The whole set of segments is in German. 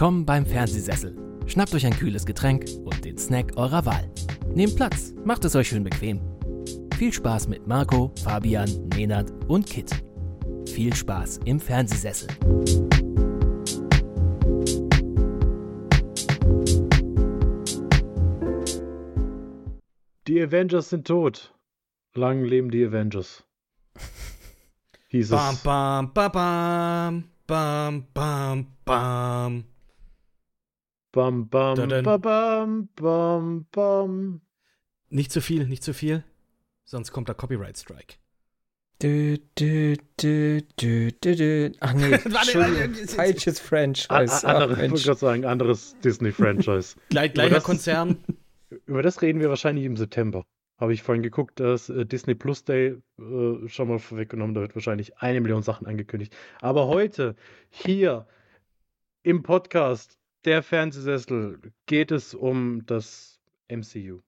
Willkommen beim Fernsehsessel. Schnappt euch ein kühles Getränk und den Snack eurer Wahl. Nehmt Platz, macht es euch schön bequem. Viel Spaß mit Marco, Fabian, Nenad und Kit. Viel Spaß im Fernsehsessel. Die Avengers sind tot. Lang leben die Avengers. Hieß Bam, es. bam, ba, bam, bam, bam, bam. Bam, bam, Da dann. ba, bam, bam, bam. Nicht zu viel, nicht zu viel. Sonst kommt der Copyright Strike. Dü, dü, dü, dü, dü, dü. Ach nee, Entschuldigung, falsches Franchise. a- Ach, andere, ich Mensch. wollte gerade sagen, anderes Disney-Franchise. Gleich, gleicher das- Konzern. Über das reden wir wahrscheinlich im September. Habe ich vorhin geguckt, das äh, Disney Plus Day äh, schon mal vorweggenommen. Da wird wahrscheinlich eine Million Sachen angekündigt. Aber heute, hier im Podcast, der Fernsehsessel, geht es um das MCU.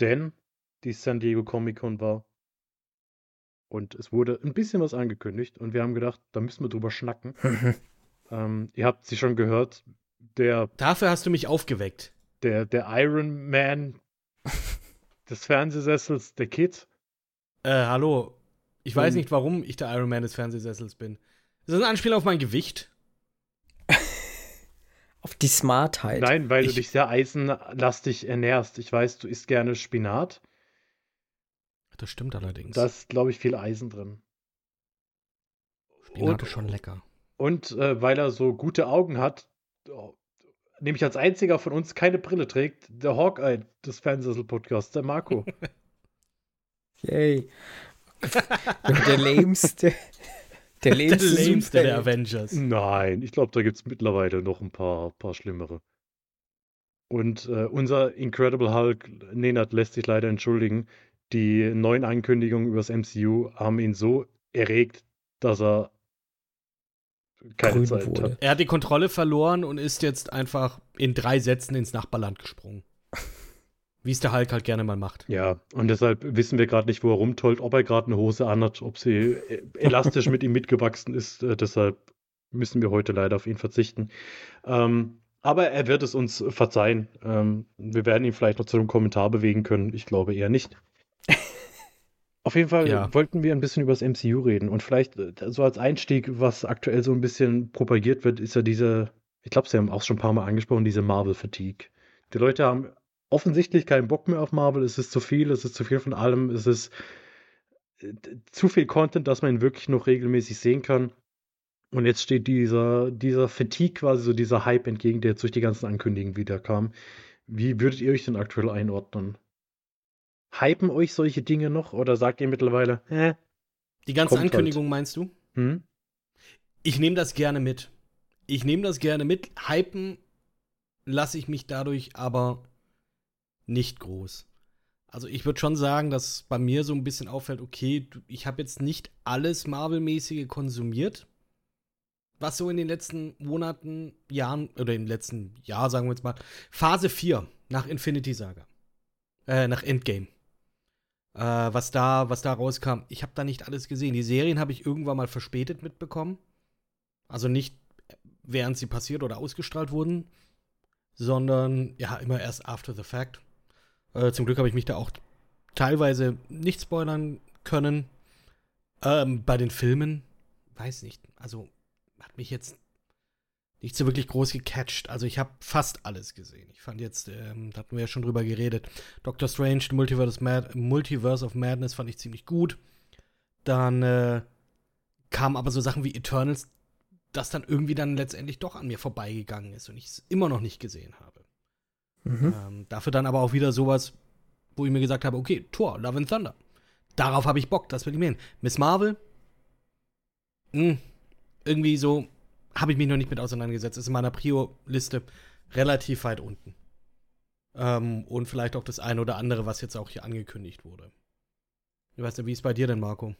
Denn die San Diego Comic Con war und es wurde ein bisschen was angekündigt und wir haben gedacht, da müssen wir drüber schnacken. Ähm, ihr habt sie schon gehört, der Dafür hast du mich aufgeweckt. der, der Iron Man des Fernsehsessels, der Kid. Äh, hallo. Ich weiß Ähm. nicht, warum ich der Iron Man des Fernsehsessels bin. Ist das ein Anspiel auf mein Gewicht? Auf die Smartheit. Nein, weil Ich- du dich sehr eisenlastig ernährst. Ich weiß, du isst gerne Spinat. Das stimmt allerdings. Da ist, glaube ich, viel Eisen drin. Spinat und- ist schon lecker. Und äh, weil er so gute Augen hat, oh, nämlich als einziger von uns keine Brille trägt, der Hawkeye des Fernsehsessel-Podcasts, der Marco. Yay. der lämste. Der Der lämste, lämste der Superheld. Avengers. Nein, ich glaube, da gibt es mittlerweile noch ein paar, paar schlimmere. Und äh, unser Incredible Hulk, Nenad lässt sich leider entschuldigen. Die neuen Ankündigungen über das MCU haben ihn so erregt, dass er keine Grün Zeit wurde. hat. Er hat die Kontrolle verloren und ist jetzt einfach in drei Sätzen ins Nachbarland gesprungen. Wie es der Hulk halt gerne mal macht. Ja, und deshalb wissen wir gerade nicht, wo er rumtollt, ob er gerade eine Hose anhat, ob sie äh, elastisch mit ihm mitgewachsen ist. Äh, deshalb müssen wir heute leider auf ihn verzichten. Ähm, aber er wird es uns verzeihen. Ähm, wir werden ihn vielleicht noch zu einem Kommentar bewegen können. Ich glaube eher nicht. Auf jeden Fall Ja. wollten wir ein bisschen über das MCU reden. Und vielleicht äh, so als Einstieg, was aktuell so ein bisschen propagiert wird, ist ja diese, ich glaube, Sie haben auch schon ein paar Mal angesprochen, diese Marvel-Fatigue. Die Leute haben offensichtlich keinen Bock mehr auf Marvel. Es ist zu viel, es ist zu viel von allem, es ist äh, zu viel Content, dass man ihn wirklich noch regelmäßig sehen kann. Und jetzt steht dieser, dieser Fatigue quasi, so dieser Hype entgegen, der jetzt durch die ganzen Ankündigungen wieder kam. Wie würdet ihr euch denn aktuell einordnen? Hypen euch solche Dinge noch oder sagt ihr mittlerweile, hä? Die ganze Kommt halt. Ankündigung meinst du? Hm? Ich nehme das gerne mit. Ich nehme das gerne mit. Hypen lasse ich mich dadurch aber nicht groß. Also ich würde schon sagen, dass bei mir so ein bisschen auffällt, okay, ich habe jetzt nicht alles Marvel-mäßige konsumiert, was so in den letzten Monaten, Jahren, oder im letzten Jahr, sagen wir jetzt mal, Phase 4 nach Infinity Saga, äh, nach Endgame. Äh, was da, was da rauskam, ich habe da nicht alles gesehen. Die Serien habe ich irgendwann mal verspätet mitbekommen. Also nicht während sie passiert oder ausgestrahlt wurden, sondern ja, immer erst after the fact. Äh, zum Glück habe ich mich da auch teilweise nicht spoilern können. Ähm, bei den Filmen, weiß nicht, also hat mich jetzt nicht so wirklich groß gecatcht. Also ich habe fast alles gesehen. Ich fand jetzt, ähm, da hatten wir ja schon drüber geredet, Doctor Strange, Multiverse, Mad Multiverse of Madness fand ich ziemlich gut. Dann äh, kamen aber so Sachen wie Eternals, das dann irgendwie dann letztendlich doch an mir vorbeigegangen ist und ich es immer noch nicht gesehen habe. Mhm. Ähm, dafür dann aber auch wieder sowas, wo ich mir gesagt habe, okay, Thor, Love and Thunder. Darauf habe ich Bock, das will ich mir hin. Miss Marvel, mh, irgendwie so, habe ich mich noch nicht mit auseinandergesetzt. Ist in meiner Prio-Liste relativ weit unten. Ähm, und vielleicht auch das eine oder andere, was jetzt auch hier angekündigt wurde. Ich weiß nicht, wie ist bei dir denn, Marco?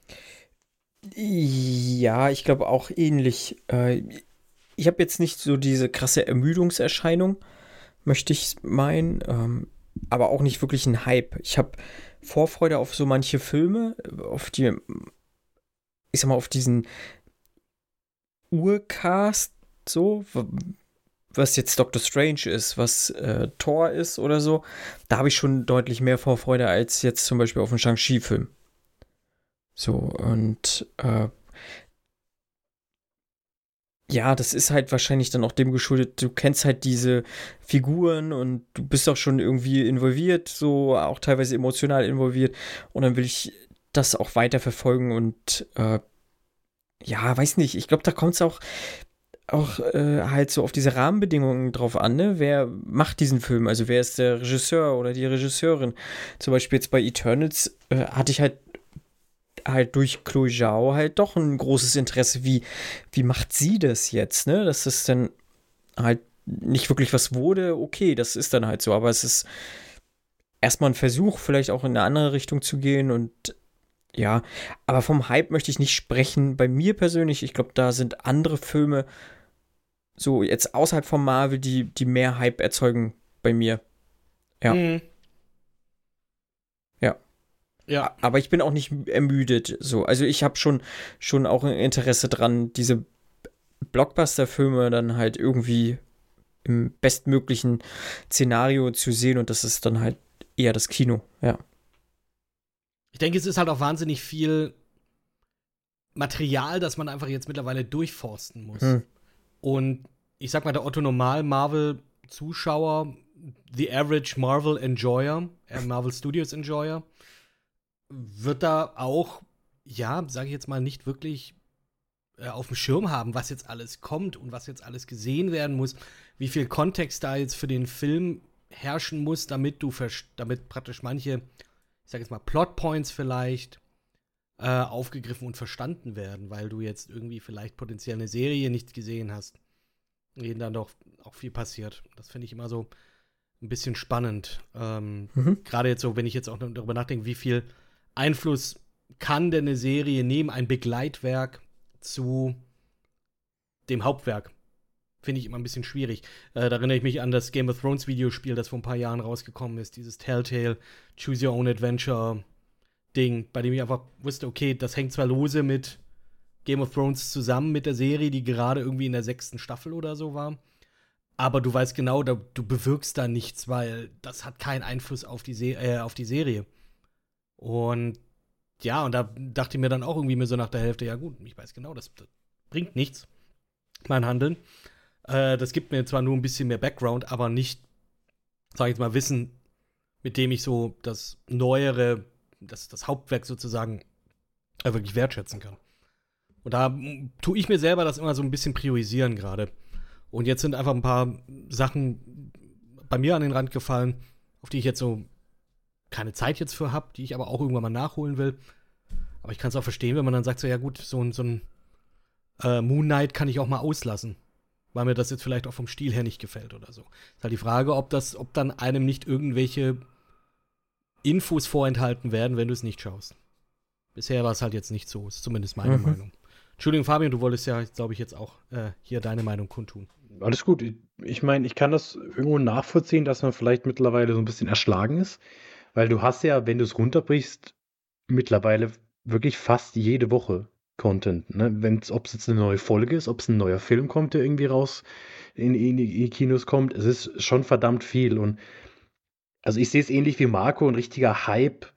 Ja, ich glaube auch ähnlich. Äh, ich habe jetzt nicht so diese krasse Ermüdungserscheinung, möchte ich meinen, ähm, aber auch nicht wirklich einen Hype. Ich habe Vorfreude auf so manche Filme, auf die, ich sag mal, auf diesen Urcast, so, was jetzt Doctor Strange ist, was äh, Thor ist oder so, da habe ich schon deutlich mehr Vorfreude als jetzt zum Beispiel auf einen Shang-Chi-Film. So, und äh, ja, das ist halt wahrscheinlich dann auch dem geschuldet, du kennst halt diese Figuren und du bist auch schon irgendwie involviert, so auch teilweise emotional involviert. Und dann will ich das auch weiter verfolgen und äh, ja, weiß nicht, ich glaube, da kommt es auch, auch äh, halt so auf diese Rahmenbedingungen drauf an, ne? Wer macht diesen Film? Also wer ist der Regisseur oder die Regisseurin? Zum Beispiel jetzt bei Eternals äh, hatte ich halt halt durch Chloe Zhao halt doch ein großes Interesse, wie, wie macht sie das jetzt, ne? Dass das dann halt nicht wirklich was wurde, okay, das ist dann halt so, aber es ist erstmal ein Versuch, vielleicht auch in eine andere Richtung zu gehen und ja, aber vom Hype möchte ich nicht sprechen. Bei mir persönlich, ich glaube, da sind andere Filme so jetzt außerhalb von Marvel, die, die mehr Hype erzeugen bei mir. Ja. Mhm. Ja. Aber ich bin auch nicht ermüdet. So. Also ich habe schon, schon auch ein Interesse dran, diese Blockbuster-Filme dann halt irgendwie im bestmöglichen Szenario zu sehen und das ist dann halt eher das Kino, ja. Ich denke, es ist halt auch wahnsinnig viel Material, das man einfach jetzt mittlerweile durchforsten muss. Hm. Und ich sag mal, der Otto Normal Marvel Zuschauer, the average Marvel Enjoyer, äh, Marvel Studios Enjoyer, wird da auch, ja, sage ich jetzt mal, nicht wirklich äh, auf dem Schirm haben, was jetzt alles kommt und was jetzt alles gesehen werden muss, wie viel Kontext da jetzt für den Film herrschen muss, damit du damit praktisch manche, ich sage jetzt mal, Plotpoints vielleicht äh, aufgegriffen und verstanden werden, weil du jetzt irgendwie vielleicht potenziell eine Serie nicht gesehen hast, in denen dann doch auch viel passiert. Das finde ich immer so ein bisschen spannend. Ähm, mhm. Gerade jetzt so, wenn ich jetzt auch darüber nachdenke, wie viel Einfluss kann denn eine Serie nehmen, ein Begleitwerk zu dem Hauptwerk? Finde ich immer ein bisschen schwierig. Äh, da erinnere ich mich an das Game of Thrones Videospiel, das vor ein paar Jahren rausgekommen ist, dieses Telltale Choose Your Own Adventure Ding, bei dem ich einfach wusste, okay, das hängt zwar lose mit Game of Thrones zusammen mit der Serie, die gerade irgendwie in der sechsten Staffel oder so war. Aber du weißt genau, da, du bewirkst da nichts, weil das hat keinen Einfluss auf die, Se äh, auf die Serie. Und ja, und da dachte ich mir dann auch irgendwie mir so nach der Hälfte, ja gut, ich weiß genau, das, das bringt nichts, mein Handeln. Äh, das gibt mir zwar nur ein bisschen mehr Background, aber nicht, sag ich jetzt mal, Wissen, mit dem ich so das Neuere, das, das Hauptwerk sozusagen äh, wirklich wertschätzen kann. Und da tue ich mir selber das immer so ein bisschen priorisieren gerade. Und jetzt sind einfach ein paar Sachen bei mir an den Rand gefallen, auf die ich jetzt so keine Zeit jetzt für habe, die ich aber auch irgendwann mal nachholen will. Aber ich kann es auch verstehen, wenn man dann sagt, so ja gut, so, so ein äh, Moon Knight kann ich auch mal auslassen, weil mir das jetzt vielleicht auch vom Stil her nicht gefällt oder so. Ist halt die Frage, ob das, ob dann einem nicht irgendwelche Infos vorenthalten werden, wenn du es nicht schaust. Bisher war es halt jetzt nicht so, ist zumindest meine mhm. Meinung. Entschuldigung, Fabian, du wolltest ja, glaube ich, jetzt auch äh, hier deine Meinung kundtun. Alles gut. Ich meine, ich kann das irgendwo nachvollziehen, dass man vielleicht mittlerweile so ein bisschen erschlagen ist. Weil du hast ja, wenn du es runterbrichst, mittlerweile wirklich fast jede Woche Content. Ne? Ob es jetzt eine neue Folge ist, ob es ein neuer Film kommt, der irgendwie raus in, in, die Kinos kommt, es ist schon verdammt viel. Und also ich sehe es ähnlich wie Marco, ein richtiger Hype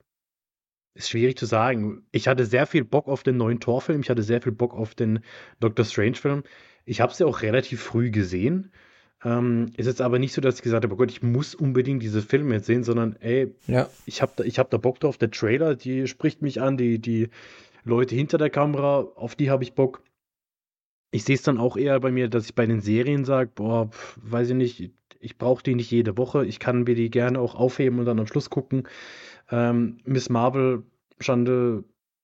ist schwierig zu sagen. Ich hatte sehr viel Bock auf den neuen Torfilm, ich hatte sehr viel Bock auf den Doctor Strange-Film. Ich habe es ja auch relativ früh gesehen. Ähm, ist jetzt aber nicht so, dass ich gesagt habe, oh Gott, ich muss unbedingt diese Filme jetzt sehen, sondern ey, ja. ich habe da, hab da Bock drauf. Der Trailer, die spricht mich an, die, die Leute hinter der Kamera, auf die habe ich Bock. Ich sehe es dann auch eher bei mir, dass ich bei den Serien sage, boah, pf, weiß ich nicht, ich brauche die nicht jede Woche. Ich kann mir die gerne auch aufheben und dann am Schluss gucken. Ähm, Miss Marvel, Schande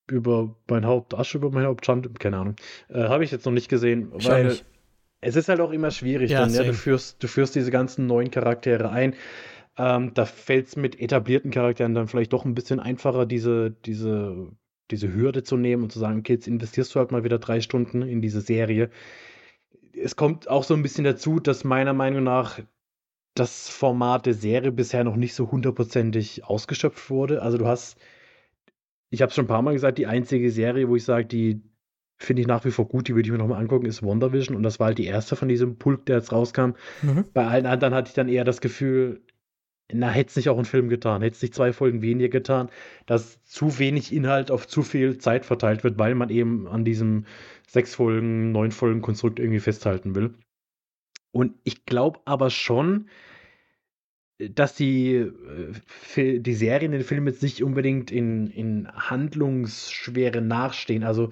über mein Haupt, Asche über mein Haupt, Schande, keine Ahnung. Äh, habe ich jetzt noch nicht gesehen, weil es ist halt auch immer schwierig, ja, dann, ja, du, führst, du führst diese ganzen neuen Charaktere ein. Ähm, da fällt es mit etablierten Charakteren dann vielleicht doch ein bisschen einfacher, diese, diese, diese Hürde zu nehmen und zu sagen, okay, jetzt investierst du halt mal wieder drei Stunden in diese Serie. Es kommt auch so ein bisschen dazu, dass meiner Meinung nach das Format der Serie bisher noch nicht so hundertprozentig ausgeschöpft wurde. Also du hast, ich habe es schon ein paar Mal gesagt, die einzige Serie, wo ich sage, die finde ich nach wie vor gut, die würde ich mir nochmal angucken, ist WandaVision und das war halt die erste von diesem Pulk, der jetzt rauskam. Mhm. Bei allen anderen hatte ich dann eher das Gefühl, na, hätte es nicht auch einen Film getan, hätte es nicht zwei Folgen weniger getan, dass zu wenig Inhalt auf zu viel Zeit verteilt wird, weil man eben an diesem sechs Folgen, neun Folgen Konstrukt irgendwie festhalten will. Und ich glaube aber schon, dass die, äh, die Serien, den Film jetzt nicht unbedingt in, in Handlungsschwere nachstehen. Also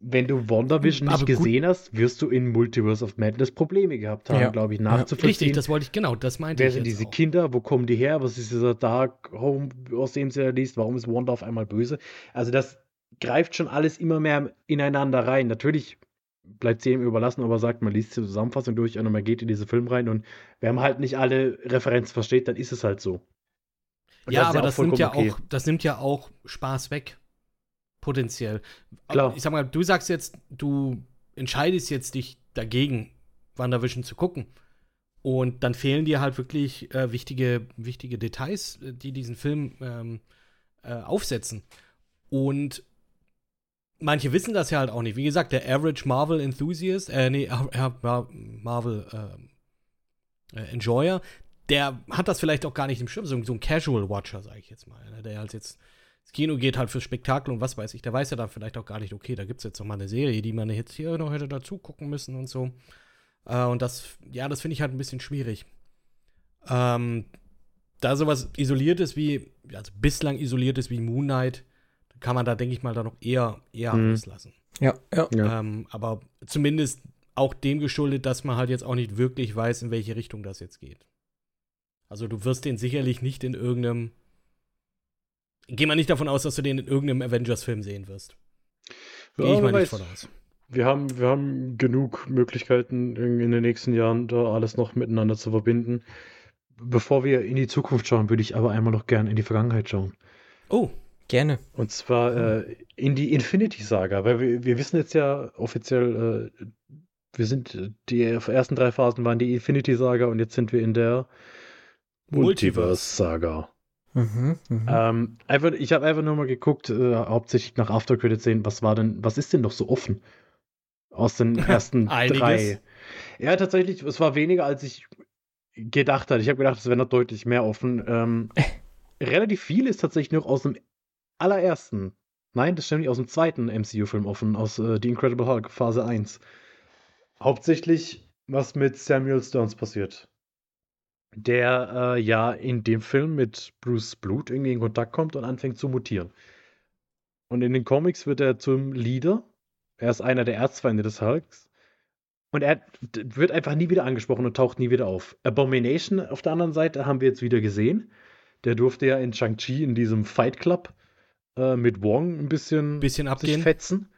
wenn du WandaVision nicht gesehen hast, wirst du in Multiverse of Madness Probleme gehabt haben, ja. glaube ich, nachzuvollziehen. Richtig, das wollte ich, genau, das meinte Wer ich. Wer sind diese auch. Kinder? Wo kommen die her? Was ist dieser Dark Home, aus dem sie liest? Warum ist Wanda auf einmal böse? Also das greift schon alles immer mehr ineinander rein. Natürlich bleibt es jedem überlassen, aber sagt, man liest die Zusammenfassung durch und man geht in diesen Film rein und wenn man halt nicht alle Referenzen versteht, dann ist es halt so. Und ja, das aber ja das nimmt ja okay. auch, das nimmt ja auch Spaß weg. Potenziell. Klar. Ich sag mal, du sagst jetzt, du entscheidest jetzt dich dagegen, WandaVision zu gucken. Und dann fehlen dir halt wirklich äh, wichtige, wichtige Details, äh, die diesen Film ähm, äh, aufsetzen. Und manche wissen das ja halt auch nicht. Wie gesagt, der Average Marvel Enthusiast, äh, nee, Marvel äh, äh, Enjoyer, der hat das vielleicht auch gar nicht im Schirm. So, so ein Casual Watcher, sage ich jetzt mal, ne, der halt jetzt ins Kino geht halt fürs Spektakel und was weiß ich, der weiß ja dann vielleicht auch gar nicht, okay, da gibt es jetzt noch mal eine Serie, die man jetzt hier noch hätte dazu gucken müssen und so. Äh, und das, ja, das finde ich halt ein bisschen schwierig. Ähm, da sowas isoliert ist wie, also bislang isoliert ist wie Moon Knight, kann man da, denke ich mal, da noch eher, eher mhm. auslassen. Ja, ja. Ähm, aber zumindest auch dem geschuldet, dass man halt jetzt auch nicht wirklich weiß, in welche Richtung das jetzt geht. Also du wirst den sicherlich nicht in irgendeinem Geh mal nicht davon aus, dass du den in irgendeinem Avengers-Film sehen wirst. Gehe ja, ich mal nicht von aus. Wir haben, wir haben genug Möglichkeiten, in den nächsten Jahren da alles noch miteinander zu verbinden. Bevor wir in die Zukunft schauen, würde ich aber einmal noch gern in die Vergangenheit schauen. Oh, gerne. Und zwar äh, in die Infinity-Saga, weil wir, wir wissen jetzt ja offiziell, äh, wir sind, die ersten drei Phasen waren die Infinity-Saga und jetzt sind wir in der Multiverse-Saga. Mhm, mh. ähm, einfach, ich habe einfach nur mal geguckt, äh, hauptsächlich nach After Credits sehen, was war denn, was ist denn noch so offen aus den ersten drei? Ja, tatsächlich, es war weniger, als ich gedacht hatte. Ich habe gedacht, es wäre noch deutlich mehr offen. Ähm, relativ viel ist tatsächlich noch aus dem allerersten. Nein, das stimmt nicht, aus dem zweiten MCU-Film offen, aus äh, The Incredible Hulk Phase 1. Hauptsächlich, was mit Samuel Stearns passiert der äh, ja in dem Film mit Bruce Blut irgendwie in Kontakt kommt und anfängt zu mutieren. Und in den Comics wird er zum Leader. Er ist einer der Erzfeinde des Hulks. Und er wird einfach nie wieder angesprochen und taucht nie wieder auf. Abomination auf der anderen Seite haben wir jetzt wieder gesehen. Der durfte ja in Shang-Chi in diesem Fight Club äh, mit Wong ein bisschen, bisschen abgehen. fetzen.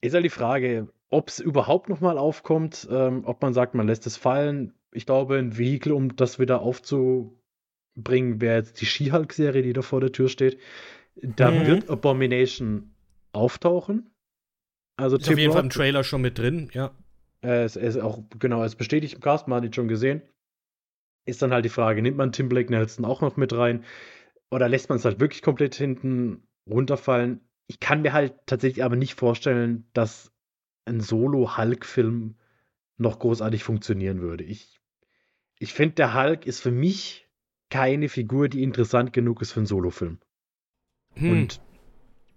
Ist halt die Frage, ob es überhaupt noch mal aufkommt, ähm, ob man sagt, man lässt es fallen ich glaube, ein Vehikel, um das wieder aufzubringen, wäre jetzt die She-Hulk-Serie, die da vor der Tür steht. Da mhm. wird Abomination auftauchen. Also ist Tim auf jeden Roth, Fall im Trailer schon mit drin, ja. Es ist auch, genau, es bestätigt im Cast, man hat ihn schon gesehen. Ist dann halt die Frage, nimmt man Tim Blake Nelson auch noch mit rein? Oder lässt man es halt wirklich komplett hinten runterfallen? Ich kann mir halt tatsächlich aber nicht vorstellen, dass ein Solo-Hulk-Film noch großartig funktionieren würde. Ich ich finde, der Hulk ist für mich keine Figur, die interessant genug ist für einen Solofilm. Hm. Und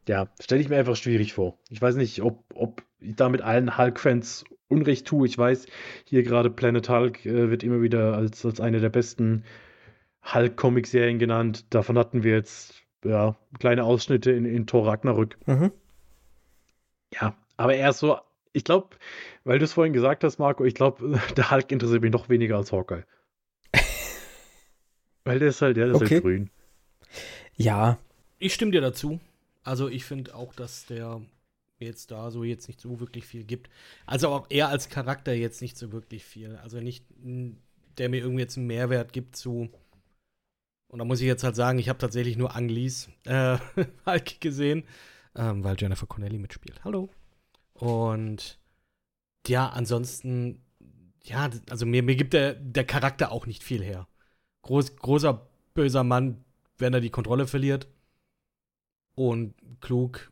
ja, stelle ich mir einfach schwierig vor. Ich weiß nicht, ob, ob ich da mit allen Hulk-Fans Unrecht tue. Ich weiß, hier gerade Planet Hulk äh, wird immer wieder als, als eine der besten Hulk-Comic-Serien genannt. Davon hatten wir jetzt ja, kleine Ausschnitte in, in Thor Ragnarök. Mhm. Ja, aber er ist so ich glaube, weil du es vorhin gesagt hast, Marco, ich glaube, der Hulk interessiert mich noch weniger als Hawkeye. weil der ist halt, der ist halt okay. halt grün. Ja. Ich stimme dir dazu. Also ich finde auch, dass der jetzt da so jetzt nicht so wirklich viel gibt. Also auch er als Charakter jetzt nicht so wirklich viel. Also nicht, der mir irgendwie jetzt einen Mehrwert gibt zu. Und da muss ich jetzt halt sagen, ich habe tatsächlich nur Anglis äh, Hulk gesehen, ähm, weil Jennifer Connelly mitspielt. Hallo. Und ja, ansonsten, ja, also mir, mir gibt der, der Charakter auch nicht viel her. Groß, großer, böser Mann, wenn er die Kontrolle verliert. Und klug,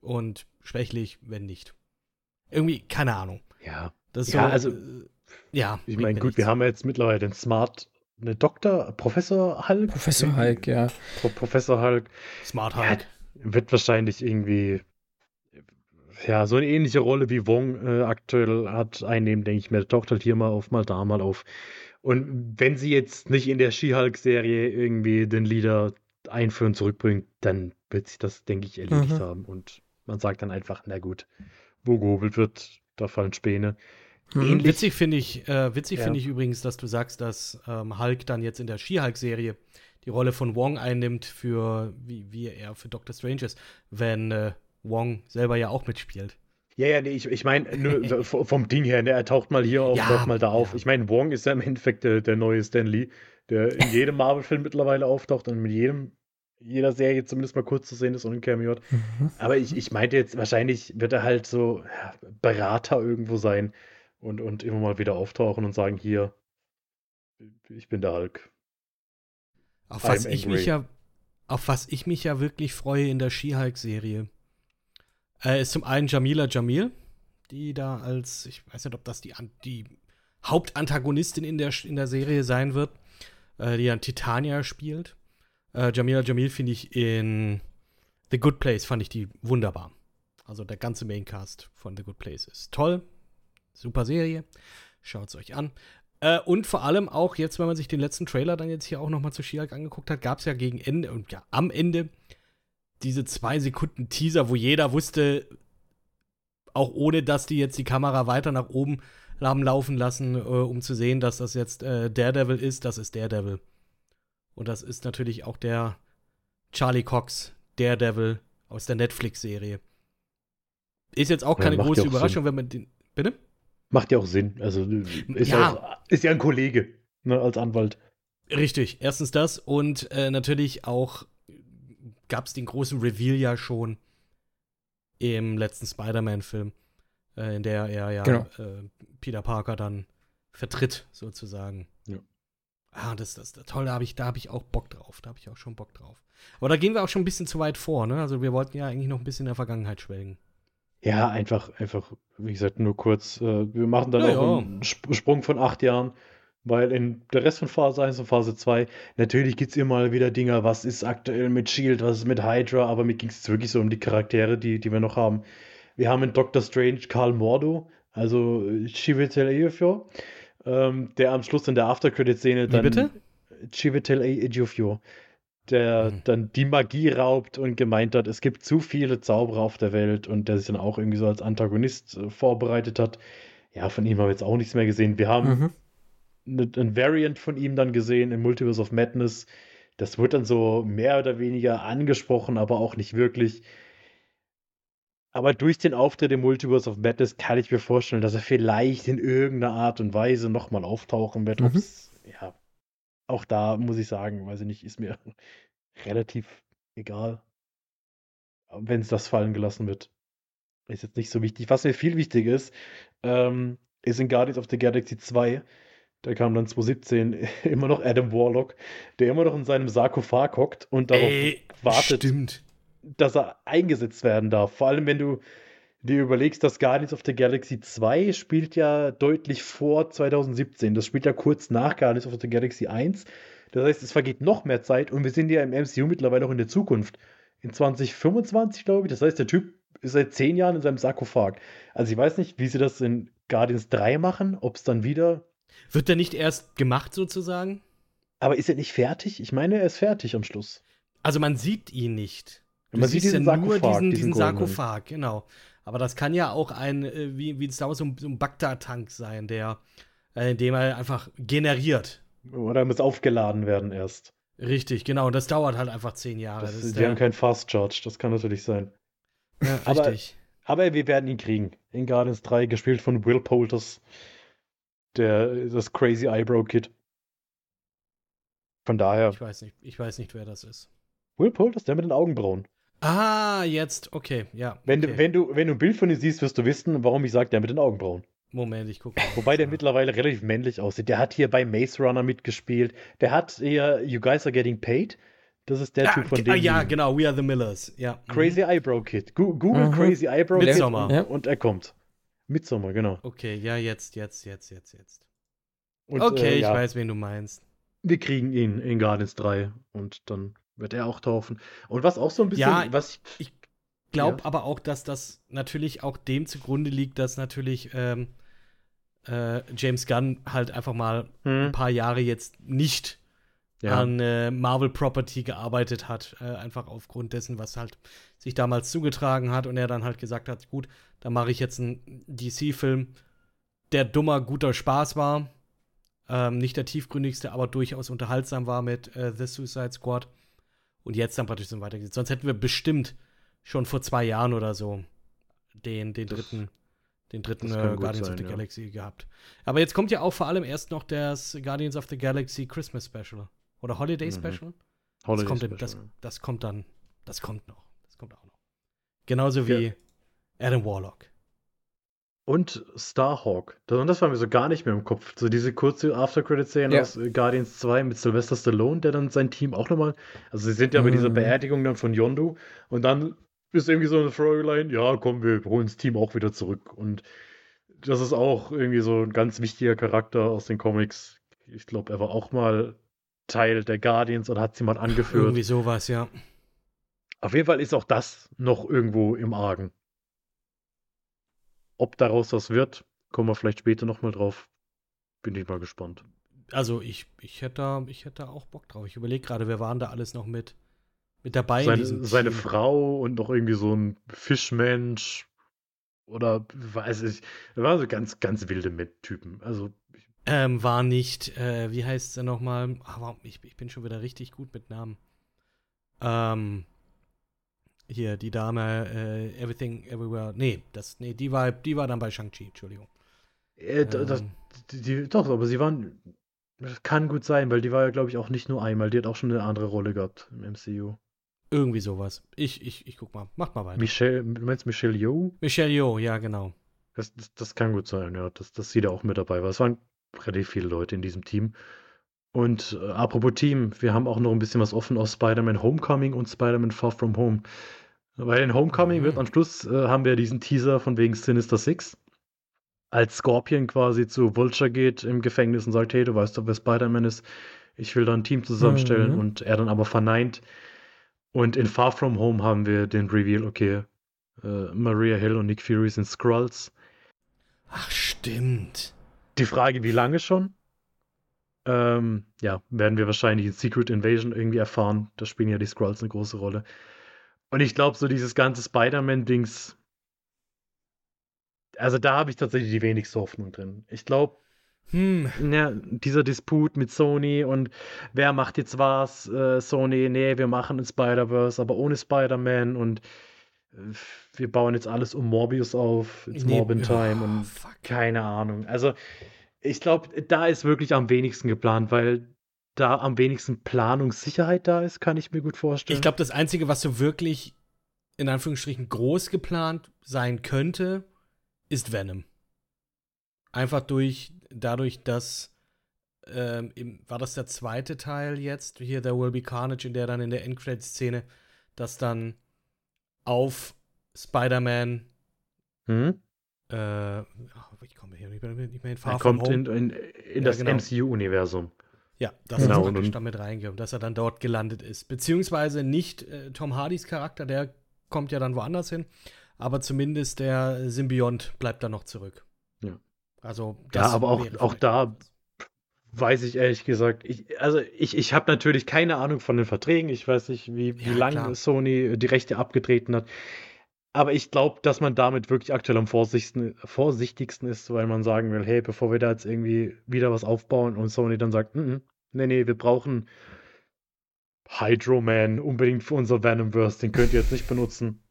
und schwächlich, wenn nicht. Irgendwie, keine Ahnung. Ja. Das ist Ja, so, also, äh, ja. Ich meine, gut, nichts. wir haben ja jetzt mittlerweile den Smart, eine Doktor, Professor Hulk. Professor Hulk, ja. Pro Professor Hulk Smart Ja, Hulk. wird wahrscheinlich irgendwie ja so eine ähnliche Rolle wie Wong äh, aktuell hat einnehmen, denke ich mir. Taucht halt hier mal auf, mal da mal auf. Und wenn sie jetzt nicht in der She-Hulk-Serie irgendwie den Leader einführen, zurückbringt, dann wird sich das, denke ich, erledigt Mhm. haben. Und man sagt dann einfach, na gut, wo gehobelt wird, da fallen Späne. Mhm. Ähnlich- Witzig finde ich, äh, witzig Ja. finde ich übrigens, dass du sagst, dass ähm, Hulk dann jetzt in der She-Hulk-Serie die Rolle von Wong einnimmt für wie, wie er für Doctor Strange ist, wenn äh, Wong selber ja auch mitspielt. Ja, ja, nee, ich, ich meine, vom Ding her, ne, er taucht mal hier auf, Ja, taucht mal da auf. ja. Ich meine, Wong ist ja im Endeffekt der, der neue Stan Lee, der in jedem Marvel-Film mittlerweile auftaucht und mit jedem, jeder Serie zumindest mal kurz zu sehen ist und ein Cameo hat. Mhm. Aber ich, ich meinte jetzt, wahrscheinlich wird er halt so Berater irgendwo sein und, und immer mal wieder auftauchen und sagen, hier, ich bin der Hulk. Auf was ich mich ja, auf was ich mich ja wirklich freue in der She-Hulk-Serie, äh, ist zum einen Jamila Jamil, die da als, ich weiß nicht, ob das die, die Hauptantagonistin in der, in der Serie sein wird, äh, die dann Titania spielt. Äh, Jamila Jamil finde ich in The Good Place, fand ich die wunderbar. Also der ganze Maincast von The Good Place ist toll. Super Serie. Schaut es euch an. Äh, und vor allem auch jetzt, wenn man sich den letzten Trailer dann jetzt hier auch noch mal zu She-Hulk angeguckt hat, gab es ja gegen Ende und ja am Ende diese zwei Sekunden Teaser, wo jeder wusste, auch ohne dass die jetzt die Kamera weiter nach oben haben laufen lassen, äh, um zu sehen, dass das jetzt äh, Daredevil ist, das ist Daredevil. Und das ist natürlich auch der Charlie Cox, Daredevil aus der Netflix-Serie. Ist jetzt auch Ja, keine macht große ja auch Überraschung, wenn man den. Bitte? Macht ja auch Sinn. Also ist ja, Ja. auch, ist ja ein Kollege ne, als Anwalt. Richtig, erstens das und äh, natürlich auch gab es den großen Reveal ja schon im letzten Spider-Man-Film, äh, in der er ja Genau. äh, Peter Parker dann vertritt, sozusagen. Ja. Ah, das, das, das toll, da habe ich, da hab ich auch Bock drauf. Da habe ich auch schon Bock drauf. Aber da gehen wir auch schon ein bisschen zu weit vor, ne? Also wir wollten ja eigentlich noch ein bisschen in der Vergangenheit schwelgen. Ja, einfach, einfach, wie gesagt, nur kurz. Äh, wir machen dann Ja, auch einen Sp Sprung von acht Jahren, weil in der Rest von Phase 1 und Phase 2, natürlich gibt es immer wieder Dinge, was ist aktuell mit Shield, was ist mit Hydra, aber mir ging es wirklich so um die Charaktere, die, die wir noch haben. Wir haben in Doctor Strange Karl Mordo, also Chiwetel Ejiofor, ähm, der am Schluss in der Aftercredit-Szene Wie dann bitte? Chiwetel Ejiofor, der Hm. dann die Magie raubt und gemeint hat, es gibt zu viele Zauberer auf der Welt und der sich dann auch irgendwie so als Antagonist äh, vorbereitet hat. Ja, von ihm haben wir jetzt auch nichts mehr gesehen. Wir haben Mhm. Ein Variant von ihm dann gesehen im Multiverse of Madness. Das wird dann so mehr oder weniger angesprochen, aber auch nicht wirklich. Aber durch den Auftritt im Multiverse of Madness kann ich mir vorstellen, dass er vielleicht in irgendeiner Art und Weise nochmal auftauchen wird. Mhm. Ja, auch da muss ich sagen, weiß ich nicht, ist mir relativ egal. Wenn es das fallen gelassen wird. Ist jetzt nicht so wichtig. Was mir viel wichtiger ist, ähm, ist in Guardians of the Galaxy 2. Da kam dann 2017 immer noch Adam Warlock, der immer noch in seinem Sarkophag hockt und darauf Ey, wartet, Stimmt. dass er eingesetzt werden darf. Vor allem, wenn du dir überlegst, dass Guardians of the Galaxy 2 spielt ja deutlich vor 2017. Das spielt ja kurz nach Guardians of the Galaxy 1. Das heißt, es vergeht noch mehr Zeit und wir sind ja im MCU mittlerweile auch in der Zukunft. In 2025, glaube ich. Das heißt, der Typ ist seit zehn Jahren in seinem Sarkophag. Also ich weiß nicht, wie sie das in Guardians 3 machen, ob es dann wieder. Wird der nicht erst gemacht, sozusagen? Aber ist er nicht fertig? Ich meine, er ist fertig am Schluss. Also man sieht ihn nicht. Du Man sieht ja nur Sarkophag, diesen, diesen diesen. Sarkophag, genau. Aber das kann ja auch ein, äh, wie, wie es damals so ein, so ein Bagdad-Tank sein, der, äh, in dem er einfach generiert. Oder muss aufgeladen werden erst. Richtig, genau. Und das dauert halt einfach zehn Jahre. Das, Das ist wir haben der, keinen Fast Charge, das kann natürlich sein. ja, aber- richtig. Aber wir werden ihn kriegen. In Guardians 3, gespielt von Will Poulters. Der, das Crazy Eyebrow Kid. Von daher, Ich weiß nicht, ich weiß nicht, wer das ist. Will Poulters, der mit den Augenbrauen. Ah, jetzt, okay, ja. Wenn, okay. du, wenn, du, wenn du ein Bild von ihm siehst, wirst du wissen, warum ich sage, der mit den Augenbrauen. Moment, ich gucke. Wobei der mittlerweile relativ männlich aussieht. Der hat hier bei Maze Runner mitgespielt. Der hat hier You Guys Are Getting Paid. Das ist der ja, Typ, von ah, dem. ja, die- genau, We Are the Millers. Ja. Mhm. Crazy Eyebrow Kid. Google Mhm. Crazy Eyebrow Kid Ja. und er kommt. Midsommar, genau. Okay, ja, jetzt, jetzt, jetzt, jetzt, jetzt. Und, okay, äh, ich ja, weiß, wen du meinst. Wir kriegen ihn in Guardians 3 und dann wird er auch taufen. Und was auch so ein bisschen, Ja, was Ich glaube Ja. aber auch, dass das natürlich auch dem zugrunde liegt, dass natürlich ähm, äh, James Gunn halt einfach mal Hm, ein paar Jahre jetzt nicht ja, an äh, Marvel Property gearbeitet hat, äh, einfach aufgrund dessen, was halt sich damals zugetragen hat und er dann halt gesagt hat, gut, dann mache ich jetzt einen DC-Film, der dummer, guter Spaß war, ähm, nicht der tiefgründigste, aber durchaus unterhaltsam war mit äh, The Suicide Squad und jetzt dann praktisch so weitergeht. Sonst hätten wir bestimmt schon vor zwei Jahren oder so den, den Das- dritten, den dritten äh, Guardians sein, of the ja. Galaxy gehabt. Aber jetzt kommt ja auch vor allem erst noch das Guardians of the Galaxy Christmas Special. Oder Holiday Mhm. Special? Holiday das, kommt, Special, das, das kommt dann, das kommt noch. Das kommt auch noch. Genauso wie Ja. Adam Warlock. Und Starhawk. Das, und das war mir so gar nicht mehr im Kopf. So diese kurze After-Credit-Szene Ja. aus äh, Guardians 2 mit Sylvester Stallone, der dann sein Team auch nochmal. Also, sie sind ja bei dieser Mhm. Beerdigung dann von Yondu. Und dann ist irgendwie so eine Storyline: ja, komm, wir holen das Team auch wieder zurück. Und das ist auch irgendwie so ein ganz wichtiger Charakter aus den Comics. Ich glaube, er war auch mal Teil der Guardians oder hat sie mal angeführt. Irgendwie sowas, ja. Auf jeden Fall ist auch das noch irgendwo im Argen. Ob daraus was wird, kommen wir vielleicht später nochmal drauf. Bin ich mal gespannt. Also ich, ich hätte da, ich hätte auch Bock drauf. Ich überlege gerade, wer waren da alles noch mit, mit dabei in Seine, seine? Frau und noch irgendwie so ein Fischmensch oder weiß ich. Da waren so ganz, ganz wilde Mit- Typen. Also, Ähm, war nicht, äh, wie heißt sie nochmal? Ich, ich bin schon wieder richtig gut mit Namen. Ähm, hier, die Dame, äh, Everything Everywhere. Nee, das, nee, die war, die war dann bei Shang-Chi, Entschuldigung. äh, da- das, Ähm, die, die, doch, aber sie waren. Das kann gut sein, weil die war ja, glaube ich, auch nicht nur einmal. Die hat auch schon eine andere Rolle gehabt im MCU. irgendwie sowas. Ich, ich, ich guck mal. Macht mal weiter. Michelle, du meinst Michelle Yeoh? Michelle Yeoh, ja, genau. Das, das, das kann gut sein, ja, dass, dass sie da auch mit dabei war. Es waren relativ viele Leute in diesem Team. Und äh, apropos Team, wir haben auch noch ein bisschen was offen aus Spider-Man Homecoming und Spider-Man Far From Home. Weil in Homecoming Mhm. wird am Schluss, äh, haben wir diesen Teaser von wegen Sinister Six. Als Scorpion quasi zu Vulture geht im Gefängnis und sagt, hey, du weißt doch, wer Spider-Man ist. Ich will da ein Team zusammenstellen. Mhm. Und er dann aber verneint. Und in Far From Home haben wir den Reveal, okay, äh, Maria Hill und Nick Fury sind Skrulls. Ach, stimmt. Die Frage, wie lange schon? Ähm, ja, werden wir wahrscheinlich in Secret Invasion irgendwie erfahren. Da spielen ja die Skrulls eine große Rolle. Und ich glaube, so dieses ganze Spider-Man-Dings, also da habe ich tatsächlich die wenigste Hoffnung drin. Ich glaube, Hm, ja, dieser Disput mit Sony und wer macht jetzt was? Äh, Sony, nee, wir machen ein Spider-Verse, aber ohne Spider-Man und wir bauen jetzt alles um Morbius auf, it's nee, Morbin Time oh, und fuck. keine Ahnung. Also, ich glaube, da ist wirklich am wenigsten geplant, weil da am wenigsten Planungssicherheit da ist, kann ich mir gut vorstellen. Ich glaube, das Einzige, was so wirklich in Anführungsstrichen groß geplant sein könnte, ist Venom. Einfach durch, dadurch, dass ähm, im, war das der zweite Teil jetzt, hier There Will Be Carnage, in der dann in der Endcredit-Szene, dass dann auf Spider-Man Hm? äh, ich komme hier nicht mehr, nicht mehr in Far Er kommt in, in, in Ja, das genau. MCU-Universum. Ja, dass Genau, er und- praktisch damit reingeht, dass er dann dort gelandet ist. Beziehungsweise nicht äh, Tom Hardys Charakter, der kommt ja dann woanders hin, aber zumindest der Symbiont bleibt dann noch zurück. Ja. Also, Ja, aber auch, auch da. Weiß ich ehrlich gesagt, ich, also ich, ich habe natürlich keine Ahnung von den Verträgen. Ich weiß nicht, wie, wie Ja, lange klar. Sony die Rechte abgetreten hat. Aber ich glaube, dass man damit wirklich aktuell am vorsichtigsten, vorsichtigsten ist, weil man sagen will, hey, bevor wir da jetzt irgendwie wieder was aufbauen und Sony dann sagt, "Mm, mm, nee, nee, wir brauchen Hydro Man unbedingt für unser Venomverse, den könnt ihr jetzt nicht benutzen.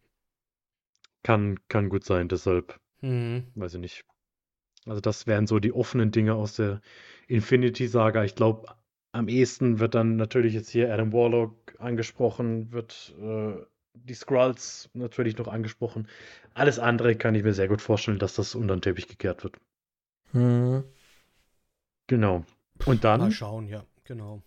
Kann, kann gut sein, deshalb Mhm. weiß ich nicht. Also das wären so die offenen Dinge aus der Infinity-Saga. Ich glaube, am ehesten wird dann natürlich jetzt hier Adam Warlock angesprochen, wird äh, die Skrulls natürlich noch angesprochen. Alles andere kann ich mir sehr gut vorstellen, dass das unter den Teppich gekehrt wird. Hm. Genau. Und Mal dann, schauen, ja, genau.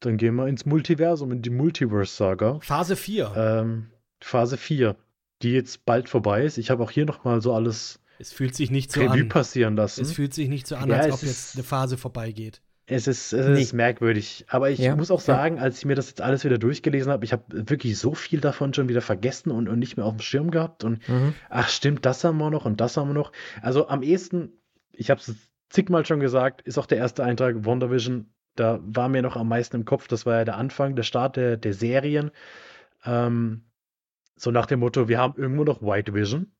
dann gehen wir ins Multiversum, in die Multiverse-Saga. Phase 4. Ähm, Phase 4, die jetzt bald vorbei ist. Ich habe auch hier nochmal so alles es fühlt sich nicht so Revue an. passieren lassen. Es fühlt sich nicht so an, Ja, als ob ist- jetzt eine Phase vorbeigeht. Es ist, es Nee. ist merkwürdig. Aber ich Ja, muss auch ja. sagen, als ich mir das jetzt alles wieder durchgelesen habe, ich habe wirklich so viel davon schon wieder vergessen und, und nicht mehr auf dem Schirm gehabt. Und Mhm. ach stimmt, das haben wir noch und das haben wir noch. Also am ehesten, ich habe es zigmal schon gesagt, ist auch der erste Eintrag WandaVision. Da war mir noch am meisten im Kopf. Das war ja der Anfang, der Start der, der Serien. Ähm, so nach dem Motto, wir haben irgendwo noch White Vision.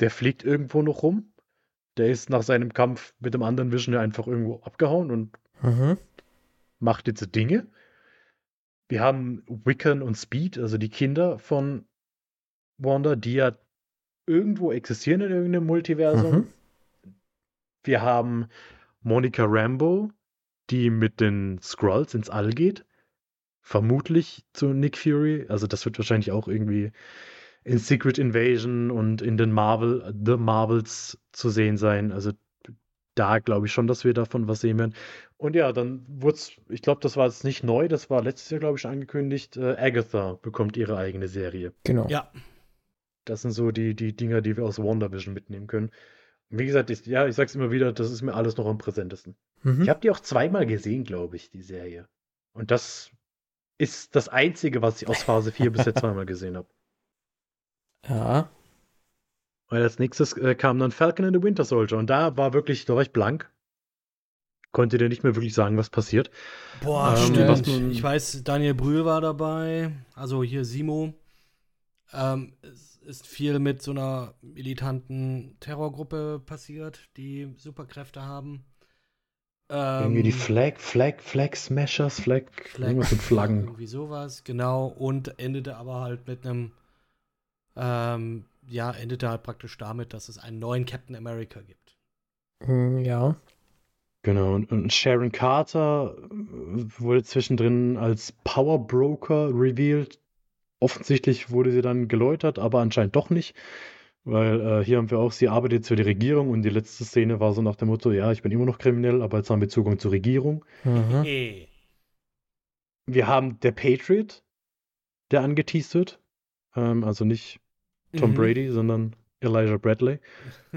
Der fliegt irgendwo noch rum. Der ist nach seinem Kampf mit dem anderen Vision ja einfach irgendwo abgehauen und Mhm. macht jetzt Dinge. Wir haben Wiccan und Speed, also die Kinder von Wanda, die ja irgendwo existieren in irgendeinem Multiversum. Mhm. Wir haben Monica Rambo, die mit den Skrulls ins All geht. Vermutlich zu Nick Fury. Also das wird wahrscheinlich auch irgendwie in Secret Invasion und in den Marvel, The Marvels zu sehen sein. Also da glaube ich schon, dass wir davon was sehen werden. Und ja, dann wurde es, ich glaube, das war jetzt nicht neu, das war letztes Jahr, glaube ich, angekündigt. Äh, Agatha bekommt ihre eigene Serie. Genau. Ja, Das sind so die, die Dinger, die wir aus WandaVision mitnehmen können. Wie gesagt, ich, ja, ich sag's immer wieder, das ist mir alles noch am präsentesten. Mhm. Ich habe die auch zweimal gesehen, glaube ich, die Serie. Und das ist das Einzige, was ich aus Phase 4 bisher zweimal gesehen habe. Ja. Weil als nächstes äh, kam dann Falcon and the Winter Soldier. Und da war wirklich, da war ich blank. Konnte dir nicht mehr wirklich sagen, was passiert. boah, Ähm, stimmt. ich weiß, Daniel Brühl war dabei, also hier Simo. Ähm, es ist viel mit so einer militanten Terrorgruppe passiert, die Superkräfte haben. Ähm, Irgendwie die Flag, Flag, Flag Smashers, Flag, Flag- irgendwas mit Flaggen. Irgendwie sowas, genau. Und endete aber halt mit einem, ähm, ja, endete halt praktisch damit, dass es einen neuen Captain America gibt. Hm, Ja. Genau, und, und Sharon Carter äh, wurde zwischendrin als Power Broker revealed. Offensichtlich wurde sie dann geläutert, aber anscheinend doch nicht. Weil äh, hier haben wir auch, sie arbeitet jetzt für die Regierung und die letzte Szene war so nach dem Motto, ja, ich bin immer noch kriminell, aber jetzt haben wir Zugang zur Regierung. Mhm. Wir haben der Patriot, der angeteased wird. Ähm, also nicht Tom Mhm. Brady, sondern Elijah Bradley.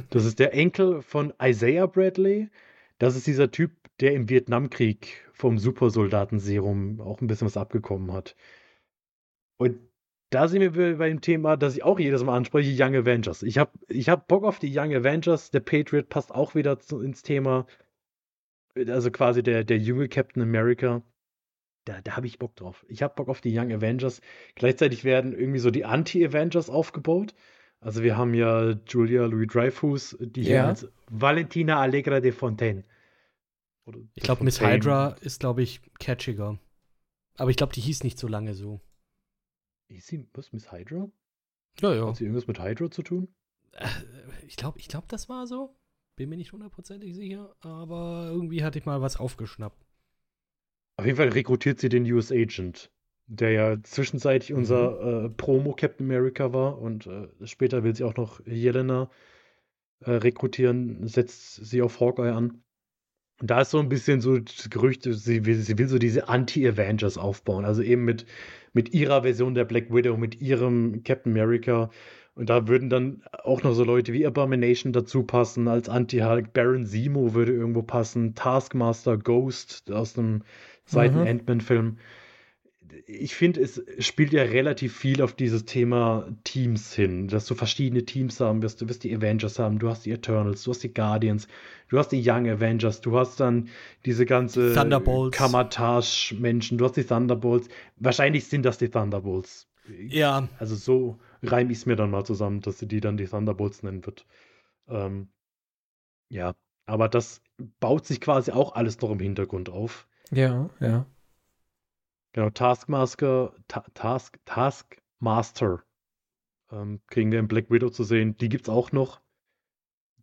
Das ist der Enkel von Isaiah Bradley. Das ist dieser Typ, der im Vietnamkrieg vom Supersoldatenserum auch ein bisschen was abgekommen hat. Und da sind wir bei dem Thema, das ich auch jedes Mal anspreche, Young Avengers. Ich habe ich hab Bock auf die Young Avengers. Der Patriot passt auch wieder zu, ins Thema. Also quasi der, der junge Captain America. Da, da habe ich Bock drauf. Ich habe Bock auf die Young Avengers. Gleichzeitig werden irgendwie so die Anti-Avengers aufgebaut. Also wir haben ja Julia Louis-Dreyfus, die hier Ja. als Valentina Allegra de Fontaine. Oder Ich glaube, Miss. Hydra ist, glaube ich, catchiger. Aber ich glaube, die hieß nicht so lange so. Ist sie, was, Miss Hydra? Ja, ja. Hat sie irgendwas mit Hydra zu tun? Äh, Ich glaube, ich glaub, das war so. Bin mir nicht hundertprozentig sicher, aber irgendwie hatte ich mal was aufgeschnappt. Auf jeden Fall rekrutiert sie den US Agent, der ja zwischenzeitlich Mhm. unser äh, Promo Captain America war und äh, später will sie auch noch Jelena äh, rekrutieren, setzt sie auf Hawkeye an. Und da ist so ein bisschen so das Gerücht, sie will, sie will so diese Anti-Avengers aufbauen, also eben mit, mit ihrer Version der Black Widow, mit ihrem Captain America. Und da würden dann auch noch so Leute wie Abomination dazu passen, als Anti-Hulk. Baron Zemo würde irgendwo passen. Taskmaster, Ghost aus dem zweiten Mhm. Ant-Man-Film. Ich finde, es spielt ja relativ viel auf dieses Thema Teams hin, dass du verschiedene Teams haben wirst. Du wirst die Avengers haben, du hast die Eternals, du hast die Guardians, du hast die Young Avengers, du hast dann diese ganze Thunderbolts. Kamatage-Menschen, du hast die Thunderbolts. Wahrscheinlich sind das die Thunderbolts. Ja, Also so reime ich es mir dann mal zusammen, dass sie die dann die Thunderbolts nennen wird. Ähm, ja, aber das baut sich quasi auch alles noch im Hintergrund auf. Ja, ja. Genau, Taskmaster, Ta Task, Taskmaster ähm, kriegen wir in Black Widow zu sehen. Die gibt's auch noch.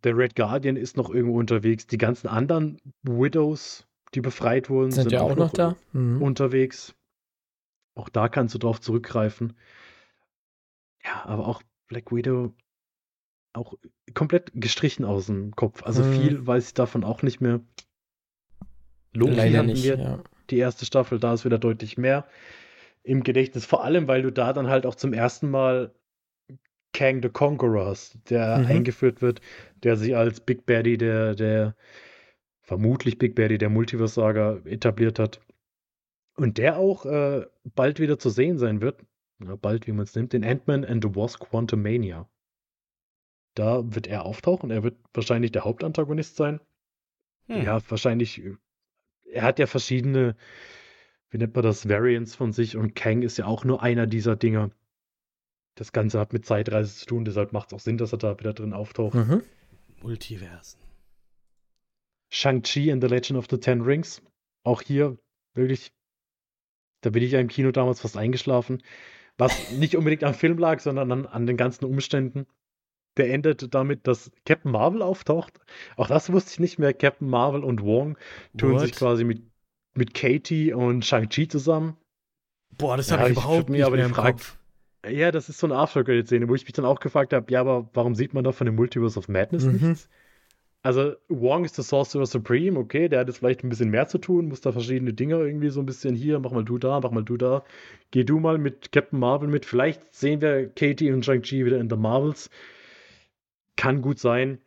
Der Red Guardian ist noch irgendwo unterwegs. Die ganzen anderen Widows, die befreit wurden, Sind ja auch noch da. Mhm. unterwegs. Auch da kannst du drauf zurückgreifen. Ja, aber auch Black Widow auch komplett gestrichen aus dem Kopf. Also Hm. viel weiß ich davon auch nicht mehr. Loki Leider hatten nicht. wir, Ja. die erste Staffel, da ist wieder deutlich mehr im Gedächtnis. Vor allem, weil du da dann halt auch zum ersten Mal Kang the Conqueror hast, der Mhm. eingeführt wird, der sich als Big Baddy der, der vermutlich Big Baddy der Multiverse-Saga etabliert hat. Und der auch äh, bald wieder zu sehen sein wird, ja, bald, wie man es nimmt, in Ant-Man and the Wasp Quantumania. Da wird er auftauchen, er wird wahrscheinlich der Hauptantagonist sein. Hm. Ja, wahrscheinlich. äh, Er hat ja verschiedene, wie nennt man das, Variants von sich und Kang ist ja auch nur einer dieser Dinger. Das Ganze hat mit Zeitreise zu tun, deshalb macht es auch Sinn, dass er da wieder drin auftaucht. Mhm. Multiversen. Shang-Chi and the Legend of the Ten Rings. Auch hier wirklich, da bin ich ja im Kino damals fast eingeschlafen. Was nicht unbedingt am Film lag, sondern an, an den ganzen Umständen. Der endet damit, dass Captain Marvel auftaucht. Auch das wusste ich nicht mehr. Captain Marvel und Wong tun What? sich quasi mit, mit Katie und Shang-Chi zusammen. Boah, das Ja, habe ich ich überhaupt mir nicht aber mehr im Frage- Kopf. Ja, das ist so eine After-Credit-Szene, wo ich mich dann auch gefragt habe, ja, aber warum sieht man da von dem Multiverse of Madness Mhm. nichts? Also, Wong ist der Sorcerer Supreme, okay, der hat jetzt vielleicht ein bisschen mehr zu tun, muss da verschiedene Dinge irgendwie so ein bisschen hier, mach mal du da, mach mal du da. Geh du mal mit Captain Marvel mit. Vielleicht sehen wir Katie und Shang-Chi wieder in The Marvels. Kann gut sein.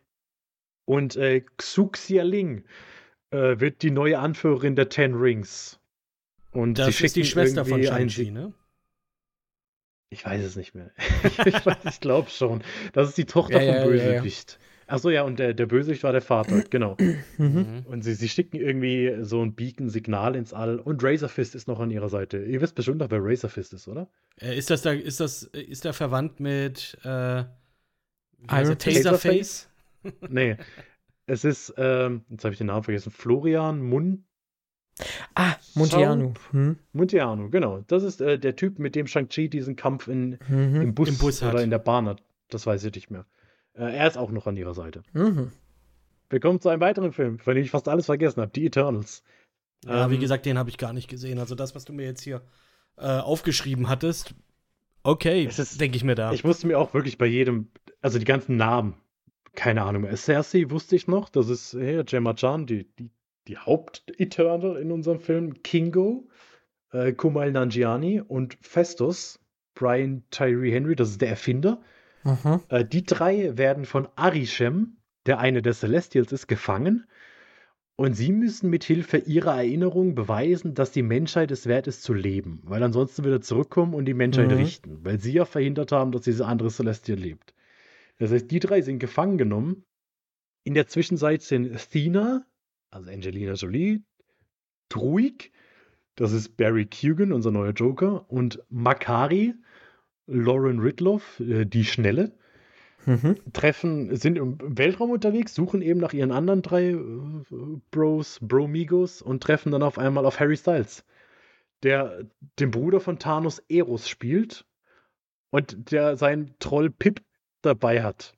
Und äh, Xu Xialing äh, wird die neue Anführerin der Ten Rings. Und Das ist die Schwester von Shang-Chi, ne? ich weiß es nicht mehr. ich ich glaube schon. Das ist die Tochter Ja, vom ja, ja, ja. Achso, ja, und der, der Bösewicht war der Vater, genau. Mhm. Und sie, sie schicken irgendwie so ein Beacon-Signal ins All. Und Razorfist ist noch an ihrer Seite. Ihr wisst bestimmt noch, wer Razorfist ist, oder? Äh, ist das da, ist das, ist der verwandt mit äh, Iron? Fist? Taserface? Nee. es ist, ähm, jetzt habe ich den Namen vergessen, Florian Mun Ah, Montiano. Mhm. Muntiano, genau. Das ist äh, der Typ, mit dem Shang-Chi diesen Kampf in, Mhm. im, Bus Im Bus hat. oder in der Bahn hat. Das weiß ich nicht mehr. Äh, er ist auch noch an ihrer Seite. Mhm. Wir kommen zu einem weiteren Film, von dem ich fast alles vergessen habe, die Eternals. Ja, wie Ähm, gesagt, den habe ich gar nicht gesehen. Also das, was du mir jetzt hier äh, aufgeschrieben hattest, okay, denke ich mir da. Ich musste mir auch wirklich bei jedem, also die ganzen Namen, keine Ahnung mehr. Cersei wusste ich noch, das ist hey, Gemma Chan, die, die, die Haupt-Eternal in unserem Film. Kingo, äh, Kumail Nanjiani und Festus, Brian Tyree Henry, das ist der Erfinder. Mhm. Äh, die drei werden von Arishem, der eine der Celestials ist, gefangen. Und sie müssen mit Hilfe ihrer Erinnerung beweisen, dass die Menschheit es wert ist zu leben. Weil ansonsten wieder zurückkommen und die Menschheit Mhm. richten. Weil sie ja verhindert haben, dass diese andere Celestial lebt. Das heißt, die drei sind gefangen genommen. In der Zwischenzeit sind Athena, also Angelina Jolie, Druig, das ist Barry Keoghan, unser neuer Joker, und Makari, Lauren Ridloff, äh, die Schnelle, Mhm. treffen, sind im Weltraum unterwegs, suchen eben nach ihren anderen drei äh, Bros, Bromigos und treffen dann auf einmal auf Harry Styles, der den Bruder von Thanos Eros spielt und der seinen Troll Pip dabei hat.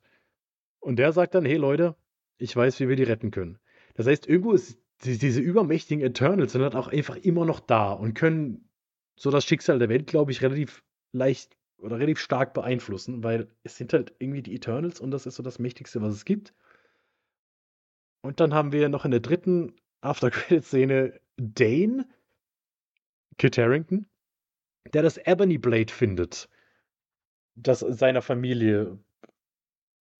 Und der sagt dann, hey Leute, ich weiß, wie wir die retten können. Das heißt, irgendwo ist die, diese übermächtigen Eternals sind halt auch einfach immer noch da und können so das Schicksal der Welt, glaube ich, relativ leicht oder relativ stark beeinflussen, weil es sind halt irgendwie die Eternals und das ist so das Mächtigste, was es gibt. Und dann haben wir noch in der dritten After-Credit-Szene Dane, Kit Harington, der das Ebony Blade findet, das seiner Familie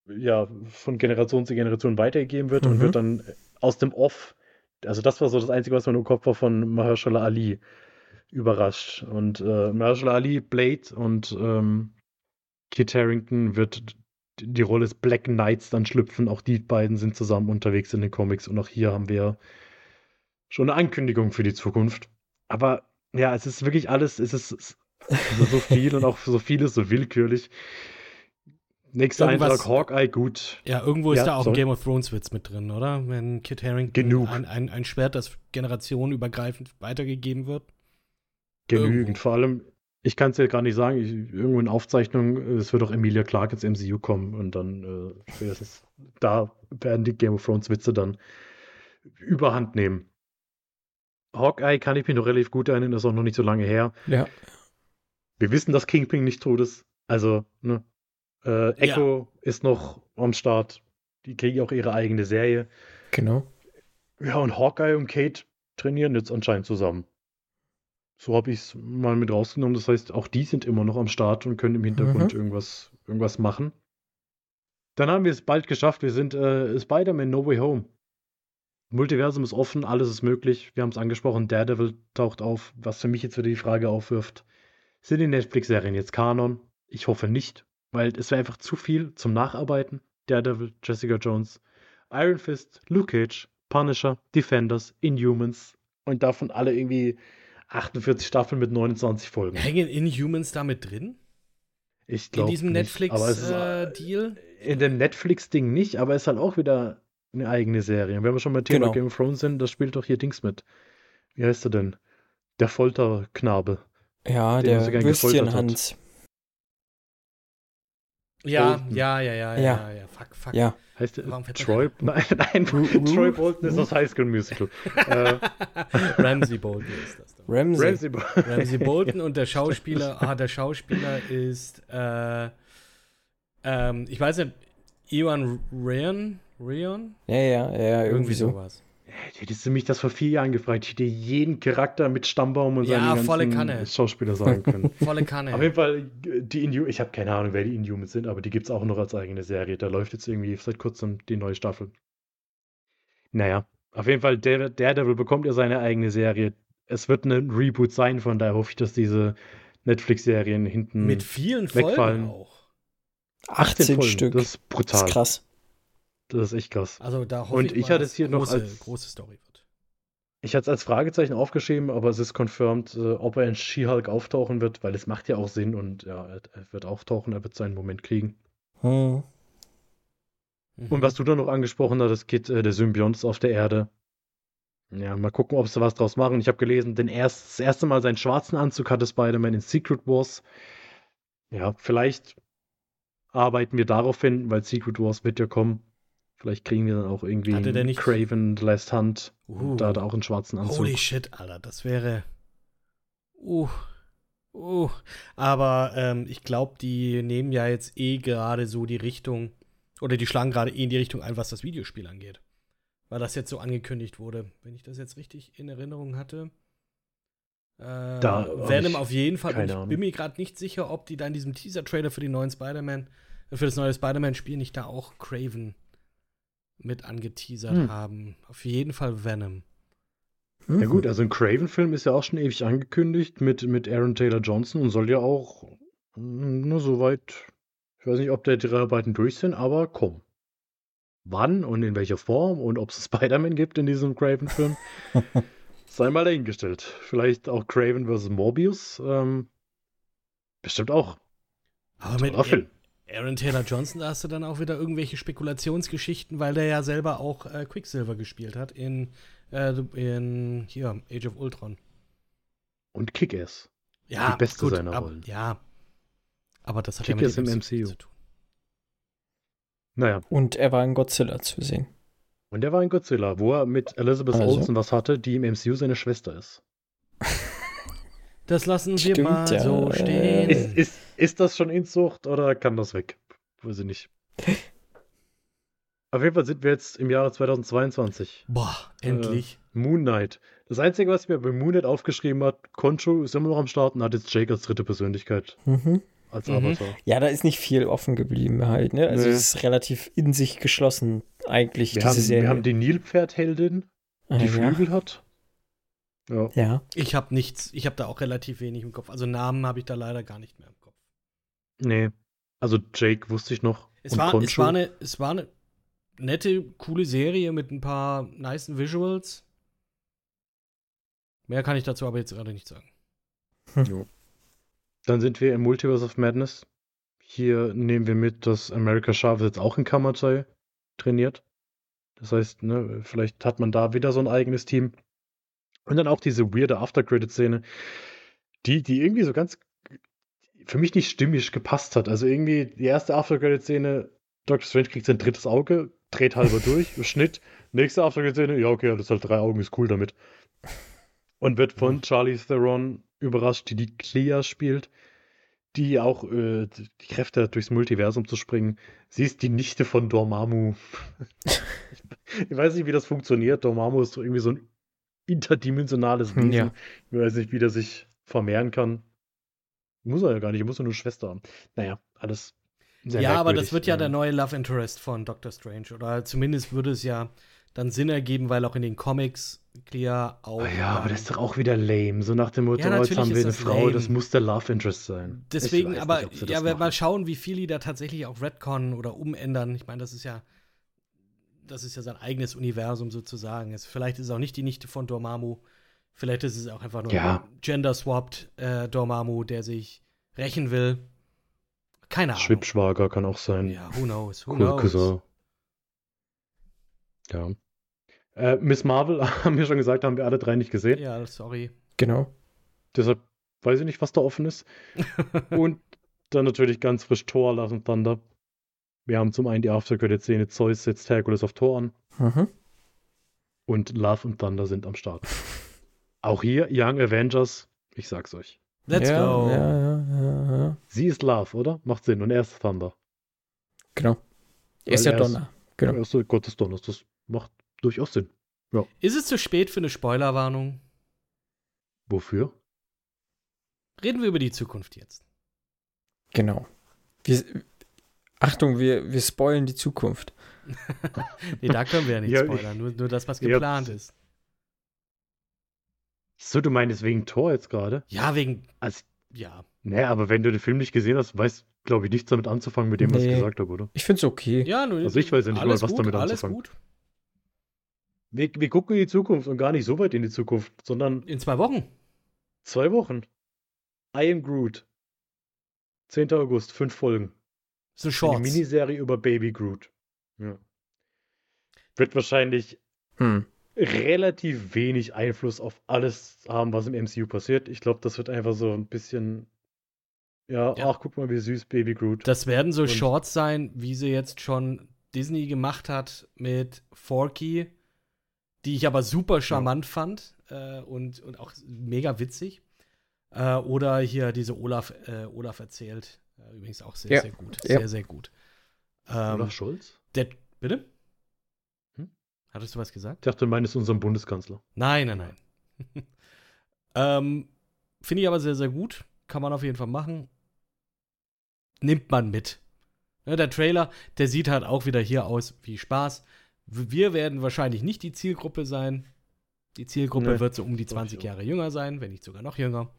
ja von Generation zu Generation weitergegeben wird und Mhm. wird dann aus dem Off, also das war so das Einzige, was mir im Kopf war von Mahershala Ali, überrascht. Und äh, Mahershala Ali, Blade und ähm, Kit Harington wird die Rolle des Black Knights dann schlüpfen. Auch die beiden sind zusammen unterwegs in den Comics und auch hier haben wir schon eine Ankündigung für die Zukunft. Aber ja, es ist wirklich alles, es ist, es ist so viel und auch so vieles so willkürlich. Nächster Irgendwas- Eintrag, Hawkeye, gut. ja, irgendwo ist Ja, da auch ein sorry. Game of Thrones Witz mit drin, oder? Wenn Kit Harington Genug. Ein, ein, ein Schwert, das generationenübergreifend weitergegeben wird. Genügend. Irgendwo. Vor allem, ich kann es ja gar nicht sagen, ich, irgendwo in Aufzeichnung, es wird auch Emilia Clarke ins MCU kommen und dann äh, spätestens da werden die Game of Thrones Witze dann überhand nehmen. Hawkeye kann ich mich noch relativ gut erinnern, das ist auch noch nicht so lange her. Ja. Wir wissen, dass Kingpin nicht tot ist. Also, ne? Äh, Echo ist noch am Start. Die kriegen auch ihre eigene Serie. Genau. Ja, und Hawkeye und Kate trainieren jetzt anscheinend zusammen. So habe ich es mal mit rausgenommen. Das heißt, auch die sind immer noch am Start und können im Hintergrund Mhm. irgendwas, irgendwas machen. Dann haben wir es bald geschafft. Wir sind äh, Spider-Man No Way Home. Multiversum ist offen, alles ist möglich. Wir haben es angesprochen, Daredevil taucht auf, was für mich jetzt wieder die Frage aufwirft. Sind die Netflix-Serien jetzt Kanon? Ich hoffe nicht, weil es wäre einfach zu viel zum Nacharbeiten. Daredevil, Jessica Jones, Iron Fist, Luke Cage, Punisher, Defenders, Inhumans und davon alle irgendwie 48 Staffeln mit 29 Folgen. Hängen Inhumans da mit drin? Ich In glaube diesem nicht, aber es ist, äh, Netflix-Deal? in dem Netflix-Ding nicht, aber es ist halt auch wieder eine eigene Serie. Wenn wir schon bei Thema Genau. Game of Thrones sind, da spielt doch hier Dings mit. Wie heißt er denn? Der Folterknabe. Ja, er der. Würstchenhans. ja, Bolton. ja, ja, ja, ja, Ja. ja, Fuck, fuck. Ja. Heißt der Warum Troy? Nein, nein, Troy Ru- Bolton ist das High School Musical. äh, Ramsey Bolton ist das. Ramsey. Ramsey Bolton. Ramsey Bolton und der Schauspieler, ah, der Schauspieler ist, äh, ähm, ich weiß nicht, Ewan Ryan? Ryan? Ja, ja, ja, irgendwie so. sowas. Hättest du mich das vor vier Jahren gefragt, ich hätte jeden Charakter mit Stammbaum und Ja, seinen volle ganzen Kanne. Schauspieler sagen können. Volle Kanne. Auf jeden Fall, die Inhumans, ich habe keine Ahnung, wer die Inhumans sind, aber die gibt es auch noch als eigene Serie. Da läuft jetzt irgendwie seit kurzem die neue Staffel. Naja, auf jeden Fall, Dare- Daredevil bekommt ja seine eigene Serie. Es wird ein Reboot sein, von daher hoffe ich, dass diese Netflix-Serien hinten Mit vielen wegfallen. Folgen auch. 18 Folgen. Stück. Das ist Das brutal. ist krass. Das ist echt krass. Also da hoffe Und ich, ich mal, hatte dass es hier noch große, als- große Story wird. Ich hatte es als Fragezeichen aufgeschrieben, aber es ist confirmed, äh, ob er in She-Hulk auftauchen wird, weil es macht ja auch Sinn und ja, er, er wird auftauchen, er wird seinen Moment kriegen. Hm. Mhm. Und was du da noch angesprochen hattest, Kit, äh, der Symbiont auf der Erde. Ja, mal gucken, ob sie was draus machen. Ich habe gelesen, den erst, das erste Mal seinen schwarzen Anzug hatte Spider-Man in Secret Wars. Ja, vielleicht arbeiten wir darauf hin, weil Secret Wars wird ja kommen. Vielleicht kriegen wir dann auch irgendwie Hatte der nicht- Craven The Last Hunt. Uh. Da hat er auch einen schwarzen Anzug. Holy shit, Alter, das wäre. Uh. Uh. Aber ähm, ich glaube, die nehmen ja jetzt eh gerade so die Richtung. Oder die schlagen gerade eh in die Richtung ein, was das Videospiel angeht. Weil das jetzt so angekündigt wurde. Wenn ich das jetzt richtig in Erinnerung hatte. Äh, Da Venom auf jeden Fall. Und keine ich Ahnung. bin mir gerade nicht sicher, ob die da in diesem Teaser-Trailer für den neuen Spider-Man, äh, für das neue Spider-Man-Spiel nicht da auch Craven mit angeteasert Hm. haben. Auf jeden Fall Venom. Ja gut, also ein Craven-Film ist ja auch schon ewig angekündigt mit, mit Aaron Taylor Johnson und soll ja auch mm, nur soweit, ich weiß nicht, ob der Dreharbeiten durch sind, aber komm. Wann und in welcher Form und ob es Spider-Man gibt in diesem Craven-Film, sei mal dahingestellt. Vielleicht auch Craven vs. Morbius, ähm, bestimmt auch. Aber mit Film. Aaron Taylor Johnson, da hast du dann auch wieder irgendwelche Spekulationsgeschichten, weil der ja selber auch äh, Quicksilver gespielt hat in, äh, in hier, Age of Ultron. Und Kick-Ass. Ja, Die beste seiner ab- Rollen. Ja. Aber das hat Kick ja mit dem MCU. zu tun. Naja, Und er war in Godzilla zu sehen. und der war in Godzilla, wo er mit Elizabeth Also? Olsen was hatte, die im MCU seine Schwester ist. Das lassen wir Stimmt, mal ja. so stehen. Ist, ist, ist das schon Inzucht oder kann das weg? Weiß ich nicht. Auf jeden Fall sind wir jetzt im Jahre 2022. Boah, endlich. Moon Knight. Das Einzige, was mir bei Moon Knight aufgeschrieben hat, Concho ist immer noch am Start und hat jetzt Jake als dritte Persönlichkeit, Mhm. Als Mhm. Avatar. Ja, da ist nicht viel offen geblieben halt, ne? Also Nee. es ist relativ in sich geschlossen eigentlich, Wir diese haben, Serie. wir haben die Nilpferdheldin, Ah, die ja. Flügel hat. Ja. Ja. Ich habe nichts, ich habe da auch relativ wenig im Kopf. Also Namen habe ich da leider gar nicht mehr im Kopf. Nee. Also Jake wusste ich noch. Es war, es war eine, es war eine nette, coole Serie mit ein paar nice Visuals. Mehr kann ich dazu aber jetzt gerade nicht sagen. Dann sind wir im Multiverse of Madness. Hier nehmen wir mit, dass America Chavez jetzt auch in Kamatei trainiert. Das heißt, ne, vielleicht hat man da wieder so ein eigenes Team. Und dann auch diese weirde After-Credit-Szene, die, die irgendwie so ganz für mich nicht stimmig gepasst hat. Also irgendwie die erste After-Credit-Szene, Doctor Strange kriegt sein drittes Auge, dreht halber durch, Schnitt. Nächste After-Credit-Szene, ja, okay, das halt drei Augen, ist cool damit. Und wird von Charlie Theron überrascht, die die Clea spielt, die auch äh, die Kräfte hat, durchs Multiversum zu springen. Sie ist die Nichte von Dormammu. ich, weiß nicht, wie das funktioniert. Dormammu ist doch irgendwie so ein interdimensionales Wesen. Ja. Ich weiß nicht, wie der sich vermehren kann. Muss er ja gar nicht, er muss nur Schwester haben. Naja, alles sehr Ja, aber das wird ja, ja der neue Love Interest von Doctor Strange. Oder zumindest würde es ja dann Sinn ergeben, weil auch in den Comics Clear auch. Ah ja, aber das ist doch auch wieder lame. So nach dem Motto, ja, jetzt haben wir eine Frau, lame. das muss der Love Interest sein. Deswegen, aber nicht, ja, wir mal schauen, wie viel die da tatsächlich auch retconnen oder umändern. Ich meine, das ist ja, das ist ja sein eigenes Universum sozusagen. Es, vielleicht ist es auch nicht die Nichte von Dormammu. Vielleicht ist es auch einfach nur ja. gender-swapped äh, Dormammu, der sich rächen will. Keine Ahnung. Schwibschwager kann auch sein. Ja, who knows, who cool, knows. Ja. Äh, Miss Marvel, haben wir schon gesagt, haben wir alle drei nicht gesehen. Ja, sorry. Genau. Deshalb weiß ich nicht, was da offen ist. und dann natürlich ganz frisch Thor, Love and Thunder. Wir haben zum einen die Aftercredit-Szene, Zeus setzt Hercules auf Thor an. Mhm. Und Love and Thunder sind am Start. Auch hier Young Avengers, ich sag's euch. Let's ja, go. Ja, ja, ja, Sie ist Love, oder? Macht Sinn. Und er ist Thunder. Genau. Er ist ja Donner. Genau. Er ist Gott des Donners. Das macht durchaus Sinn. Ja. Ist es zu spät für eine Spoilerwarnung? Wofür? Reden wir über die Zukunft jetzt. Genau. Wir, Achtung, wir, wir spoilen die Zukunft. nee, da können wir ja nicht ja, spoilern, nur, nur das, was geplant ja. ist. So, du meinst wegen Tor jetzt gerade? Ja, wegen. Also, ja. Naja, aber wenn du den Film nicht gesehen hast, weißt, glaube ich, nichts damit anzufangen, mit dem, nee. was ich gesagt habe, oder? Ich finde es okay. Ja, nur, also ich weiß ja nicht mal, was gut, damit alles anzufangen. Gut. Wir, wir gucken in die Zukunft und gar nicht so weit in die Zukunft, sondern. In zwei Wochen. Zwei Wochen. I am Groot. 10. August, fünf Folgen. So Shorts. Eine Miniserie über Baby Groot. Ja. Wird wahrscheinlich hm. relativ wenig Einfluss auf alles haben, was im MCU passiert. Ich glaube, das wird einfach so ein bisschen. Ja, ja, ach, guck mal, wie süß Baby Groot. Das werden so und Shorts sein, wie sie jetzt schon Disney gemacht hat mit Forky die ich aber super charmant ja. fand äh, und, und auch mega witzig. Äh, oder hier diese Olaf, äh, Olaf erzählt. Äh, übrigens auch sehr, ja. sehr gut. Sehr, ja. sehr gut. Ähm, Olaf Scholz? Der, bitte? Hm? Hattest du was gesagt? Ich dachte, du meinst unseren Bundeskanzler. Nein, nein, nein. ähm, Finde ich aber sehr, sehr gut. Kann man auf jeden Fall machen. Nimmt man mit. Ja, der Trailer, der sieht halt auch wieder hier aus wie Spaß. Wir werden wahrscheinlich nicht die Zielgruppe sein. Die Zielgruppe nee, wird so um die 20 Jahre jünger sein, wenn nicht sogar noch jünger.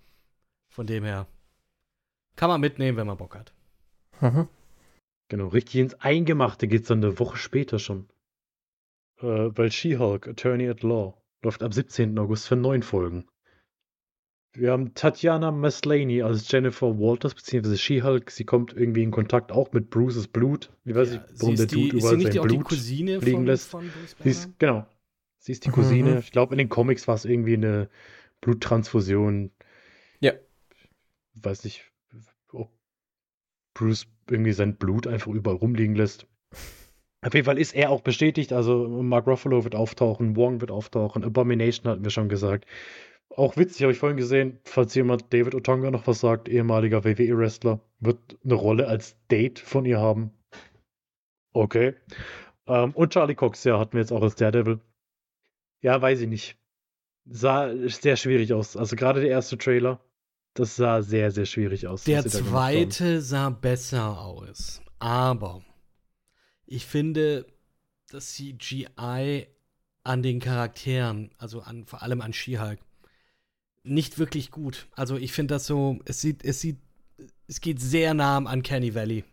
Von dem her kann man mitnehmen, wenn man Bock hat. Mhm. Genau, richtig ins Eingemachte geht es dann eine Woche später schon. Äh, weil She-Hulk, Attorney at Law, läuft am 17. August für neun Folgen. Wir haben Tatjana Maslany als Jennifer Walters, beziehungsweise She-Hulk. Sie kommt irgendwie in Kontakt auch mit Bruces Blut. Ich weiß nicht, warum der Dude überall sein Blut Cousine fliegen von, lässt. Von sie ist, genau. Sie ist die Cousine. Mhm. Ich glaube, in den Comics war es irgendwie eine Bluttransfusion. Ja. Ich weiß nicht, ob Bruce irgendwie sein Blut einfach überall rumliegen lässt. Auf jeden Fall ist er auch bestätigt. Also Mark Ruffalo wird auftauchen, Wong wird auftauchen, Abomination hatten wir schon gesagt. Auch witzig, habe ich vorhin gesehen, falls jemand David Otonga noch was sagt, ehemaliger WWE-Wrestler, wird eine Rolle als Date von ihr haben. Okay. Ähm, und Charlie Cox, ja, hatten wir jetzt auch als Daredevil. Ja, weiß ich nicht. Sah sehr schwierig aus. Also gerade der erste Trailer, das sah sehr, sehr schwierig aus. Der zweite sah besser aus. Aber ich finde, das CGI an den Charakteren, also an, vor allem an She-Hulk, nicht wirklich gut. Also ich finde das so, es sieht, es sieht, es geht sehr nah am Kenny Valley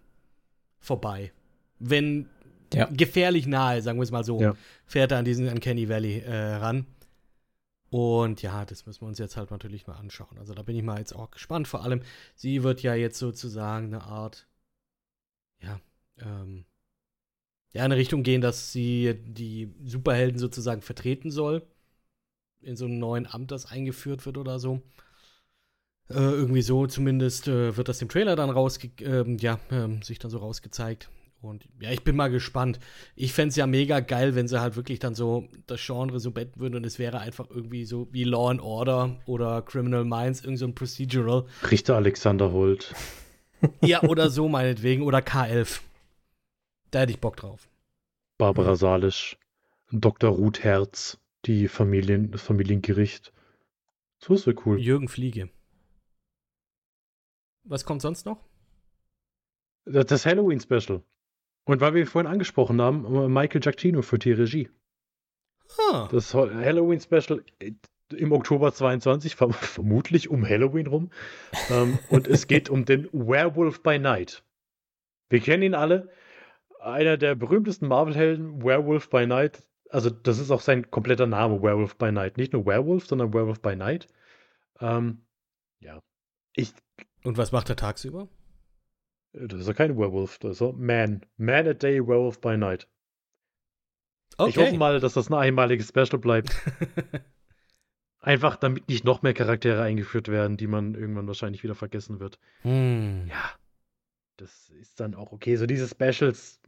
vorbei. Wenn ja. gefährlich nahe, sagen wir es mal so, ja. fährt er an diesen Uncanny Valley äh, ran. Und ja, das müssen wir uns jetzt halt natürlich mal anschauen. Also da bin ich mal jetzt auch gespannt. Vor allem, sie wird ja jetzt sozusagen eine Art, ja, ähm, ja, in eine Richtung gehen, dass sie die Superhelden sozusagen vertreten soll in so einem neuen Amt, das eingeführt wird oder so. Äh, irgendwie so zumindest äh, wird das im Trailer dann rausge äh, ja, ähm, sich dann so rausgezeigt. Und ja, ich bin mal gespannt. Ich fände es ja mega geil, wenn sie halt wirklich dann so das Genre so betten würden und es wäre einfach irgendwie so wie Law and Order oder Criminal Minds, irgend so ein Procedural. Richter Alexander Holt. ja, oder so meinetwegen. Oder K11. Da hätte ich Bock drauf. Barbara Salisch. Dr. Ruth Herz die Familien, das Familiengericht. So ist cool. Jürgen Fliege. Was kommt sonst noch? Das, Halloween-Special. Und weil wir vorhin angesprochen haben, Michael Giacchino für die Regie. Ah, Das Halloween-Special äh, im Oktober 22, verm vermutlich um Halloween rum. ähm, und es geht um den Werewolf by Night. Wir kennen ihn alle. Einer der berühmtesten Marvel-Helden, Werewolf by Night. Also, das ist auch sein kompletter Name, Werewolf by Night. Nicht nur Werewolf, sondern Werewolf by Night. Ähm, ja. Ich, und was macht er tagsüber? das ist ja kein Werewolf, das ist ja Man. Man a Day, Werewolf by Night. Okay. Ich hoffe mal, dass das ein einmaliges Special bleibt. Einfach damit nicht noch mehr Charaktere eingeführt werden, die man irgendwann wahrscheinlich wieder vergessen wird. hm. Ja, das ist dann auch okay. So diese Specials,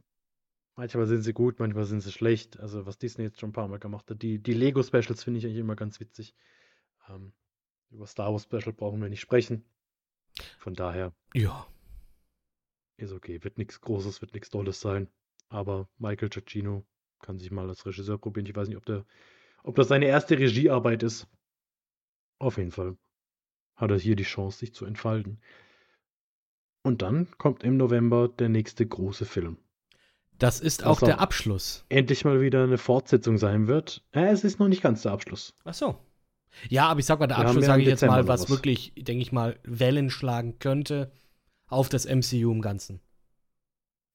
manchmal sind sie gut, manchmal sind sie schlecht. Also was Disney jetzt schon ein paar Mal gemacht hat. Die, die Lego-Specials finde ich eigentlich immer ganz witzig. Ähm, über Star Wars Special brauchen wir nicht sprechen. Von daher Ja. ist okay. Wird nichts Großes, wird nichts Tolles sein. Aber Michael Giacchino kann sich mal als Regisseur probieren. Ich weiß nicht, ob, der, ob das seine erste Regiearbeit ist. Auf jeden Fall hat er hier die Chance, sich zu entfalten. Und dann kommt im November der nächste große Film. Das ist auch der Abschluss. Endlich mal wieder eine Fortsetzung sein wird. Äh, es ist noch nicht ganz der Abschluss. Ach so. Ja, aber ich sag mal, der Wir Abschluss, sage ich jetzt mal, was was. wirklich, denke ich mal, Wellen schlagen könnte auf das MCU im Ganzen.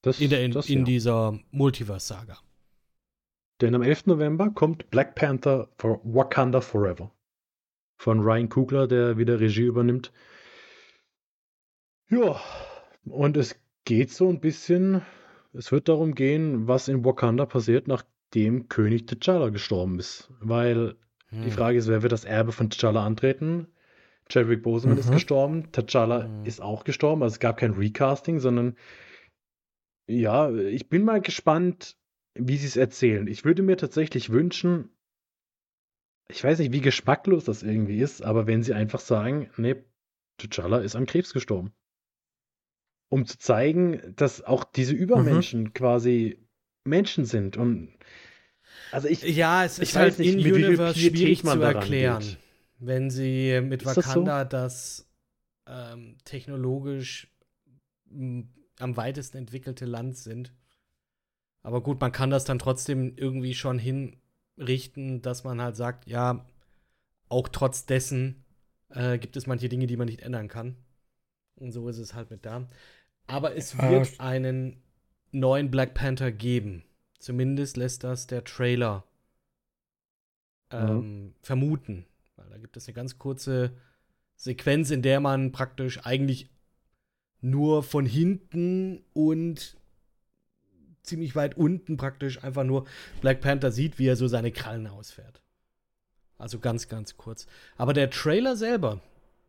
Das, In, der, in, das in ja. dieser Multiverse-Saga. Denn am 11. November kommt Black Panther for Wakanda Forever. Von Ryan Coogler, der wieder Regie übernimmt. Ja, und es geht so ein bisschen, es wird darum gehen, was in Wakanda passiert, nachdem König T'Challa gestorben ist. Weil Hm. die Frage ist, wer wird das Erbe von T'Challa antreten? Chadwick Boseman ist Mhm. gestorben, T'Challa Mhm. ist auch gestorben, also es gab kein Recasting, sondern ja, ich bin mal gespannt, wie sie es erzählen. Ich würde mir tatsächlich wünschen, ich weiß nicht, wie geschmacklos das irgendwie ist, aber wenn sie einfach sagen, nee, T'Challa ist an Krebs gestorben. Um zu zeigen, dass auch diese Übermenschen quasi Menschen sind. Und also ich, Ja, es ist halt nicht, in Universe schwierig zu erklären. geht. Wenn sie mit Ist das so? Wakanda das, ähm, technologisch am weitesten entwickelte Land sind. Aber gut, man kann das dann trotzdem irgendwie schon hinrichten, dass man halt sagt, ja, auch trotz dessen äh, gibt es manche Dinge, die man nicht ändern kann. Und so ist es halt mit da. Aber es Ja, wird st- einen neuen Black Panther geben. Zumindest lässt das der Trailer ähm, vermuten. Weil da gibt es eine ganz kurze Sequenz, in der man praktisch eigentlich nur von hinten und ziemlich weit unten praktisch einfach nur Black Panther sieht, wie er so seine Krallen ausfährt. Also ganz, ganz kurz. Aber der Trailer selber,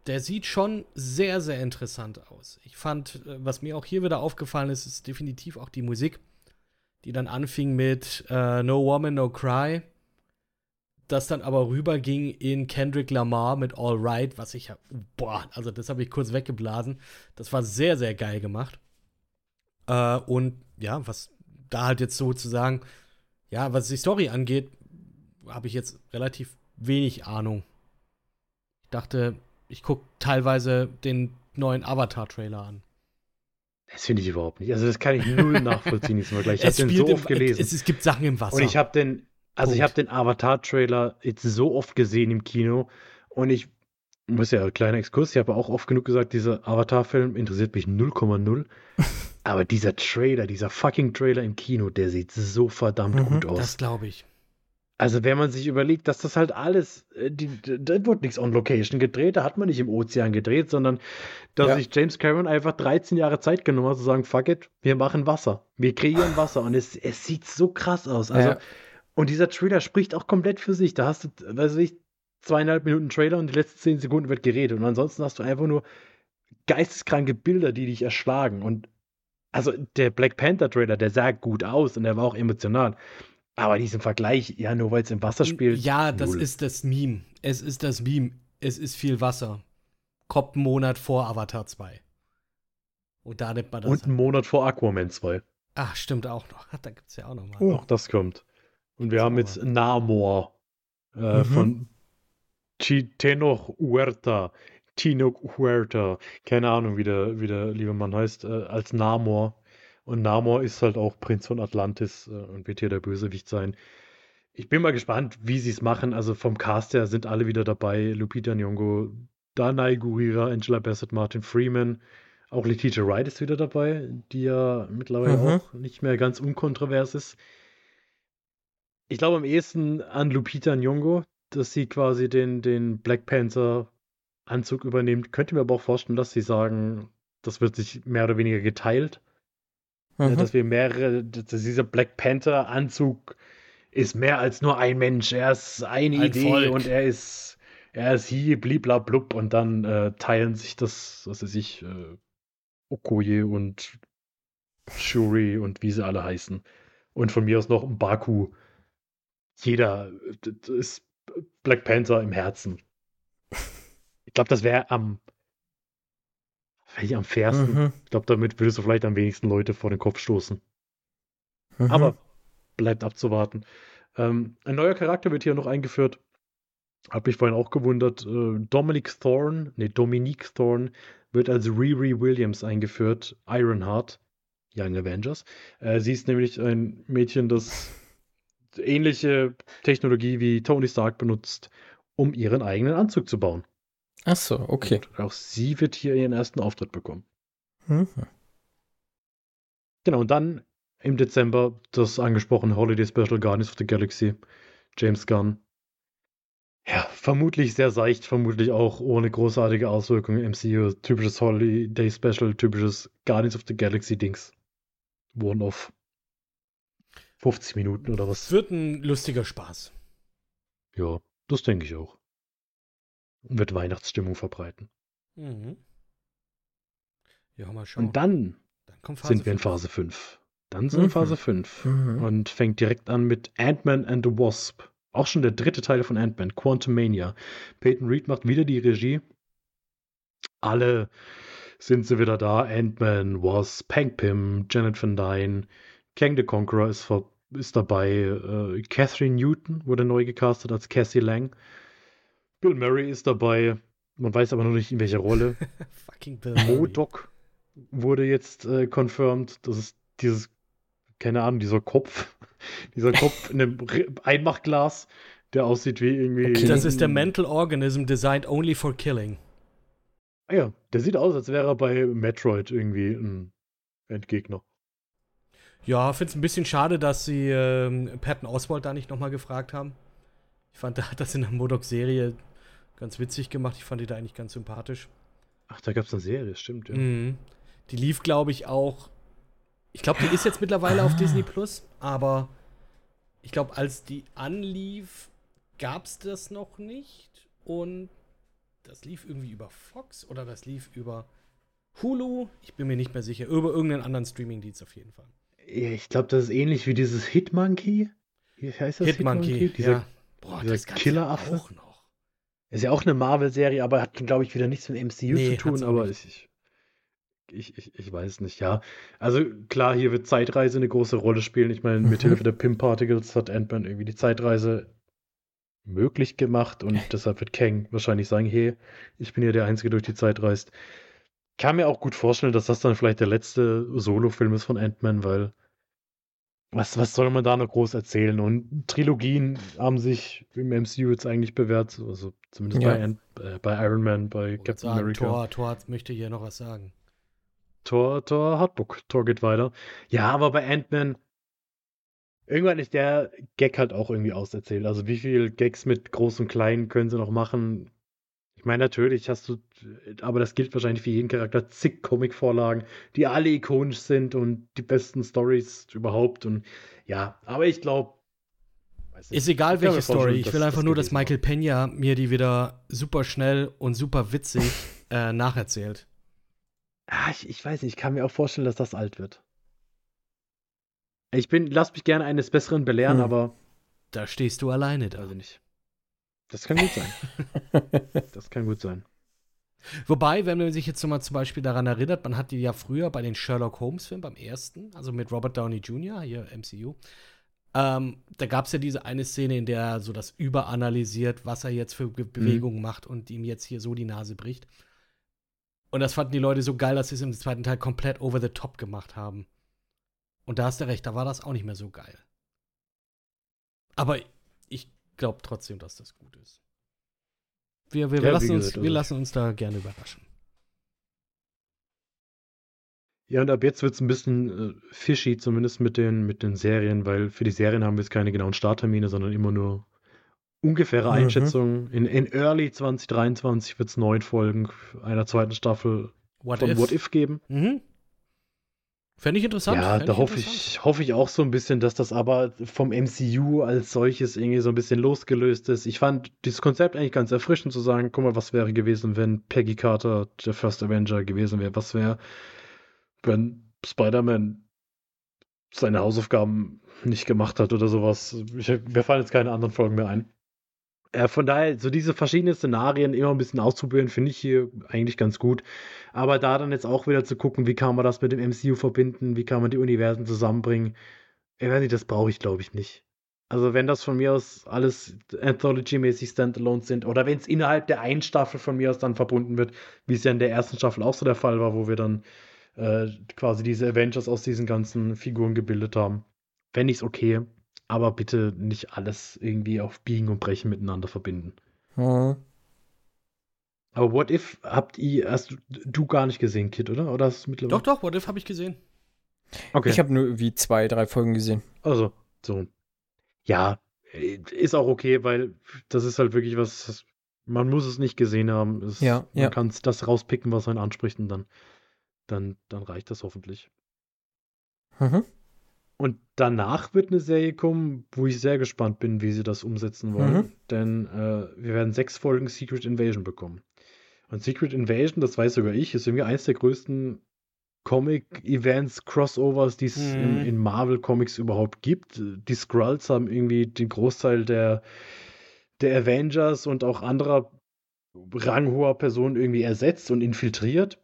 der sieht schon sehr, sehr interessant aus. Ich fand, äh, was mir auch hier wieder aufgefallen ist, ist definitiv auch die Musik, die dann anfing mit äh, No Woman, No Cry. Das dann aber rüberging in Kendrick Lamar mit All Right, was ich, boah, also das habe ich kurz weggeblasen. Das war sehr, sehr geil gemacht. Äh, und ja, was da halt jetzt sozusagen, ja, was die Story angeht, habe ich jetzt relativ wenig Ahnung. Ich dachte, ich gucke teilweise den neuen Avatar-Trailer an. das finde ich überhaupt nicht. Also das kann ich null nachvollziehen, diesen Vergleich. Ich habe den so oft gelesen. Es, es gibt Sachen im Wasser. Und ich habe den, also ich Punkt. habe den Avatar-Trailer jetzt so oft gesehen im Kino und ich muss ja, kleiner Exkurs, ich habe auch oft genug gesagt, dieser Avatar-Film interessiert mich 0,0. Aber dieser Trailer, dieser fucking Trailer im Kino, der sieht so verdammt Mhm, gut aus. das glaube ich. Also wenn man sich überlegt, dass das halt alles, äh, die, da wird nichts on Location gedreht, da hat man nicht im Ozean gedreht, sondern dass Ja. sich James Cameron einfach 13 Jahre Zeit genommen hat, zu sagen, fuck it, wir machen Wasser. Wir kreieren Wasser und es, es sieht so krass aus. Also, Ja. und dieser Trailer spricht auch komplett für sich. Da hast du, weiß ich, zweieinhalb Minuten Trailer und die letzten zehn Sekunden wird geredet. Und ansonsten hast du einfach nur geisteskranke Bilder, die dich erschlagen. Und also der Black Panther Trailer, der sah gut aus und der war auch emotional. Aber diesen Vergleich, ja, nur weil es im Wasser spielt. Ja, das null. ist das Meme. Es ist das Meme. Es ist viel Wasser. Kommt einen Monat vor Avatar 2. Und da nimmt man das. Und einen Monat vor Aquaman 2. Ach, stimmt auch noch. Da gibt es ja auch noch mal. Oh. Auch das kommt. Und wir haben jetzt Namor äh, Mhm. von Chitenoch Huerta. Tino Huerta, keine Ahnung, wie der, wie der liebe Mann heißt, äh, als Namor. Und Namor ist halt auch Prinz von Atlantis äh, und wird hier der Bösewicht sein. Ich bin mal gespannt, wie sie es machen. Also vom Cast her sind alle wieder dabei. Lupita Nyong'o, Danai Gurira, Angela Bassett, Martin Freeman. Auch Letitia Wright ist wieder dabei, die ja mittlerweile Mhm. auch nicht mehr ganz unkontrovers ist. Ich glaube am ehesten an Lupita Nyong'o, dass sie quasi den, den Black Panther Anzug übernimmt. Könnte mir aber auch vorstellen, dass sie sagen, das wird sich mehr oder weniger geteilt. Mhm. dass wir mehrere, dass dieser Black Panther Anzug ist mehr als nur ein Mensch. Er ist eine Ein Idee Volk. und er ist, er ist hier, bliblablub und dann äh, teilen sich das, was weiß ich, äh, Okoye und Shuri und wie sie alle heißen. Und von mir aus noch ein Baku. Jeder ist Black Panther im Herzen. Ich glaube, das wäre am, vielleicht am fairsten. Mhm. Ich glaube, damit würdest du vielleicht am wenigsten Leute vor den Kopf stoßen. Mhm. Aber bleibt abzuwarten. Ähm, ein neuer Charakter wird hier noch eingeführt. Hab mich vorhin auch gewundert. Äh, Dominic Thorne, nee, Dominique Thorne wird als Riri Williams eingeführt. Ironheart, Young Avengers. Äh, sie ist nämlich ein Mädchen, das ähnliche Technologie wie Tony Stark benutzt, um ihren eigenen Anzug zu bauen. Ach so, okay. Und auch sie wird hier ihren ersten Auftritt bekommen. Mhm. Genau, und dann im Dezember das angesprochene Holiday Special Guardians of the Galaxy, James Gunn. Ja, vermutlich sehr seicht, vermutlich auch ohne großartige Auswirkungen im MCU. Typisches Holiday Special, typisches Guardians of the Galaxy Dings. One-off. 50 Minuten oder was? Wird ein lustiger Spaß. Ja, das denke ich auch. Wird Weihnachtsstimmung verbreiten. Mhm. Ja, mal schauen. Und dann Dann kommt sind wir in. Phase 5. Dann sind wir in Mhm. Phase 5. Mhm. und fängt direkt an mit Ant-Man and the Wasp. Auch schon der dritte Teil von Ant-Man, Quantumania. Peyton Reed macht wieder die Regie. Alle sind sie wieder da. Ant-Man, Wasp, Hank Pym, Janet Van Dyne, Kang the Conqueror ist, ist dabei. Äh, Catherine Newton wurde neu gecastet als Cassie Lang. Bill Murray ist dabei. Man weiß aber noch nicht, in welcher Rolle. Fucking Bill Murray. Modok wurde jetzt äh, confirmed. Das ist dieses, keine Ahnung, dieser Kopf. dieser Kopf in einem Einmachglas, der aussieht wie irgendwie. Okay. Das ist der Mental Organism designed only for killing. Ah ja, der sieht aus, als wäre er bei Metroid irgendwie ein Endgegner. Ja, finde es ein bisschen schade, dass sie ähm, Patton Oswald da nicht nochmal gefragt haben. Ich fand, der hat das in der Modok-Serie ganz witzig gemacht. Ich fand die da eigentlich ganz sympathisch. Ach, da gab es eine Serie, stimmt, ja. Mhm. Die lief, glaube ich, auch. Ich glaube, die ist jetzt mittlerweile auf Ah. Disney Plus, aber ich glaube, als die anlief, gab es das noch nicht. Und das lief irgendwie über Fox oder das lief über Hulu. Ich bin mir nicht mehr sicher. Über irgendeinen anderen Streamingdienst auf jeden Fall. Ja, ich glaube, das ist ähnlich wie dieses Hitmonkey. Wie heißt das? Hitmonkey, Dieser, ja. Boah, dieser das Killeraffe? auch noch. Ist ja auch eine Marvel-Serie, aber hat, glaube ich, wieder nichts mit MCU Nee, zu tun, aber nicht. ich, ich, ich, ich weiß nicht, ja. Also klar, hier wird Zeitreise eine große Rolle spielen. Ich meine, mit Mhm. Hilfe der Pym-Particles hat Ant-Man irgendwie die Zeitreise möglich gemacht und deshalb wird Kang wahrscheinlich sagen, hey, ich bin hier der Einzige, der durch die Zeit reist. Kann mir auch gut vorstellen, dass das dann vielleicht der letzte Solo-Film ist von Ant-Man, weil was, was soll man da noch groß erzählen? Und Trilogien haben sich im MCU jetzt eigentlich bewährt, also zumindest Ja. bei, Ant, äh, bei Iron Man, bei Wollte Captain sagen, America. Thor, Thor hat- möchte hier noch was sagen. Tor, Tor, Hardbook. Tor geht weiter. Ja, aber bei Ant-Man, irgendwann ist der Gag halt auch irgendwie auserzählt. Also wie viel Gags mit Groß und Klein können sie noch machen? Ich meine, natürlich hast du, aber das gilt wahrscheinlich für jeden Charakter, zig Comic-Vorlagen, die alle ikonisch sind und die besten Stories überhaupt. Und ja, aber ich glaube. Ist egal, welche Story. Ich will einfach nur, dass Michael Pena mir die wieder super schnell und super witzig äh, nacherzählt. Ah, ich, ich weiß nicht, ich kann mir auch vorstellen, dass das alt wird. Ich bin, lass mich gerne eines Besseren belehren, Hm. aber Da stehst du alleine da. ich nicht. Das kann gut sein. Das kann gut sein. Wobei, wenn man sich jetzt nochmal zum Beispiel daran erinnert, man hat die ja früher bei den Sherlock Holmes-Filmen, beim ersten, also mit Robert Downey Jr., hier MCU, ähm, da gab es ja diese eine Szene, in der er so das überanalysiert, was er jetzt für Ge- Bewegungen macht und ihm jetzt hier so die Nase bricht. Und das fanden die Leute so geil, dass sie es im zweiten Teil komplett over the top gemacht haben. Und da hast du recht, da war das auch nicht mehr so geil. Aber glaube trotzdem, dass das gut ist. Wir, wir, Ja, lassen, uns, wir also- lassen uns da gerne überraschen. Ja, und ab jetzt wird es ein bisschen äh, fishy, zumindest mit den, mit den Serien, weil für die Serien haben wir jetzt keine genauen Starttermine, sondern immer nur ungefähre Mhm. Einschätzungen. In, in Early 2023 wird es neun Folgen einer zweiten Staffel What von if? What If geben. Mhm. Fände ich interessant. Ja, Fänd da hoffe interessant. ich, hoffe ich auch so ein bisschen, dass das aber vom MCU als solches irgendwie so ein bisschen losgelöst ist. Ich fand dieses Konzept eigentlich ganz erfrischend zu sagen, guck mal, was wäre gewesen, wenn Peggy Carter der First Avenger gewesen wäre? Was wäre, wenn Spider-Man seine Hausaufgaben nicht gemacht hat oder sowas? Ich, mir fallen jetzt keine anderen Folgen mehr ein. Äh, von daher, so diese verschiedenen Szenarien immer ein bisschen auszuprobieren, finde ich hier eigentlich ganz gut. Aber da dann jetzt auch wieder zu gucken, wie kann man das mit dem MCU verbinden, wie kann man die Universen zusammenbringen, ich weiß nicht, das brauche ich glaube ich nicht. Also wenn das von mir aus alles Anthology-mäßig Standalone sind oder wenn es innerhalb der einen Staffel von mir aus dann verbunden wird, wie es ja in der ersten Staffel auch so der Fall war, wo wir dann äh, quasi diese Avengers aus diesen ganzen Figuren gebildet haben, fände ich es okay. Aber bitte nicht alles irgendwie auf Biegen und Brechen miteinander verbinden. Mhm. Aber What If habt ihr, hast du, du gar nicht gesehen, Kid, oder? Oder hast du mittlerweile? Doch, doch, What If habe ich gesehen. Okay. Ich habe nur wie zwei, drei Folgen gesehen. Also, so. Ja, äh, ist auch okay, weil das ist halt wirklich was, man muss es nicht gesehen haben. Es, Ja, man ja. kann das rauspicken, was einen anspricht und dann, dann, dann reicht das hoffentlich. Mhm. Und danach wird eine Serie kommen, wo ich sehr gespannt bin, wie sie das umsetzen wollen. Mhm. Denn äh, wir werden sechs Folgen Secret Invasion bekommen. Und Secret Invasion, das weiß sogar ich, ist irgendwie eins der größten Comic-Events, Crossovers, die es Mhm. in, in Marvel-Comics überhaupt gibt. Die Skrulls haben irgendwie den Großteil der, der Avengers und auch anderer ranghoher Personen irgendwie ersetzt und infiltriert.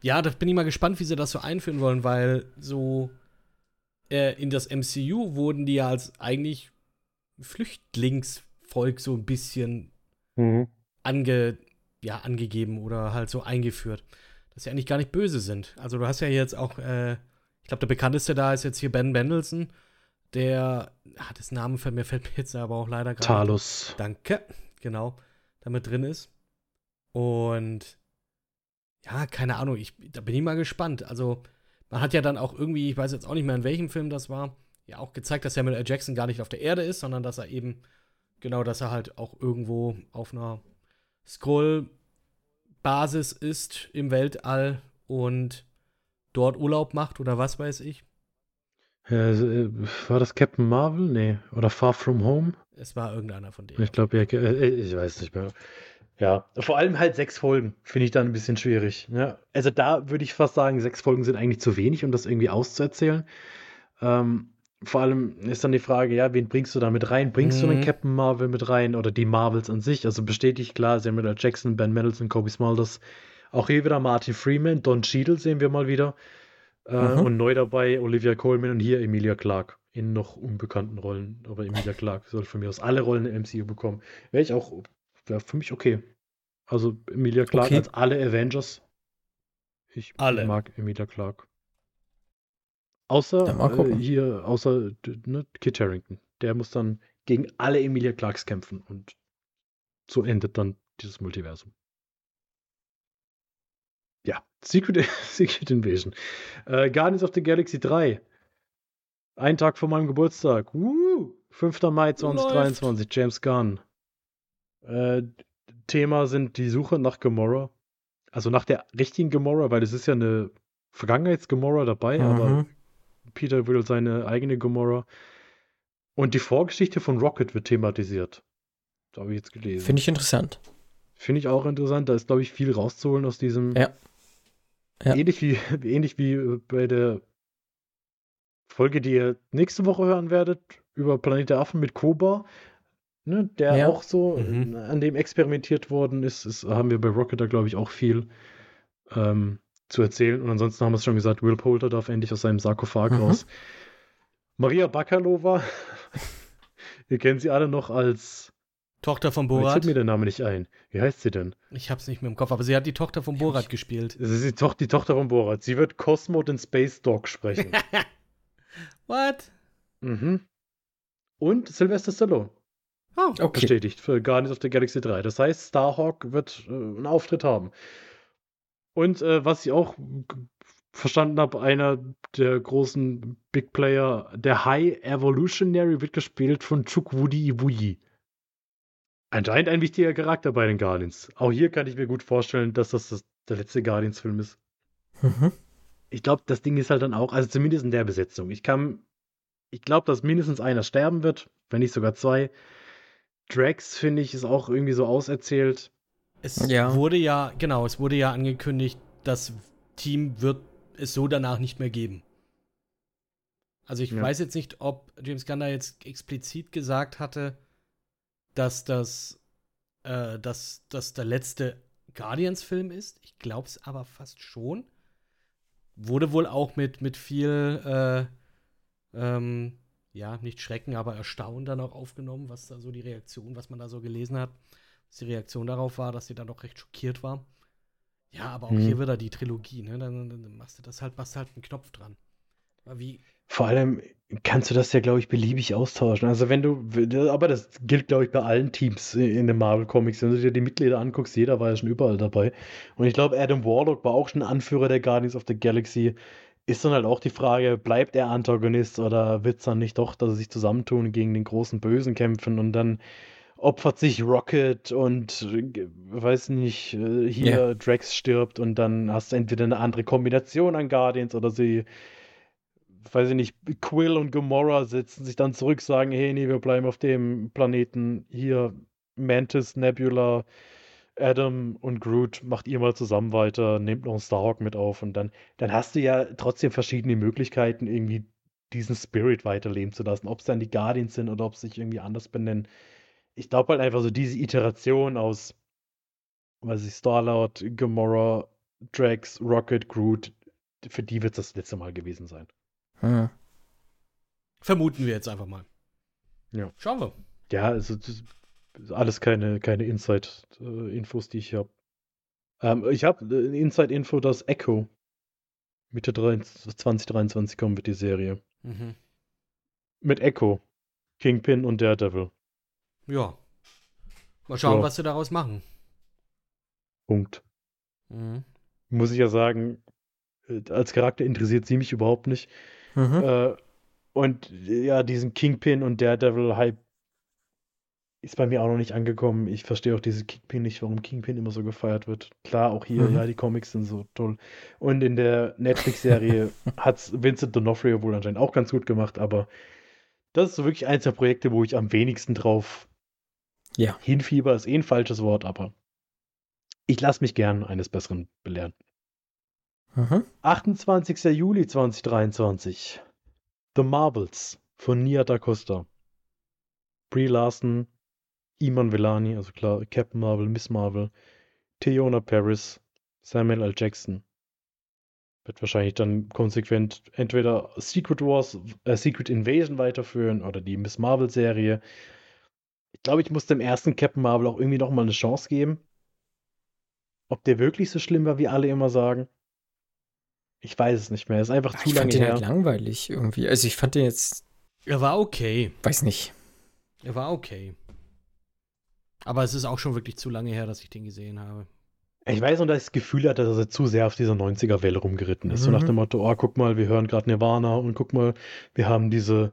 Ja, da bin ich mal gespannt, wie sie das so einführen wollen, weil so äh, in das MCU wurden die ja als eigentlich Flüchtlingsvolk so ein bisschen ange, ja, angegeben oder halt so eingeführt. Dass sie eigentlich gar nicht böse sind. Also du hast ja jetzt auch, äh, ich glaube, der bekannteste da ist jetzt hier Ben Mendelsohn, der, hat das Namen fällt mir fällt mir jetzt aber auch leider gerade. Talos. Danke, genau, damit drin ist. Und ja, keine Ahnung, ich, da bin ich mal gespannt. Also, man hat ja dann auch irgendwie, ich weiß jetzt auch nicht mehr, in welchem Film das war, ja auch gezeigt, dass Samuel L. Jackson gar nicht auf der Erde ist, sondern dass er eben, genau, dass er halt auch irgendwo auf einer Scroll-Basis ist im Weltall und dort Urlaub macht oder was weiß ich. Äh, äh, war das Captain Marvel? Nee. Oder Far From Home? Es war irgendeiner von denen. Ich glaube, ja, äh, ich weiß nicht mehr. Ja, vor allem halt sechs Folgen finde ich dann ein bisschen schwierig. Ja, also da würde ich fast sagen, sechs Folgen sind eigentlich zu wenig, um das irgendwie auszuerzählen. Ähm, vor allem ist dann die Frage, ja, wen bringst du da mit rein? Bringst du Mhm. einen Captain Marvel mit rein oder die Marvels an sich? Also bestätigt klar, Samuel L. Jackson, Ben Mendelsohn, Kobe Smulders, auch hier wieder Martin Freeman, Don Cheadle sehen wir mal wieder. Äh, Mhm. Und neu dabei Olivia Colman und hier Emilia Clarke in noch unbekannten Rollen. Aber Emilia Clarke soll von mir aus alle Rollen im MCU bekommen. Wäre ich auch, wäre für mich okay. Also Emilia Clarke Okay. als alle Avengers. Ich Alle. mag Emilia Clarke. Außer äh, hier, außer ne, Kit Harington. Der muss dann gegen alle Emilia Clarks kämpfen und so endet dann dieses Multiversum. Ja, Secret, Secret Invasion. Äh, Guardians of the Galaxy 3. Ein Tag vor meinem Geburtstag. Uh, 5. Mai 2023, James Gunn. Äh, Thema sind die Suche nach Gamora. Also nach der richtigen Gamora, weil es ist ja eine Vergangenheits-Gamora dabei, aber Mhm. Peter will seine eigene Gamora. Und die Vorgeschichte von Rocket wird thematisiert. Da habe ich jetzt gelesen. Finde ich interessant. Finde ich auch interessant. Da ist, glaube ich, viel rauszuholen aus diesem. Ja. Ja. Ähnlich, wie, ähnlich wie äh, bei der Folge, die ihr nächste Woche hören werdet, über Planet der Affen mit Koba. Ne, der Ja. auch so, Mhm. äh, an dem experimentiert worden ist. ist haben wir bei Rocket da, glaube ich, auch viel ähm, zu erzählen. Und ansonsten haben wir es schon gesagt, Will Poulter darf endlich aus seinem Sarkophag Mhm. raus. Maria Bakalova, ihr kennt sie alle noch als Tochter von Jetzt Borat. fällt mir der Name nicht ein. Wie heißt sie denn? Ich hab's nicht mehr im Kopf, aber sie hat die Tochter von Borat gespielt. Das ist die, Toch die Tochter von Borat. Sie wird Cosmo den Space Dog sprechen. What? mhm. Und Sylvester Stallone. Oh, Okay. bestätigt für Guardians of the Galaxy 3. Das heißt, Starhawk wird äh, einen Auftritt haben. Und äh, was ich auch verstanden habe, einer der großen Big Player, der High Evolutionary, wird gespielt von Chukwudi Iwuyi. Anscheinend ein wichtiger Charakter bei den Guardians. Auch hier kann ich mir gut vorstellen, dass das, das der letzte Guardians-Film ist. Mhm. Ich glaube, das Ding ist halt dann auch, also zumindest in der Besetzung. Ich kann, ich glaube, dass mindestens einer sterben wird, wenn nicht sogar zwei. Drax, finde ich, ist auch irgendwie so auserzählt. Es Ja. wurde ja, genau, es wurde ja angekündigt, das Team wird es so danach nicht mehr geben. Also ich Ja. weiß jetzt nicht, ob James Gunn da jetzt explizit gesagt hatte, dass das, äh, dass das der letzte Guardians-Film ist. Ich glaube es aber fast schon. Wurde wohl auch mit, mit viel, äh, ähm, ja, nicht Schrecken, aber Erstaunen dann auch aufgenommen, was da so die Reaktion, was man da so gelesen hat was die Reaktion darauf war, dass sie dann doch recht schockiert war. Ja, aber auch Mhm. hier wieder die Trilogie, ne? Dann, dann machst du das halt, machst halt einen Knopf dran. Wie, Vor allem kannst du das ja, glaube ich, beliebig austauschen. Also wenn du, aber das gilt, glaube ich, bei allen Teams in den Marvel Comics. Wenn du dir die Mitglieder anguckst, jeder war ja schon überall dabei. Und ich glaube, Adam Warlock war auch schon Anführer der Guardians of the Galaxy. Ist dann halt auch die Frage, bleibt er Antagonist oder wird es dann nicht doch, dass sie sich zusammentun gegen den großen Bösen kämpfen und dann opfert sich Rocket und äh, weiß nicht, äh, hier Ja. Drax stirbt und dann hast du entweder eine andere Kombination an Guardians oder sie weiß ich nicht, Quill und Gamora setzen sich dann zurück, sagen, hey, nee, wir bleiben auf dem Planeten. Hier Mantis, Nebula, Adam und Groot, macht ihr mal zusammen weiter, nehmt noch einen Starhawk mit auf und dann, dann hast du ja trotzdem verschiedene Möglichkeiten, irgendwie diesen Spirit weiterleben zu lassen. Ob es dann die Guardians sind oder ob sie sich irgendwie anders benennen. Ich glaube halt einfach so diese Iteration aus, weiß ich, Star-Lord, Gamora, Drax, Rocket, Groot, für die wird es das letzte Mal gewesen sein. Mhm. vermuten wir jetzt einfach mal. Ja. Schauen wir. Ja, also alles keine, keine Inside-Infos, die ich habe. Ähm, ich habe eine Inside-Info, dass Echo Mitte 23 2023 kommen wird, die Serie. Mhm. Mit Echo, Kingpin und Daredevil. Ja. Mal schauen, Ja. was sie daraus machen. Punkt. Mhm. Muss ich ja sagen, äh, als Charakter interessiert sie mich überhaupt nicht. Mhm. Äh, und äh, ja, diesen Kingpin und Daredevil-Hype ist bei mir auch noch nicht angekommen. Ich verstehe auch diese Kingpin nicht, warum Kingpin immer so gefeiert wird. Klar, auch hier, Mhm. ja, die Comics sind so toll. Und in der Netflix-Serie hat Vincent D'Onofrio wohl anscheinend auch ganz gut gemacht, aber das ist so wirklich eins der Projekte, wo ich am wenigsten drauf Ja. hinfieber, ist eh ein falsches Wort, aber ich lasse mich gern eines Besseren belehren. Mhm. 28. Juli 2023. The Marvels von Nia Da Costa. Brie Larson, Iman Velani, also klar, Captain Marvel, Miss Marvel, Theona Paris, Samuel L. Jackson. Wird wahrscheinlich dann konsequent entweder Secret Wars, äh, Secret Invasion weiterführen oder die Miss Marvel Serie. Ich glaube, ich muss dem ersten Captain Marvel auch irgendwie nochmal eine Chance geben. Ob der wirklich so schlimm war, wie alle immer sagen. Ich weiß es nicht mehr. Es ist einfach zu Ich lange fand den her. halt langweilig irgendwie. Also ich fand den jetzt, Er war okay. weiß nicht. Er war okay. Aber es ist auch schon wirklich zu lange her, dass ich den gesehen habe. Ich weiß nur, dass ich das Gefühl hatte, dass er zu sehr auf dieser 90er-Welle rumgeritten ist. So Mhm. nach dem Motto, oh, guck mal, wir hören gerade Nirvana und guck mal, wir haben diese,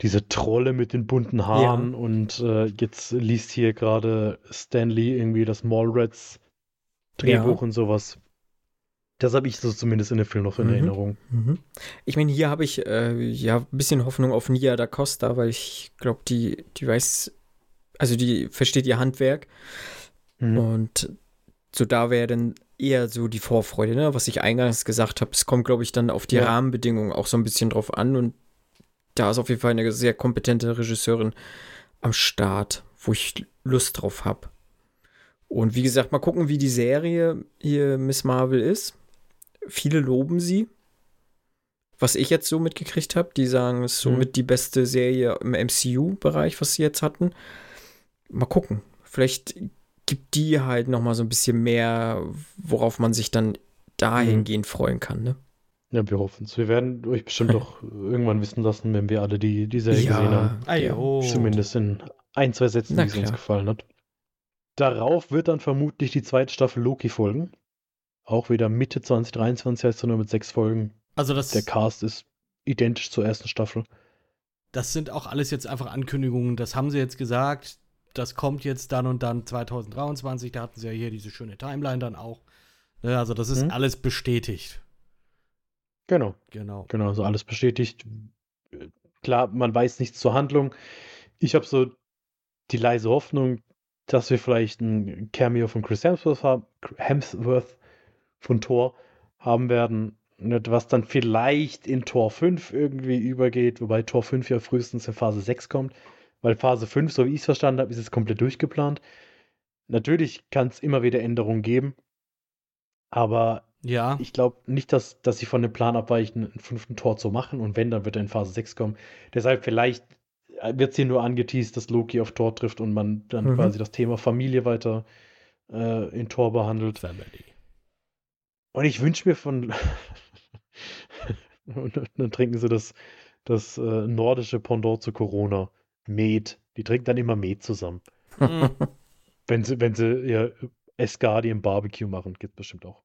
diese Trolle mit den bunten Haaren und äh, jetzt liest hier gerade Stanley irgendwie das Mallrats Drehbuch Ja. und sowas. Das habe ich so zumindest in dem Film noch in Mhm. Erinnerung. Mhm. Ich meine, hier habe ich äh, ja ein bisschen Hoffnung auf Nia da Costa, weil ich glaube, die, die weiß, also die versteht ihr Handwerk Mhm. und so da wäre dann eher so die Vorfreude, ne? was ich eingangs gesagt habe. Es kommt, glaube ich, dann auf die Ja. Rahmenbedingungen auch so ein bisschen drauf an und da ist auf jeden Fall eine sehr kompetente Regisseurin am Start, wo ich Lust drauf habe. Und wie gesagt, mal gucken, wie die Serie hier Miss Marvel ist. Viele loben sie. Was ich jetzt so mitgekriegt habe, die sagen, es ist Mhm. somit die beste Serie im MCU-Bereich, was sie jetzt hatten. Mal gucken. Vielleicht gibt die halt noch mal so ein bisschen mehr, worauf man sich dann dahingehend mhm. freuen kann, ne? Ja, wir hoffen es. Wir werden euch bestimmt doch irgendwann wissen lassen, wenn wir alle die, die Serie ja, gesehen haben. Ah, ja. Zumindest in ein, zwei Sätzen, wie es uns gefallen hat. Darauf wird dann vermutlich die zweite Staffel Loki folgen. Auch wieder Mitte 2023 heißt es nur mit sechs Folgen. Also das. Der Cast ist identisch zur ersten Staffel. Das sind auch alles jetzt einfach Ankündigungen. Das haben sie jetzt gesagt. Das kommt jetzt dann und dann 2023. Da hatten sie ja hier diese schöne Timeline dann auch. Ne, also das ist hm. alles bestätigt. Genau. Genau. Genau, so alles bestätigt. Klar, man weiß nichts zur Handlung. Ich habe so die leise Hoffnung, dass wir vielleicht ein Cameo von Chris Hemsworth haben, Hemsworth von Thor haben werden, was dann vielleicht in Tor 5 irgendwie übergeht, wobei Tor 5 ja frühestens in Phase 6 kommt, weil Phase 5, so wie ich es verstanden habe, ist es komplett durchgeplant. Natürlich kann es immer wieder Änderungen geben, aber ja. ich glaube nicht, dass, dass sie von dem Plan abweichen, einen fünften Tor zu machen und wenn, dann wird er in Phase 6 kommen. Deshalb vielleicht wird es hier nur angeteased, dass Loki auf Tor trifft und man dann mhm. quasi das Thema Familie weiter äh, in Tor behandelt. Family. Und ich wünsche mir von. und dann trinken sie das, das äh, nordische Pendant zu Corona. Met. Die trinken dann immer Met zusammen. Mhm. wenn sie, wenn sie ja Escardian Barbecue machen, geht bestimmt auch.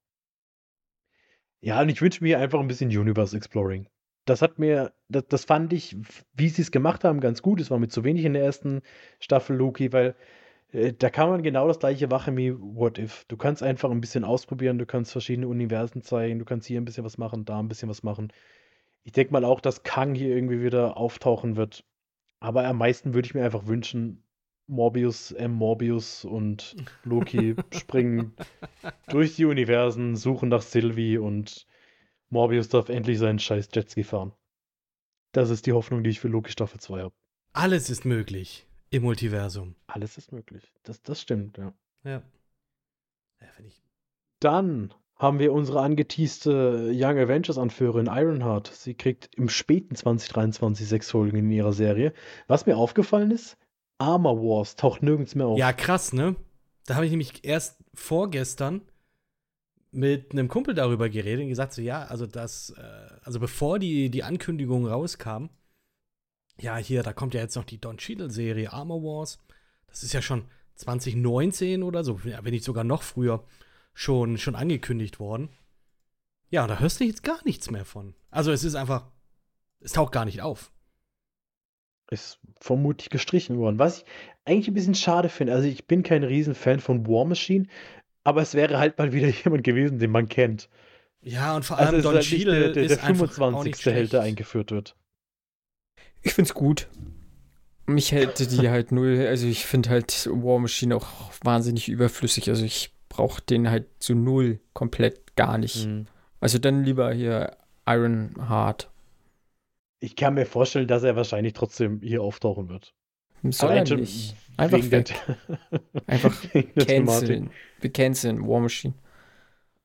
Ja, und ich wünsche mir einfach ein bisschen Universe Exploring. Das hat mir, das, das fand ich, wie sie es gemacht haben, ganz gut. Es war mit zu wenig in der ersten Staffel Loki, weil äh, da kann man genau das gleiche machen wie What If. Du kannst einfach ein bisschen ausprobieren, du kannst verschiedene Universen zeigen, du kannst hier ein bisschen was machen, da ein bisschen was machen. Ich denke mal auch, dass Kang hier irgendwie wieder auftauchen wird. Aber am meisten würde ich mir einfach wünschen, Morbius, M. Morbius und Loki springen durch die Universen, suchen nach Sylvie und Morbius darf endlich seinen scheiß Jetski fahren. Das ist die Hoffnung, die ich für Loki Staffel 2 habe. Alles ist möglich. Im Multiversum. Alles ist möglich. Das, das stimmt, ja. Ja. ja ich... Dann haben wir unsere angeteaste Young Avengers-Anführerin Ironheart. Sie kriegt im späten 2023 sechs Folgen in ihrer Serie. Was mir aufgefallen ist, Armor Wars taucht nirgends mehr auf. Ja, krass, ne? Da habe ich nämlich erst vorgestern mit einem Kumpel darüber geredet und gesagt, so ja, also das, äh, also bevor die, die Ankündigung rauskam, ja, hier, da kommt ja jetzt noch die Don Cheadle-Serie Armor Wars. Das ist ja schon 2019 oder so, wenn nicht sogar noch früher, schon, schon angekündigt worden. Ja, da hörst du jetzt gar nichts mehr von. Also es ist einfach, es taucht gar nicht auf. Ist vermutlich gestrichen worden. Was ich eigentlich ein bisschen schade finde. Also ich bin kein Riesenfan von War Machine, aber es wäre halt mal wieder jemand gewesen, den man kennt. Ja, und vor allem also Don halt Cheadle der, der, der 25. Held, der eingeführt wird. Ich find's gut. Mich hätte die halt null, also ich finde halt War Machine auch wahnsinnig überflüssig. Also ich brauche den halt zu null komplett gar nicht. Mhm. Also dann lieber hier Iron Heart. Ich kann mir vorstellen, dass er wahrscheinlich trotzdem hier auftauchen wird. Soll er nicht. Einfach weg. Einfach canceln. Wir canceln War Machine.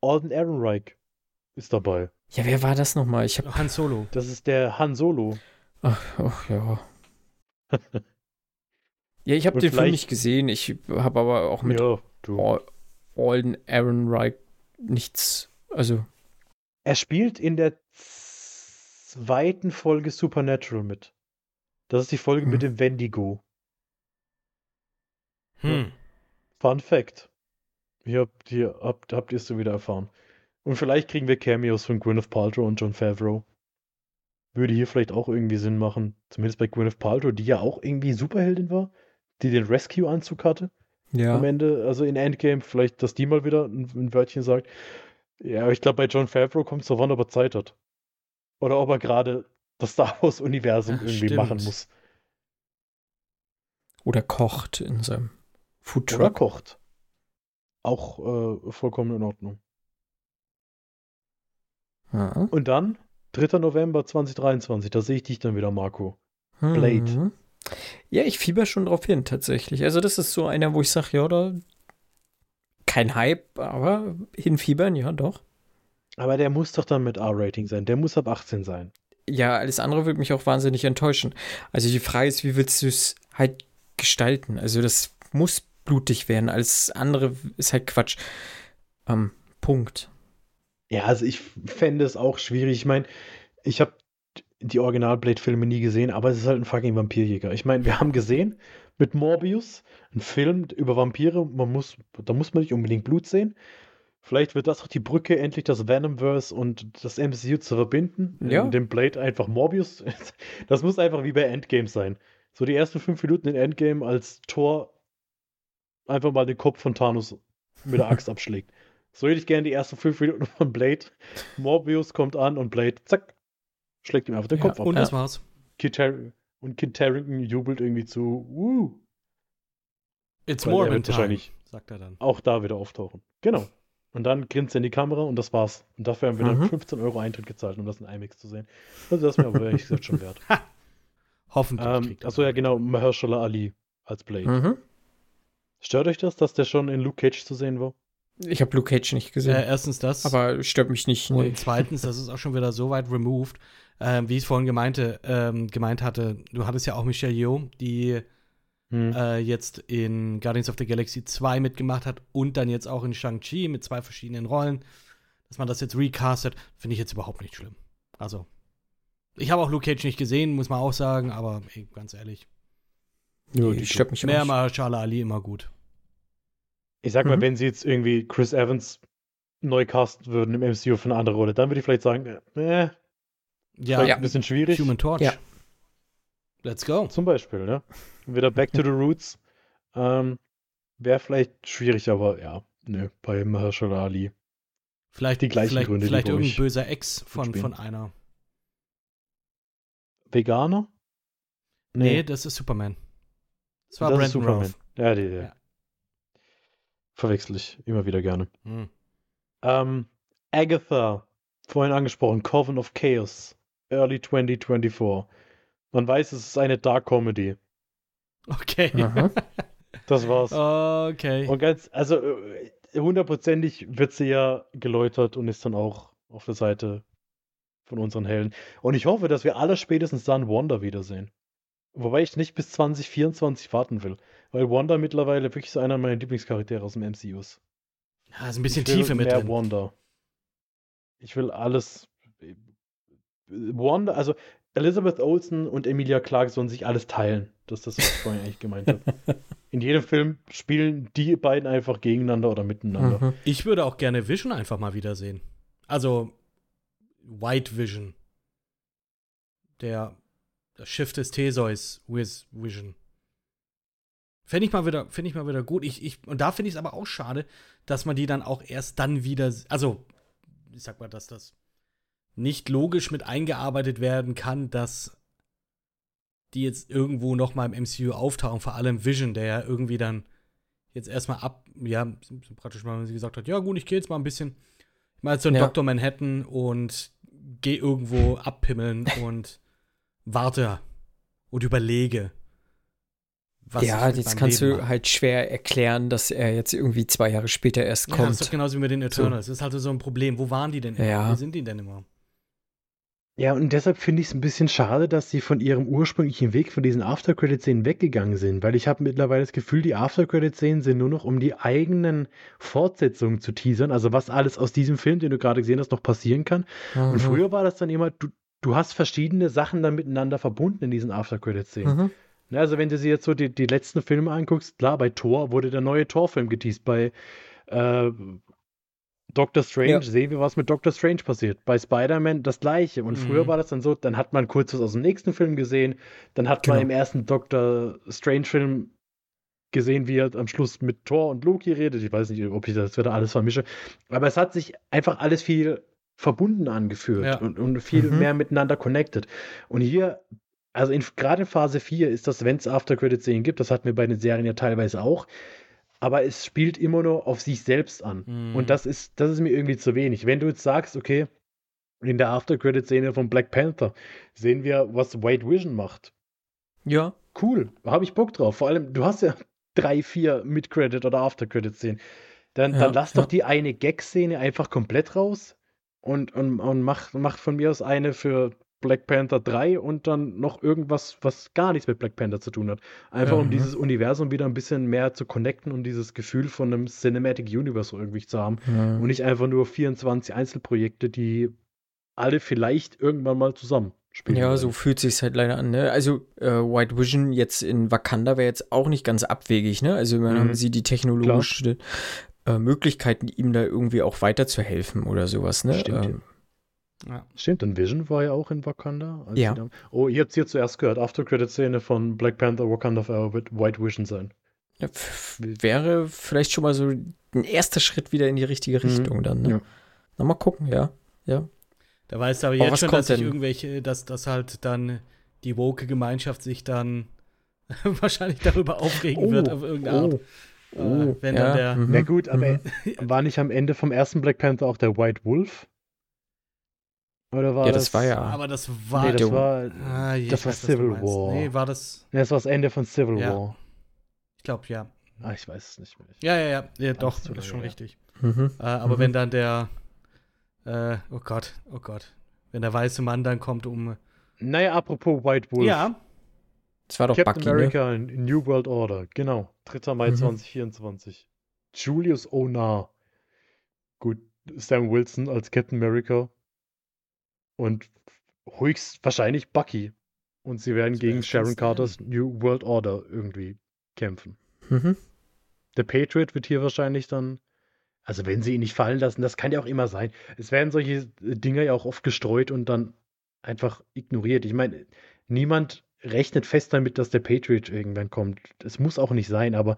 Alden Ehrenreich ist dabei. Ja, wer war das nochmal? Ich hab Han Solo. Das ist der Han Solo. Ach, ach ja. ja, ich habe den Film nicht gesehen. Ich habe aber auch mit ja, Alden Aaron Wright nichts. Also. Er spielt in der zweiten Folge Supernatural mit. Das ist die Folge hm. mit dem Wendigo. Hm. Fun Fact. Hier habt ihr habt, habt es so wieder erfahren. Und vielleicht kriegen wir Cameos von Gwyneth Paltrow und John Favreau würde hier vielleicht auch irgendwie Sinn machen. Zumindest bei Gwyneth Paltrow, die ja auch irgendwie Superheldin war, die den Rescue-Anzug hatte. Ja. Am Ende, also in Endgame, vielleicht, dass die mal wieder ein, ein Wörtchen sagt. Ja, ich glaube, bei John Favreau kommt es so wann, ob er Zeit hat. Oder ob er gerade das Star Wars-Universum irgendwie stimmt. machen muss. Oder kocht in seinem Foodtruck. Oder kocht. Auch äh, vollkommen in Ordnung. Ja. Und dann 3. November 2023, da sehe ich dich dann wieder, Marco. Blade. Mhm. Ja, ich fieber schon drauf hin, tatsächlich. Also, das ist so einer, wo ich sage, ja, da kein Hype, aber hinfiebern, ja, doch. Aber der muss doch dann mit R-Rating sein. Der muss ab 18 sein. Ja, alles andere würde mich auch wahnsinnig enttäuschen. Also die Frage ist, wie willst du es halt gestalten? Also das muss blutig werden. Alles andere ist halt Quatsch. Ähm, Punkt. Ja, also ich fände es auch schwierig. Ich meine, ich habe die Original-Blade-Filme nie gesehen, aber es ist halt ein fucking Vampirjäger. Ich meine, wir haben gesehen mit Morbius, ein Film über Vampire, man muss, da muss man nicht unbedingt Blut sehen. Vielleicht wird das auch die Brücke, endlich das Venomverse und das MCU zu verbinden. Ja. In dem Blade einfach Morbius. Das muss einfach wie bei Endgame sein. So die ersten fünf Minuten in Endgame als Thor einfach mal den Kopf von Thanos mit der Axt abschlägt. So hätte ich gerne die ersten fünf Minuten von Blade. Morbius kommt an und Blade, zack, schlägt ihm einfach den Ja, Kopf ab. Und das war's. Kit und Kit Harington jubelt irgendwie zu, uh, It's Weil Morbin time, wahrscheinlich- sagt er dann. auch da wieder auftauchen. Genau. Und dann grinst er in die Kamera und das war's. Und dafür haben wir dann Mhm. 15 Euro Eintritt gezahlt, um das in IMAX zu sehen. Also das ist mir aber ehrlich gesagt schon wert. Hoffentlich. ähm, achso, ja genau, Mahershala Ali als Blade. Mhm. Stört euch das, dass der schon in Luke Cage zu sehen war? Ich habe Luke Cage nicht gesehen. Äh, erstens das. aber stört mich nicht. Und Nee. zweitens, das ist auch schon wieder so weit removed, ähm, wie ich es vorhin gemeinte, ähm, gemeint hatte. Du hattest ja auch Michelle Yeoh, die Hm. äh, jetzt in Guardians of the Galaxy 2 mitgemacht hat und dann jetzt auch in Shang-Chi mit zwei verschiedenen Rollen. Dass man das jetzt recastet, finde ich jetzt überhaupt nicht schlimm. Also, ich habe auch Luke Cage nicht gesehen, muss man auch sagen, aber ey, ganz ehrlich, Ja, Nee, die stört mich auch mehr nicht. Mahershala Ali immer gut. Ich sag mal, Mhm. wenn sie jetzt irgendwie Chris Evans neu casten würden im MCU für eine andere Rolle, dann würde ich vielleicht sagen, äh, Ja, vielleicht ein bisschen schwierig. Human Torch. Ja. Let's go. Zum Beispiel, ne? Wieder Back to the Roots. Ähm, Wäre vielleicht schwierig, aber ja, nö, bei Mahershala Ali. Vielleicht, Die gleichen vielleicht, Gründe, die vielleicht irgendein böser Ex von, von einer. Veganer? Nee, das ist Superman. Das war das ist Brandon Superman. Ja, die, Ja. Verwechsel ich immer wieder gerne. Hm. Ähm, Agatha, vorhin angesprochen, Coven of Chaos, Early 2024. Man weiß, es ist eine Dark Comedy. Okay. Aha. Das war's. Okay. Und ganz, also äh, hundertprozentig wird sie ja geläutert und ist dann auch auf der Seite von unseren Helden. Und ich hoffe, dass wir alle spätestens dann Wanda wiedersehen. Wobei ich nicht bis 2024 warten will. Weil Wanda mittlerweile wirklich so einer meiner Lieblingscharaktere aus dem MCU ist. Ja, ist ein bisschen ich will Tiefe mit mehr drin. Wanda. Ich will alles. Wanda, also Elizabeth Olsen und Emilia Clarke sollen sich alles teilen. Das ist das, was ich vorhin eigentlich gemeint habe. In jedem Film spielen die beiden einfach gegeneinander oder miteinander. Mhm. Ich würde auch gerne Vision einfach mal wiedersehen. Also White Vision. Der das Schiff des Theseus with Vision. Fände ich mal wieder, finde ich mal wieder gut. Ich, ich, und da finde ich es aber auch schade, dass man die dann auch erst dann wieder, also, ich sag mal, dass das nicht logisch mit eingearbeitet werden kann, dass die jetzt irgendwo noch mal im MCU auftauchen, vor allem Vision, der ja irgendwie dann jetzt erstmal ab, ja, so praktisch mal, wenn sie gesagt hat, ja gut, ich gehe jetzt mal ein bisschen, ich mal zu Ja. Dr. Manhattan und gehe irgendwo abpimmeln und warte und überlege. Was ja, jetzt kannst Leben du mache. halt schwer erklären, dass er jetzt irgendwie zwei Jahre später erst Ja, das ist doch kommt. genauso wie mit den Eternals. Das ist halt so ein Problem. Wo waren die denn immer? Ja. Wo sind die denn immer? Ja, und deshalb finde ich es ein bisschen schade, dass sie von ihrem ursprünglichen Weg von diesen After-Credit-Szenen weggegangen sind, weil ich habe mittlerweile das Gefühl, die After-Credit-Szenen sind nur noch, um die eigenen Fortsetzungen zu teasern, also was alles aus diesem Film, den du gerade gesehen hast, noch passieren kann. Und Mhm. früher war das dann immer, du, du hast verschiedene Sachen dann miteinander verbunden in diesen After-Credit-Szenen. Mhm. Ne, also wenn du dir jetzt so die, die letzten Filme anguckst, klar, bei Thor wurde der neue Thor-Film geteased, bei äh, Doctor Strange Ja. sehen wir, was mit Doctor Strange passiert. Bei Spider-Man das gleiche. Und Mhm. früher war das dann so, dann hat man kurz was aus dem nächsten Film gesehen, dann hat man Genau. im ersten Doctor Strange-Film gesehen, wie er am Schluss mit Thor und Loki redet. Ich weiß nicht, ob ich das wieder alles vermische. Aber es hat sich einfach alles viel verbunden angefühlt Ja. und, und viel Mhm. mehr miteinander connected. Und hier, also in, gerade in Phase 4 ist das, wenn es After-Credit-Szenen gibt, das hatten wir bei den Serien ja teilweise auch, aber es spielt immer nur auf sich selbst an. Mhm. Und das ist, das ist mir irgendwie zu wenig. Wenn du jetzt sagst, okay, in der After-Credit-Szene von Black Panther sehen wir, was White Vision macht. Ja, Cool, habe ich Bock drauf. Vor allem, du hast ja drei, vier Mid-Credit- oder After-Credit-Szenen. Dann, Ja, dann lass ja. doch die eine Gag-Szene einfach komplett raus und, und, und mach, mach von mir aus eine für Black Panther 3 und dann noch irgendwas, was gar nichts mit Black Panther zu tun hat. Einfach um Mhm. dieses Universum wieder ein bisschen mehr zu connecten und dieses Gefühl von einem Cinematic Universe irgendwie zu haben. Ja. Und nicht einfach nur 24 Einzelprojekte, die alle vielleicht irgendwann mal zusammen spielen. Ja, werden. so fühlt sich halt leider an. Ne? Also äh, White Vision jetzt in Wakanda wäre jetzt auch nicht ganz abwegig. Ne? Also man Mhm. haben sie die technologische äh, Möglichkeiten, ihm da irgendwie auch weiterzuhelfen oder sowas. Ne? Stimmt. Ähm, Ja. Stimmt, und Vision war ja auch in Wakanda. als Ja. sie da- Oh, ihr habt hier zuerst gehört. After-Credit-Szene von Black Panther Wakanda Forever wird White Vision sein. ja, wäre vielleicht schon mal so ein erster Schritt wieder in die richtige Mhm. Richtung dann. Ne? Ja. Na, mal gucken, ja. Ja. Da weißt du aber Oh, jetzt schon, dass sich denn? irgendwelche, dass, dass halt dann die woke Gemeinschaft sich dann wahrscheinlich darüber aufregen wird auf irgendeine Art. oh. Äh, wenn ja, dann der. mhm, Na gut, aber mhm. war nicht am Ende vom ersten Black Panther auch der White Wolf? Oder war Ja, das? das war ja. Aber das war. Nee, das der- war, Ah, je, das ich war weiß, Civil. War. Nee, war das. Nee, das war das Ende von Civil Ja. War. Ich glaube, ja. Ah, ich weiß es nicht mehr. Ja, ja, ja. ja doch, das ist schon ja. richtig. Mhm. Äh, aber Mhm. wenn dann der. Äh, oh Gott, oh Gott. Wenn der weiße Mann dann kommt, um. Naja, apropos White Wolf. Ja, Das war doch Captain Bucky, ne? America in New World Order, genau. 3. Mai Mhm. 2024. Julius Onar. Gut, Sam Wilson als Captain America. Und höchst wahrscheinlich Bucky. Und sie werden Das gegen Sharon. Carters New World Order irgendwie kämpfen. Mhm. Der Patriot wird hier wahrscheinlich dann. Also, wenn sie ihn nicht fallen lassen, das kann ja auch immer sein. Es werden solche Dinger ja auch oft gestreut und dann einfach ignoriert. Ich meine, niemand rechnet fest damit, dass der Patriot irgendwann kommt. Es muss auch nicht sein, aber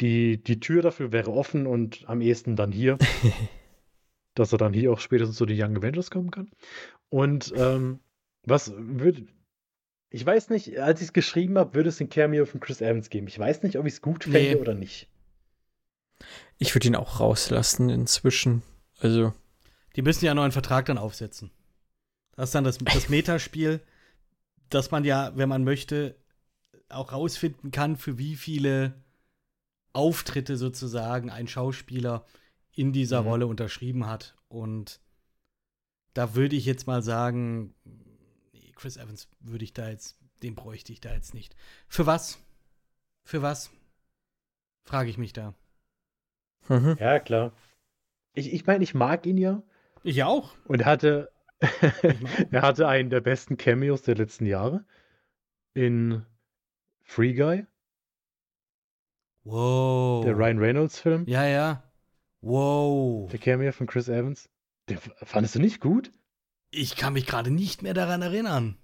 die, die Tür dafür wäre offen und am ehesten dann hier, dass er dann hier auch spätestens zu den Young Avengers kommen kann. Und ähm, was würde. Ich weiß nicht, als ich es geschrieben habe, würde es ein Cameo von Chris Evans geben. Ich weiß nicht, ob ich es gut fände Nee. oder nicht. Ich würde ihn auch rauslassen inzwischen. Also, die müssen ja einen neuen Vertrag dann aufsetzen. Das ist dann das, das Metaspiel, dass man ja, wenn man möchte, auch rausfinden kann, für wie viele Auftritte sozusagen ein Schauspieler in dieser Mhm. Rolle unterschrieben hat. Und da würde ich jetzt mal sagen, nee, Chris Evans würde ich da jetzt, den bräuchte ich da jetzt nicht. Für was? Für was? Frage ich mich da. mhm. Ja, klar. Ich, ich meine, ich mag ihn ja. Ich auch. Und er hatte, er hatte einen der besten Cameos der letzten Jahre in Free Guy, Wow. der Ryan Reynolds-Film. Ja, ja. Wow. Der Cameo von Chris Evans. Den fandest du nicht gut? Ich kann mich gerade nicht mehr daran erinnern.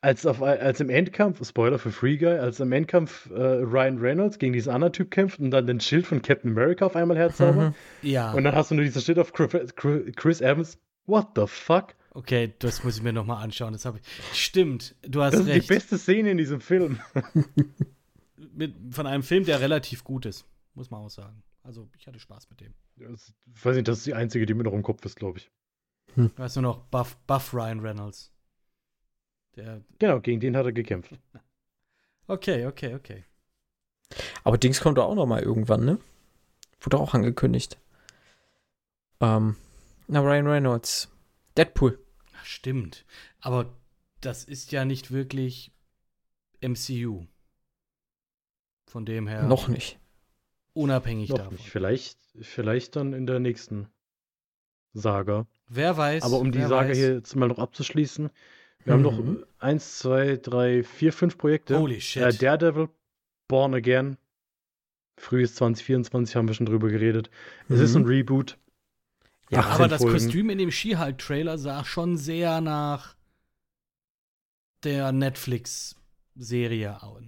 Als, auf, als im Endkampf, Spoiler für Free Guy, als im Endkampf äh, Ryan Reynolds gegen diesen anderen Typ kämpft und dann den Schild von Captain America auf einmal herzaubert. Mhm. Ja. Und dann hast du nur dieses Schild auf Chris Chris Evans. What the fuck? Okay, das muss ich mir nochmal anschauen. Das habe ich. Stimmt, du hast Das ist recht. die beste Szene in diesem Film. Mit, von einem Film, der relativ gut ist, muss man auch sagen. Also, ich hatte Spaß mit dem. Das, ich weiß nicht, das ist die einzige, die mir noch im Kopf ist, glaube ich. Ich weiß nur noch Buff, Buff Ryan Reynolds. Der. Genau, gegen den hat er gekämpft. Okay, okay, okay. Aber Dings kommt doch auch noch mal irgendwann, ne? Wurde auch angekündigt. Ähm, na, Ryan Reynolds. Deadpool. Ach, Stimmt. Aber das ist ja nicht wirklich MCU. Von dem her. Noch nicht. Unabhängig Noch davon. nicht. Vielleicht, vielleicht dann in der nächsten Saga. Wer weiß. Aber um die Saga weiß. hier jetzt mal noch abzuschließen, wir haben noch Mhm. eins, zwei, drei, vier, fünf Projekte. Holy shit. Äh, Daredevil, Born Again, frühes 2024 haben wir schon drüber geredet. Es ist ein Mhm. Reboot. Ja, 18 aber das Folgen. Kostüm in dem She-Hulk-Trailer sah schon sehr nach der Netflix-Serie aus.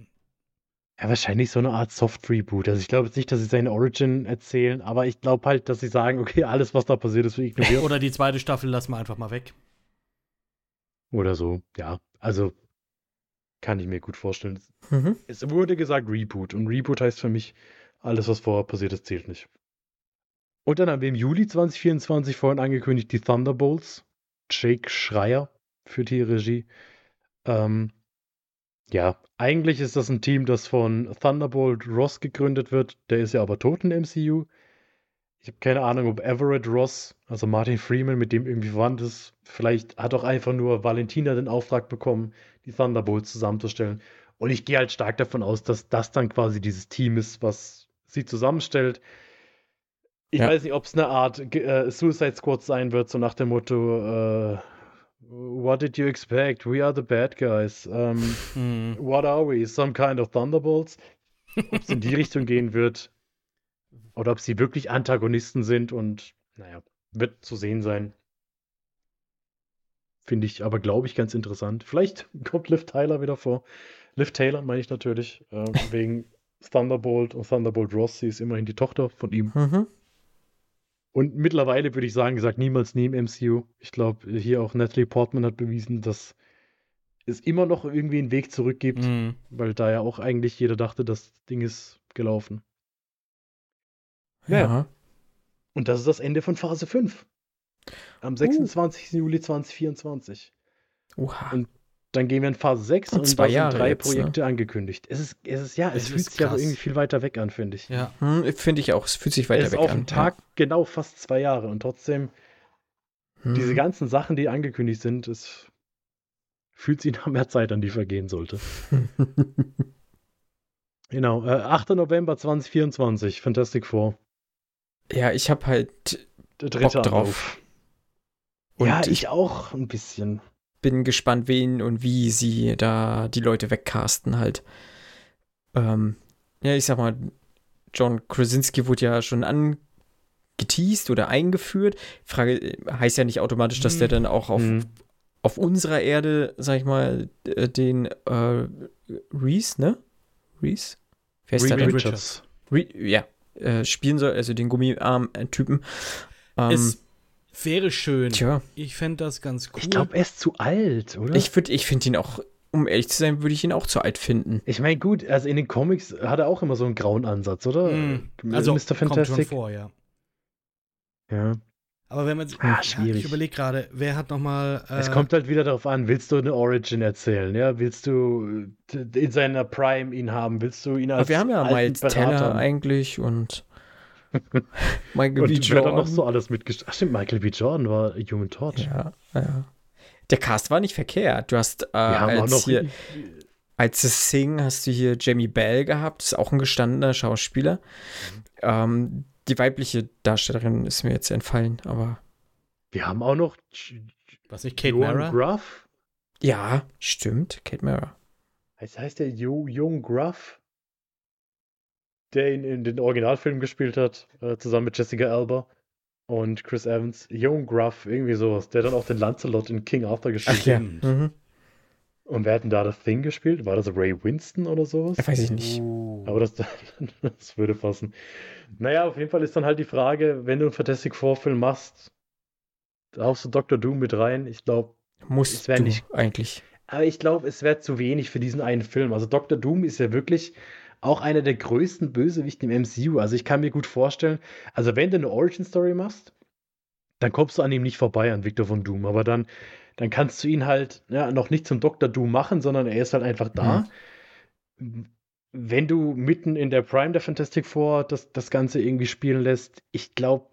Ja, wahrscheinlich so eine Art Soft-Reboot. Also ich glaube jetzt nicht, dass sie seine Origin erzählen, aber ich glaube halt, dass sie sagen, okay, alles, was da passiert ist, wird ignoriert. Oder die zweite Staffel lassen wir einfach mal weg. Oder so. Ja, also kann ich mir gut vorstellen. Mhm. Es wurde gesagt Reboot und Reboot heißt für mich, alles, was vorher passiert ist, zählt nicht. Und dann haben wir im Juli 2024 vorhin angekündigt, die Thunderbolts. Jake Schreier für die Regie. Ähm, ja, eigentlich ist das ein Team, das von Thunderbolt Ross gegründet wird. Der ist ja aber tot in MCU. Ich habe keine Ahnung, ob Everett Ross, also Martin Freeman, mit dem irgendwie verwandt ist. Vielleicht hat auch einfach nur Valentina den Auftrag bekommen, die Thunderbolts zusammenzustellen. Und ich gehe halt stark davon aus, dass das dann quasi dieses Team ist, was sie zusammenstellt. Ich Ja. weiß nicht, ob es eine Art äh, Suicide Squad sein wird, so nach dem Motto, äh, What did you expect? We are the bad guys. Ähm, Hm. what are we? Some kind of Thunderbolts? Ob es in die Richtung gehen wird oder ob sie wirklich Antagonisten sind und naja, wird zu sehen sein. Finde ich aber, glaube ich, ganz interessant. Vielleicht kommt Liv Tyler wieder vor. Liv Taylor meine ich natürlich, äh, wegen Thunderbolt und Thunderbolt Ross. Sie ist immerhin die Tochter von ihm. Mhm. Und mittlerweile würde ich sagen, gesagt, niemals nie im MCU. Ich glaube, hier auch Natalie Portman hat bewiesen, dass es immer noch irgendwie einen Weg zurück gibt, Hm. weil da ja auch eigentlich jeder dachte, das Ding ist gelaufen. Ja. Ja. Und das ist das Ende von Phase 5. Am 26. Juli 2024. Oha. Und Dann gehen wir in Phase 6 Und und, zwei da sind Jahre drei jetzt, ne? Projekte angekündigt. Es ist, es ist ja, es, Es fühlt sich aber irgendwie viel weiter weg an, finde ich. Ja. Hm, Finde ich auch. Es fühlt sich Es weiter ist weg auf an. den Tag genau fast zwei Jahre und trotzdem Ja. diese Hm. ganzen Sachen, die angekündigt sind, es fühlt sich nach mehr Zeit an, die vergehen sollte. Genau, äh, 8. November 2024, Fantastic Four. ja, ich habe halt Der dritte Bock drauf. Und ja, ich- auch ein bisschen. Bin gespannt, wen und wie sie da die Leute wegcasten halt. Ähm, ja, ich sag mal, John Krasinski wurde ja schon angeteased oder eingeführt. Frage heißt ja nicht automatisch, dass der Hm. dann auch auf, Mhm. auf unserer Erde, sag ich mal, äh, den äh, Reese, ne? Reese? Wer ist der Reed denn? Richards. Re ja, äh, spielen soll, also den Gummiarm-Typen. Ähm, wäre schön. tja, Ich fände das ganz cool. Ich glaube, er ist zu alt, oder? ich, würd- ich finde ihn auch, um ehrlich zu sein, würde ich ihn auch zu alt finden. Ich meine, gut, also in den Comics hat er auch immer so einen grauen Ansatz, oder? Hm. Äh, also, Mr. kommt schon Fantastic. vor, ja. Ja. Aber wenn man Ah, ja, schwierig. ich überlege gerade, wer hat noch mal äh, Es kommt halt wieder darauf an, willst du eine Origin erzählen, ja? Willst du äh, in seiner Prime ihn haben? Willst du ihn als Aber wir haben ja Miles Teller eigentlich und Michael Und B. wer da noch Jordan. so alles mitgestellt? Ach stimmt, Michael B. Jordan war Human Torch. Ja, ja. Der Cast war nicht verkehrt. Du hast äh, Wir haben auch als, noch hier, als es Sing hast du hier Jamie Bell gehabt, ist auch ein gestandener Schauspieler. Ähm, die weibliche Darstellerin ist mir jetzt entfallen, aber wir haben auch noch was nicht Kate Johan Mara? Gruff. ja, stimmt, Kate Mara. Heißt, heißt der jo Jung Gruff? Der ihn in den Originalfilm gespielt hat, äh, zusammen mit Jessica Alba und Chris Evans. Jung Gruff, irgendwie sowas. Der dann auch den Lancelot in King Arthur gespielt hat. ja. Stimmt. Mhm. Und wer hat denn da das Thing gespielt? War das Ray Winston oder sowas? Weiß ich nicht. Uh. Aber das, das würde passen. Naja, auf jeden Fall ist dann halt die Frage, wenn du einen Fantastic Four-Film machst, haust du Dr. Doom mit rein. Ich glaube, du nicht- eigentlich. aber ich glaube, es wäre zu wenig für diesen einen Film. Also Dr. Doom ist ja wirklich auch einer der größten Bösewichte im MCU. Also ich kann mir gut vorstellen, also wenn du eine Origin-Story machst, dann kommst du an ihm nicht vorbei, an Victor von Doom. Aber dann, dann kannst du ihn halt ja, noch nicht zum Dr. Doom machen, sondern er ist halt einfach da. Wenn du mitten in der Prime der Fantastic Four das, das Ganze irgendwie spielen lässt, ich glaube,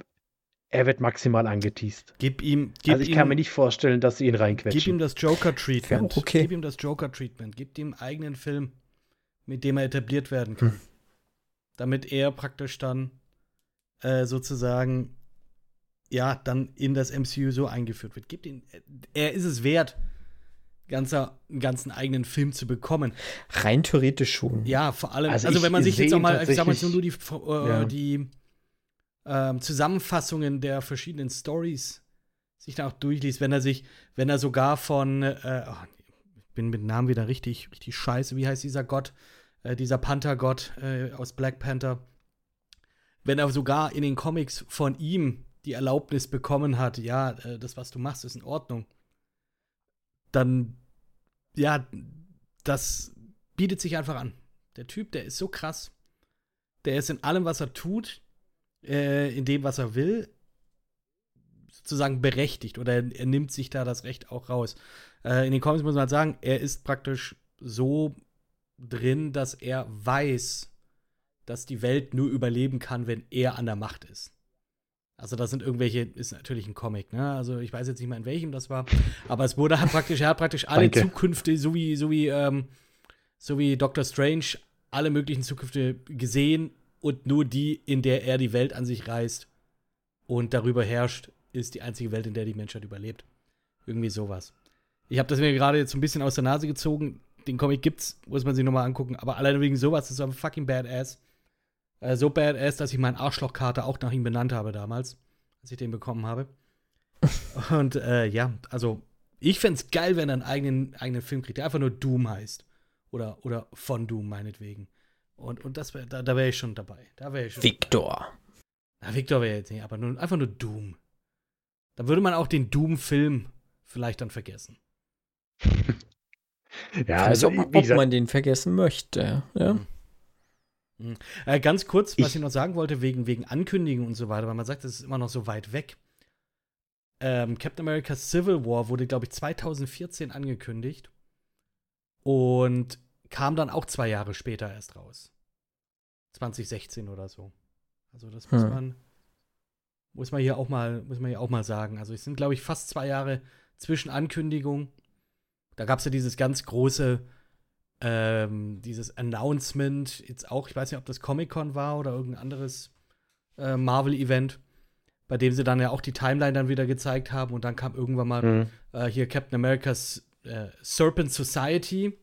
er wird maximal angeteased. Gib ihm, gib also ich ihm, kann mir nicht vorstellen, dass sie ihn gib ihm reinquetschen. das Joker-Treatment. Ja, okay. Gib ihm das Joker-Treatment. Gib ihm einen eigenen Film, mit dem er etabliert werden kann. Hm. Damit er praktisch dann äh, sozusagen ja, dann in das MCU so eingeführt wird. Gibt ihn, er ist es wert, ganzer, einen ganzen eigenen Film zu bekommen. Rein theoretisch schon. Ja, vor allem, also, Also wenn man sich jetzt sehe auch mal, ich sag mal nur die, äh, Ja. die ähm, Zusammenfassungen der verschiedenen Stories sich da auch durchliest, wenn er sich, wenn er sogar von, äh, oh, ich bin mit Namen wieder richtig, richtig scheiße, wie heißt dieser Gott, äh, dieser Panther-Gott äh, aus Black Panther, wenn er sogar in den Comics von ihm die Erlaubnis bekommen hat, ja, äh, das, was du machst, ist in Ordnung, dann, ja, das bietet sich einfach an. Der Typ, der ist so krass. Der ist in allem, was er tut, äh, in dem, was er will, sozusagen berechtigt oder er, nimmt sich da das Recht auch raus. Äh, in den Comics muss man halt sagen, er ist praktisch so drin, dass er weiß, dass die Welt nur überleben kann, wenn er an der Macht ist. Also da sind irgendwelche, ist natürlich ein Comic, ne? Also ich weiß jetzt nicht mehr, in welchem das war, aber es wurde halt praktisch, er hat praktisch alle Danke. Zukünfte, so wie, so wie, ähm, so wie Doctor Strange, alle möglichen Zukünfte gesehen und nur die, in der er die Welt an sich reißt und darüber herrscht, ist die einzige Welt, in der die Menschheit überlebt. Irgendwie sowas. Ich habe das mir gerade jetzt so ein bisschen aus der Nase gezogen. Den Comic gibt's, muss man sich nochmal angucken. Aber allein wegen sowas ist so fucking badass. Äh, so badass, dass ich meinen Arschlochkater auch nach ihm benannt habe damals, als ich den bekommen habe. Und äh, ja, also ich fände geil, wenn er einen eigenen, eigenen Film kriegt, der einfach nur Doom heißt. Oder, oder von Doom, meinetwegen. Und, und das wär, da, da wäre ich schon dabei. Da wäre ich schon. Victor. Na, Victor wäre jetzt nicht, aber nur, einfach nur Doom. Da würde man auch den Doom-Film vielleicht dann vergessen. Ja, also, also, ob, ob gesagt, man den vergessen möchte. Ja. Mhm. Äh, ganz kurz, was Ich- ich noch sagen wollte, wegen, wegen Ankündigungen und so weiter, weil man sagt, das ist immer noch so weit weg. Ähm, Captain America Civil War wurde, glaube ich, 2014 angekündigt und kam dann auch zwei Jahre später erst raus. 2016 oder so. Also das muss Hm. man muss man hier auch mal muss man hier auch mal sagen. Also es sind glaube ich fast zwei Jahre zwischen Ankündigung. Da gab es ja dieses ganz große ähm, dieses Announcement jetzt auch. Ich weiß nicht, ob das Comic Con war oder irgendein anderes äh, Marvel Event, bei dem sie dann ja auch die Timeline dann wieder gezeigt haben und dann kam irgendwann mal Mhm. äh, hier Captain America's äh, Serpent Society.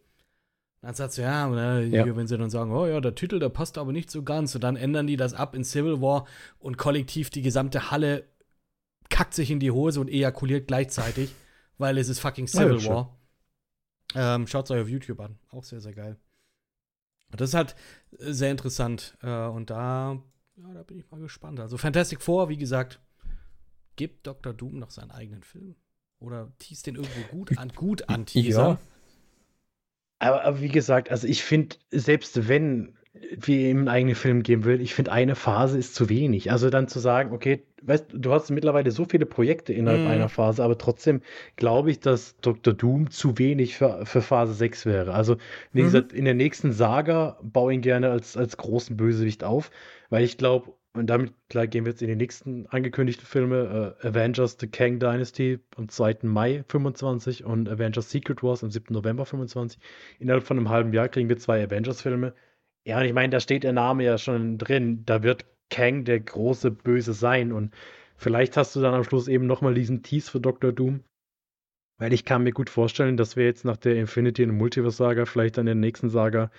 Dann sagt sie, ja, äh, Ja. wenn sie dann sagen, oh ja, der Titel, der passt aber nicht so ganz. Und dann ändern die das ab in Civil War und kollektiv die gesamte Halle kackt sich in die Hose und ejakuliert gleichzeitig, weil es ist fucking Ja, Civil ist War. Ähm, Schaut es euch auf YouTube an. Auch sehr, sehr geil. Das ist halt äh, sehr interessant. Äh, und da, ja, da bin ich mal gespannt. Also Fantastic Four, wie gesagt, gibt Dr. Doom noch seinen eigenen Film. Oder teast den irgendwo gut an, gut an, Teaser. Aber, aber wie gesagt, also ich finde, selbst wenn wir ihm einen eigenen Film geben will, ich finde, eine Phase ist zu wenig. Also dann zu sagen, okay, weißt du, hast mittlerweile so viele Projekte innerhalb Mhm. einer Phase, aber trotzdem glaube ich, dass Dr. Doom zu wenig für, für Phase 6 wäre. Also, wie Mhm. gesagt, in der nächsten Saga baue ihn gerne als, als großen Bösewicht auf, weil ich glaube, und damit klar gehen wir jetzt in die nächsten angekündigten Filme, äh, Avengers The Kang Dynasty am 2. Mai 25 und Avengers Secret Wars am 7. November 25 innerhalb von einem halben Jahr kriegen wir zwei Avengers-Filme. Ja, und ich meine, da steht der Name ja schon drin. Da wird Kang der große Böse sein. Und vielleicht hast du dann am Schluss eben nochmal diesen Tease für Dr. Doom. Weil ich kann mir gut vorstellen, dass wir jetzt nach der Infinity und Multiverse-Saga vielleicht dann in der nächsten Saga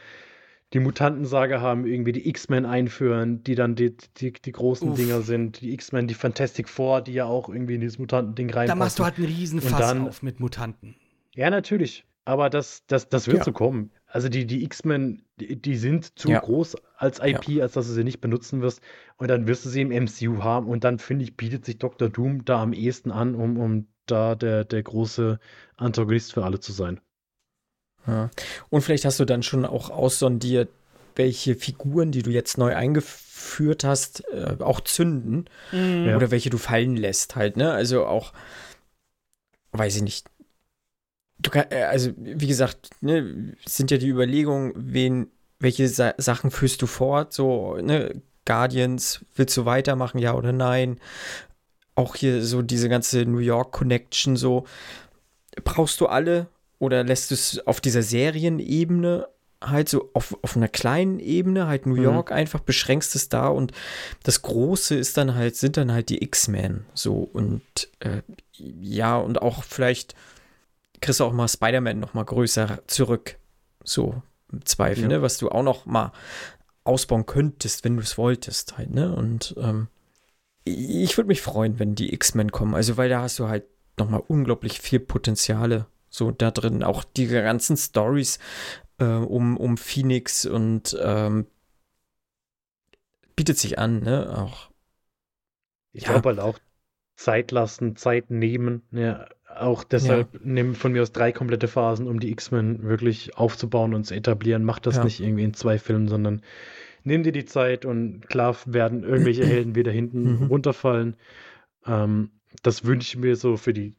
die Mutanten-Saga haben, irgendwie die X-Men einführen, die dann die, die, die großen Uff. Dinger sind. Die X-Men, die Fantastic Four, die ja auch irgendwie in dieses Mutantending Da reinpassen. machst du halt einen Riesenfass dann- auf mit Mutanten. Ja, natürlich. Aber das, das, das wird Ja. so kommen. Also die, die X-Men, die, die sind zu Ja. groß als IP, als dass du sie nicht benutzen wirst. Und dann wirst du sie im MCU haben. Und dann, finde ich, bietet sich Dr. Doom da am ehesten an, um, um da der, der große Antagonist für alle zu sein. Ja. Und vielleicht hast du dann schon auch aussondiert, welche Figuren, die du jetzt neu eingeführt hast, äh, auch zünden Ja. oder welche du fallen lässt halt, ne? Also auch, weiß ich nicht. Du kann, äh, also wie gesagt, ne, sind ja die Überlegungen, wen, welche Sa Sachen führst du fort, so, ne, Guardians, willst du weitermachen, ja oder nein? Auch hier so diese ganze New York Connection, so, brauchst du alle oder lässt du es auf dieser Serienebene halt so auf, auf einer kleinen Ebene, halt New Mhm. York einfach, beschränkst es da und das Große ist dann halt, sind dann halt die X-Men so und äh, ja, und auch vielleicht kriegst du auch mal Spider-Man noch mal größer zurück, so im Zweifel, Ja. ne, was du auch noch mal ausbauen könntest, wenn du es wolltest halt, ne, und ähm, ich würde mich freuen, wenn die X-Men kommen, also weil da hast du halt noch mal unglaublich viel Potenziale so da drin, auch die ganzen Stories äh, um, um Phoenix und ähm, bietet sich an, ne, auch Ich Ja. glaube halt auch Zeit lassen, Zeit nehmen. Ja, auch deshalb nehmen von mir aus drei komplette Phasen, um die X-Men wirklich aufzubauen und zu etablieren. Macht das Ja. nicht irgendwie in zwei Filmen, sondern nimm dir die Zeit und klar werden irgendwelche Helden wieder hinten Mhm. runterfallen. Ähm, das wünsche ich mir so für die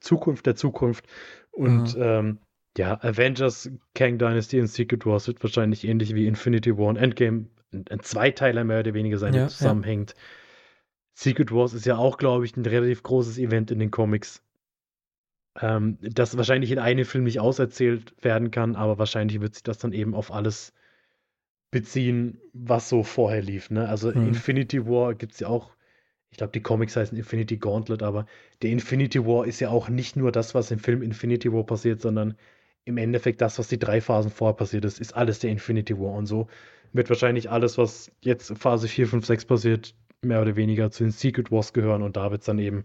Zukunft der Zukunft. Und ähm, ja, Avengers, Kang Dynasty und Secret Wars wird wahrscheinlich ähnlich wie Infinity War und Endgame ein, ein Zweiteiler mehr oder weniger sein, Ja, der ja. zusammenhängt. Secret Wars ist ja auch, glaube ich, ein relativ großes Event in den Comics. Ähm, das wahrscheinlich in einem Film nicht auserzählt werden kann, aber wahrscheinlich wird sich das dann eben auf alles beziehen, was so vorher lief. Ne? Also Mhm. Infinity War gibt es ja auch, ich glaube, die Comics heißen Infinity Gauntlet, aber der Infinity War ist ja auch nicht nur das, was im Film Infinity War passiert, sondern im Endeffekt das, was die drei Phasen vorher passiert ist, ist alles der Infinity War. Und so wird wahrscheinlich alles, was jetzt Phase 4, 5, 6 passiert, mehr oder weniger zu den Secret Wars gehören und da wird es dann eben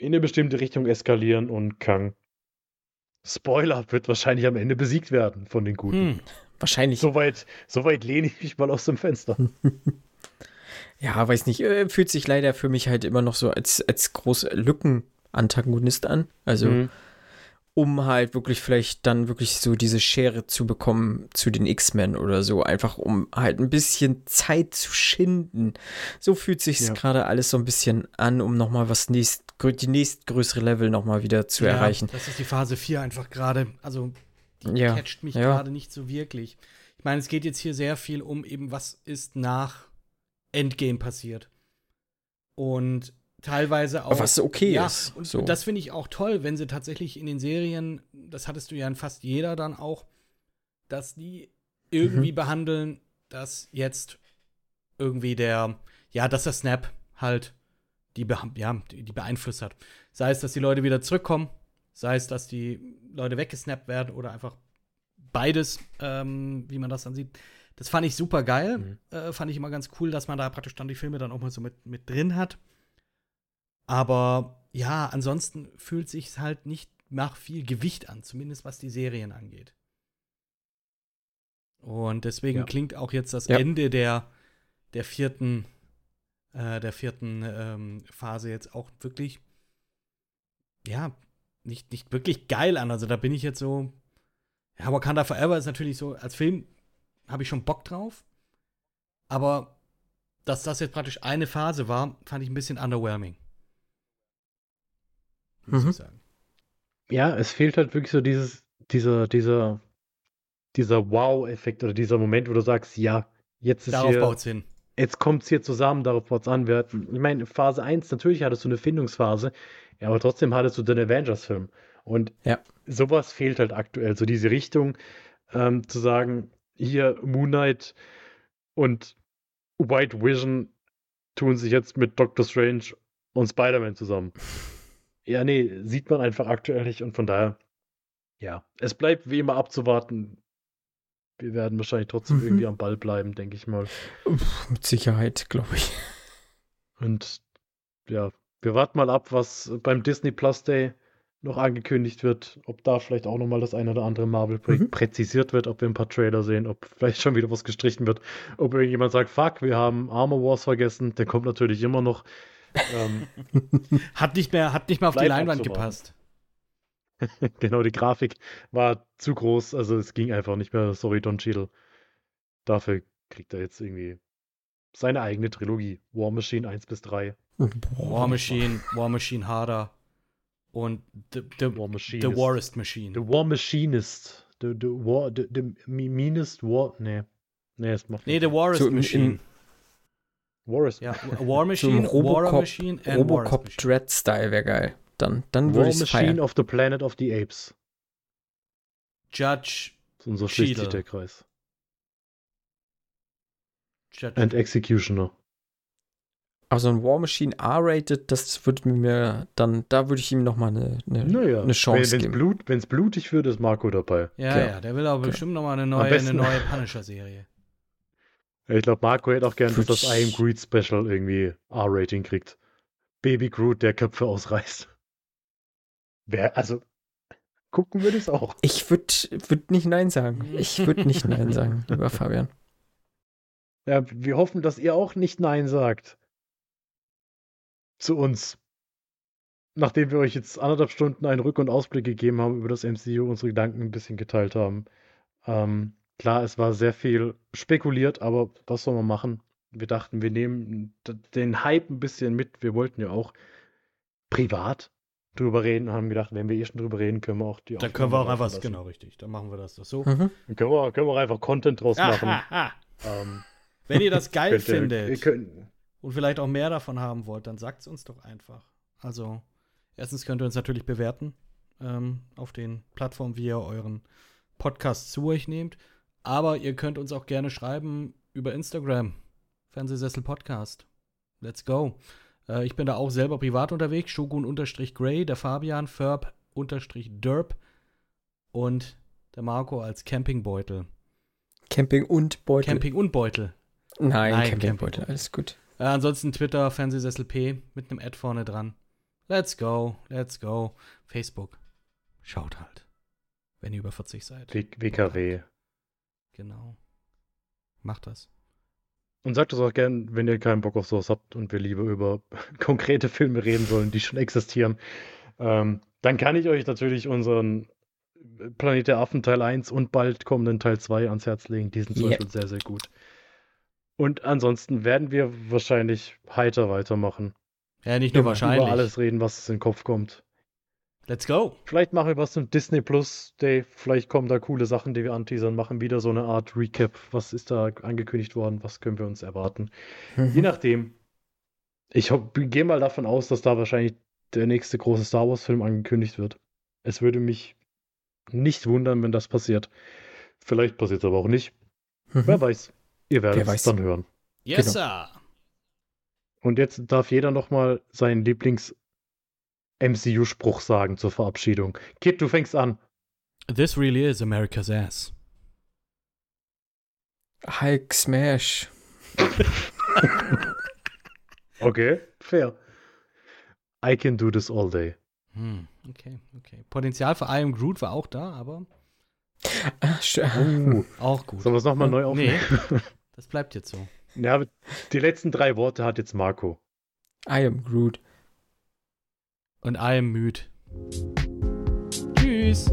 in eine bestimmte Richtung eskalieren und Kang, Spoiler, wird wahrscheinlich am Ende besiegt werden von den Guten. Hm. Wahrscheinlich. Soweit so weit lehne ich mich mal aus dem Fenster. Ja, weiß nicht. äh, Fühlt sich leider für mich halt immer noch so als, als große Lücken-Antagonist an. Also, Mhm. Um halt wirklich vielleicht dann wirklich so diese Schere zu bekommen zu den X-Men oder so. Einfach um halt ein bisschen Zeit zu schinden. So fühlt sich Ja. gerade alles so ein bisschen an, um nochmal was nächst, die nächstgrößere Level nochmal wieder zu Ja, erreichen. Das ist die Phase 4 einfach gerade. Also, die Ja, catcht mich ja. gerade nicht so wirklich. Ich meine, es geht jetzt hier sehr viel um eben, was ist nach Endgame passiert. Und teilweise auch. Was okay ja, ist. Und so. das finde ich auch toll, wenn sie tatsächlich in den Serien, das hattest du ja in fast jeder dann auch, dass die irgendwie behandeln, dass jetzt irgendwie der, ja, dass der Snap halt die, ja, die, die beeinflusst hat. Sei es, dass die Leute wieder zurückkommen, sei es, dass die Leute weggesnappt werden oder einfach beides, ähm, wie man das dann sieht. Das fand ich super geil. Mhm. Äh, fand ich immer ganz cool, dass man da praktisch dann die Filme dann auch mal so mit, mit drin hat. Aber ja, ansonsten fühlt sich halt nicht nach viel Gewicht an, zumindest was die Serien angeht. Und deswegen Ja. klingt auch jetzt das Ja. Ende der, der vierten, äh, der vierten ähm, Phase jetzt auch wirklich, ja, nicht, nicht wirklich geil an. Also da bin ich jetzt so, ja, Wakanda Forever ist natürlich so, als Film habe ich schon Bock drauf. Aber dass das jetzt praktisch eine Phase war, fand ich ein bisschen underwhelming. Muss Mhm. ich sagen. Ja, es fehlt halt wirklich so dieses, dieser, dieser, dieser Wow-Effekt oder dieser Moment, wo du sagst, ja, jetzt ist Darauf hier, baut's hin. jetzt kommt es hier zusammen, darauf baut es an. Wir hatten, ich meine, Phase 1, natürlich hattest du eine Findungsphase, ja, aber trotzdem hattest du den Avengers-Film. Und Ja. sowas fehlt halt aktuell, so diese Richtung, ähm, zu sagen, hier Moon Knight und White Vision tun sich jetzt mit Doctor Strange und Spider-Man zusammen. Ja, nee, sieht man einfach aktuell nicht und von daher, ja, es bleibt wie immer abzuwarten. Wir werden wahrscheinlich trotzdem Mhm. irgendwie am Ball bleiben, denke ich mal. Uff, mit Sicherheit, glaube ich. Und ja, wir warten mal ab, was beim Disney Plus Day noch angekündigt wird, ob da vielleicht auch nochmal das eine oder andere Marvel-Projekt Mhm. präzisiert wird, ob wir ein paar Trailer sehen, ob vielleicht schon wieder was gestrichen wird, ob irgendjemand sagt, fuck, wir haben Armor Wars vergessen, der kommt natürlich immer noch. Ähm, Hat nicht mehr, hat nicht mehr auf die Leinwand gepasst. genau, die Grafik war zu groß, also es ging einfach nicht mehr. Sorry, Don Cheadle. Dafür kriegt er jetzt irgendwie seine eigene Trilogie. War Machine 1 bis 3. War Machine, War Machine Harder und The, the, War Machine. the ist- Warist Machine. The War Machinist. The, the War, the, the me- meanest War, nee. Nee, es macht nee, The. Warist So Machine. im- Warist. ja, War So Machine, ein War Robocop, Machine and Robocop Machine. Dread-Style wäre geil. Dann, dann War würde ich es Machine feiern. of the Planet of the Apes. Judge, So, so schließt sich der Kreis. Judge. And Executioner. Aber so ein War Machine R-rated, das würde mir dann, da würde ich ihm nochmal eine, eine, Naja, eine Chance wenn es geben. Blut, wenn's blutig wird, ist Marco dabei. ja, Ja. ja, der will aber Okay. bestimmt noch mal eine neue, eine neue Punisher-Serie. Ich glaube, Marco hätte auch gern, dass das I Am Groot Special irgendwie R-Rating kriegt. Baby Groot, der Köpfe ausreißt. Wer, also, gucken würde ich es auch. Ich würde würd nicht Nein sagen. Ich würde nicht Nein sagen, lieber Fabian. Ja, wir hoffen, dass ihr auch nicht Nein sagt. Zu uns. Nachdem wir euch jetzt anderthalb Stunden einen Rück- und Ausblick gegeben haben über das MCU, unsere Gedanken ein bisschen geteilt haben. Ähm, klar, es war sehr viel spekuliert, aber was soll man machen? Wir dachten, wir nehmen den Hype ein bisschen mit. Wir wollten ja auch privat drüber reden und haben gedacht, wenn wir eh schon drüber reden, können wir auch die Dann können wir auch einfach, lassen. genau richtig, dann machen wir das doch so. Mhm. Dann können wir, können wir auch einfach Content draus machen. Ah, ah, ah. Ähm, Wenn ihr das geil könnt findet, ihr könnt, und vielleicht auch mehr davon haben wollt, dann sagt es uns doch einfach. Also, erstens könnt ihr uns natürlich bewerten ähm, auf den Plattformen, wie ihr euren Podcast zu euch nehmt. Aber ihr könnt uns auch gerne schreiben über Instagram. Fernsehsessel Podcast. Let's go. Äh, ich bin da auch selber privat unterwegs. Shogun-Gray, der Fabian, Ferb-Derp und der Marco als Campingbeutel. Camping und Beutel. Camping und Beutel. Nein, Nein Campingbeutel, alles gut. Äh, ansonsten Twitter, Fernsehsessel P mit einem Ad vorne dran. Let's go, let's go. Facebook. Schaut halt. Wenn ihr über 40 seid. WKW. Genau. Macht das. Und sagt es auch gern, wenn ihr keinen Bock auf sowas habt und wir lieber über konkrete Filme reden sollen, die schon existieren. Ähm, dann kann ich euch natürlich unseren Planet der Affen Teil 1 und bald kommenden Teil 2 ans Herz legen. Die sind zum yeah. Beispiel sehr, sehr gut. Und ansonsten werden wir wahrscheinlich heiter weitermachen. Ja, nicht nur wahrscheinlich. Über alles reden, was in den Kopf kommt. Let's go. Vielleicht machen wir was zum Disney Plus Day. Vielleicht kommen da coole Sachen, die wir anteasern, machen wieder so eine Art Recap. Was ist da angekündigt worden? Was können wir uns erwarten? Mhm. Je nachdem. Ich gehe mal davon aus, dass da wahrscheinlich der nächste große Star Wars Film angekündigt wird. Es würde mich nicht wundern, wenn das passiert. Vielleicht passiert es aber auch nicht. Mhm. Wer weiß. Ihr werdet es dann hören. Yes, genau. sir. Und jetzt darf jeder nochmal seinen Lieblings- MCU-Spruch sagen zur Verabschiedung. Kid, du fängst an. This really is America's ass. Hulk Smash. okay, fair. I can do this all day. Hm, okay, okay. Potenzial für I am Groot war auch da, aber. oh. Auch gut. Sollen wir es nochmal neu aufnehmen? Nee, das bleibt jetzt so. Ja, die letzten drei Worte hat jetzt Marco. I am Groot. Und am müde. Tschüss.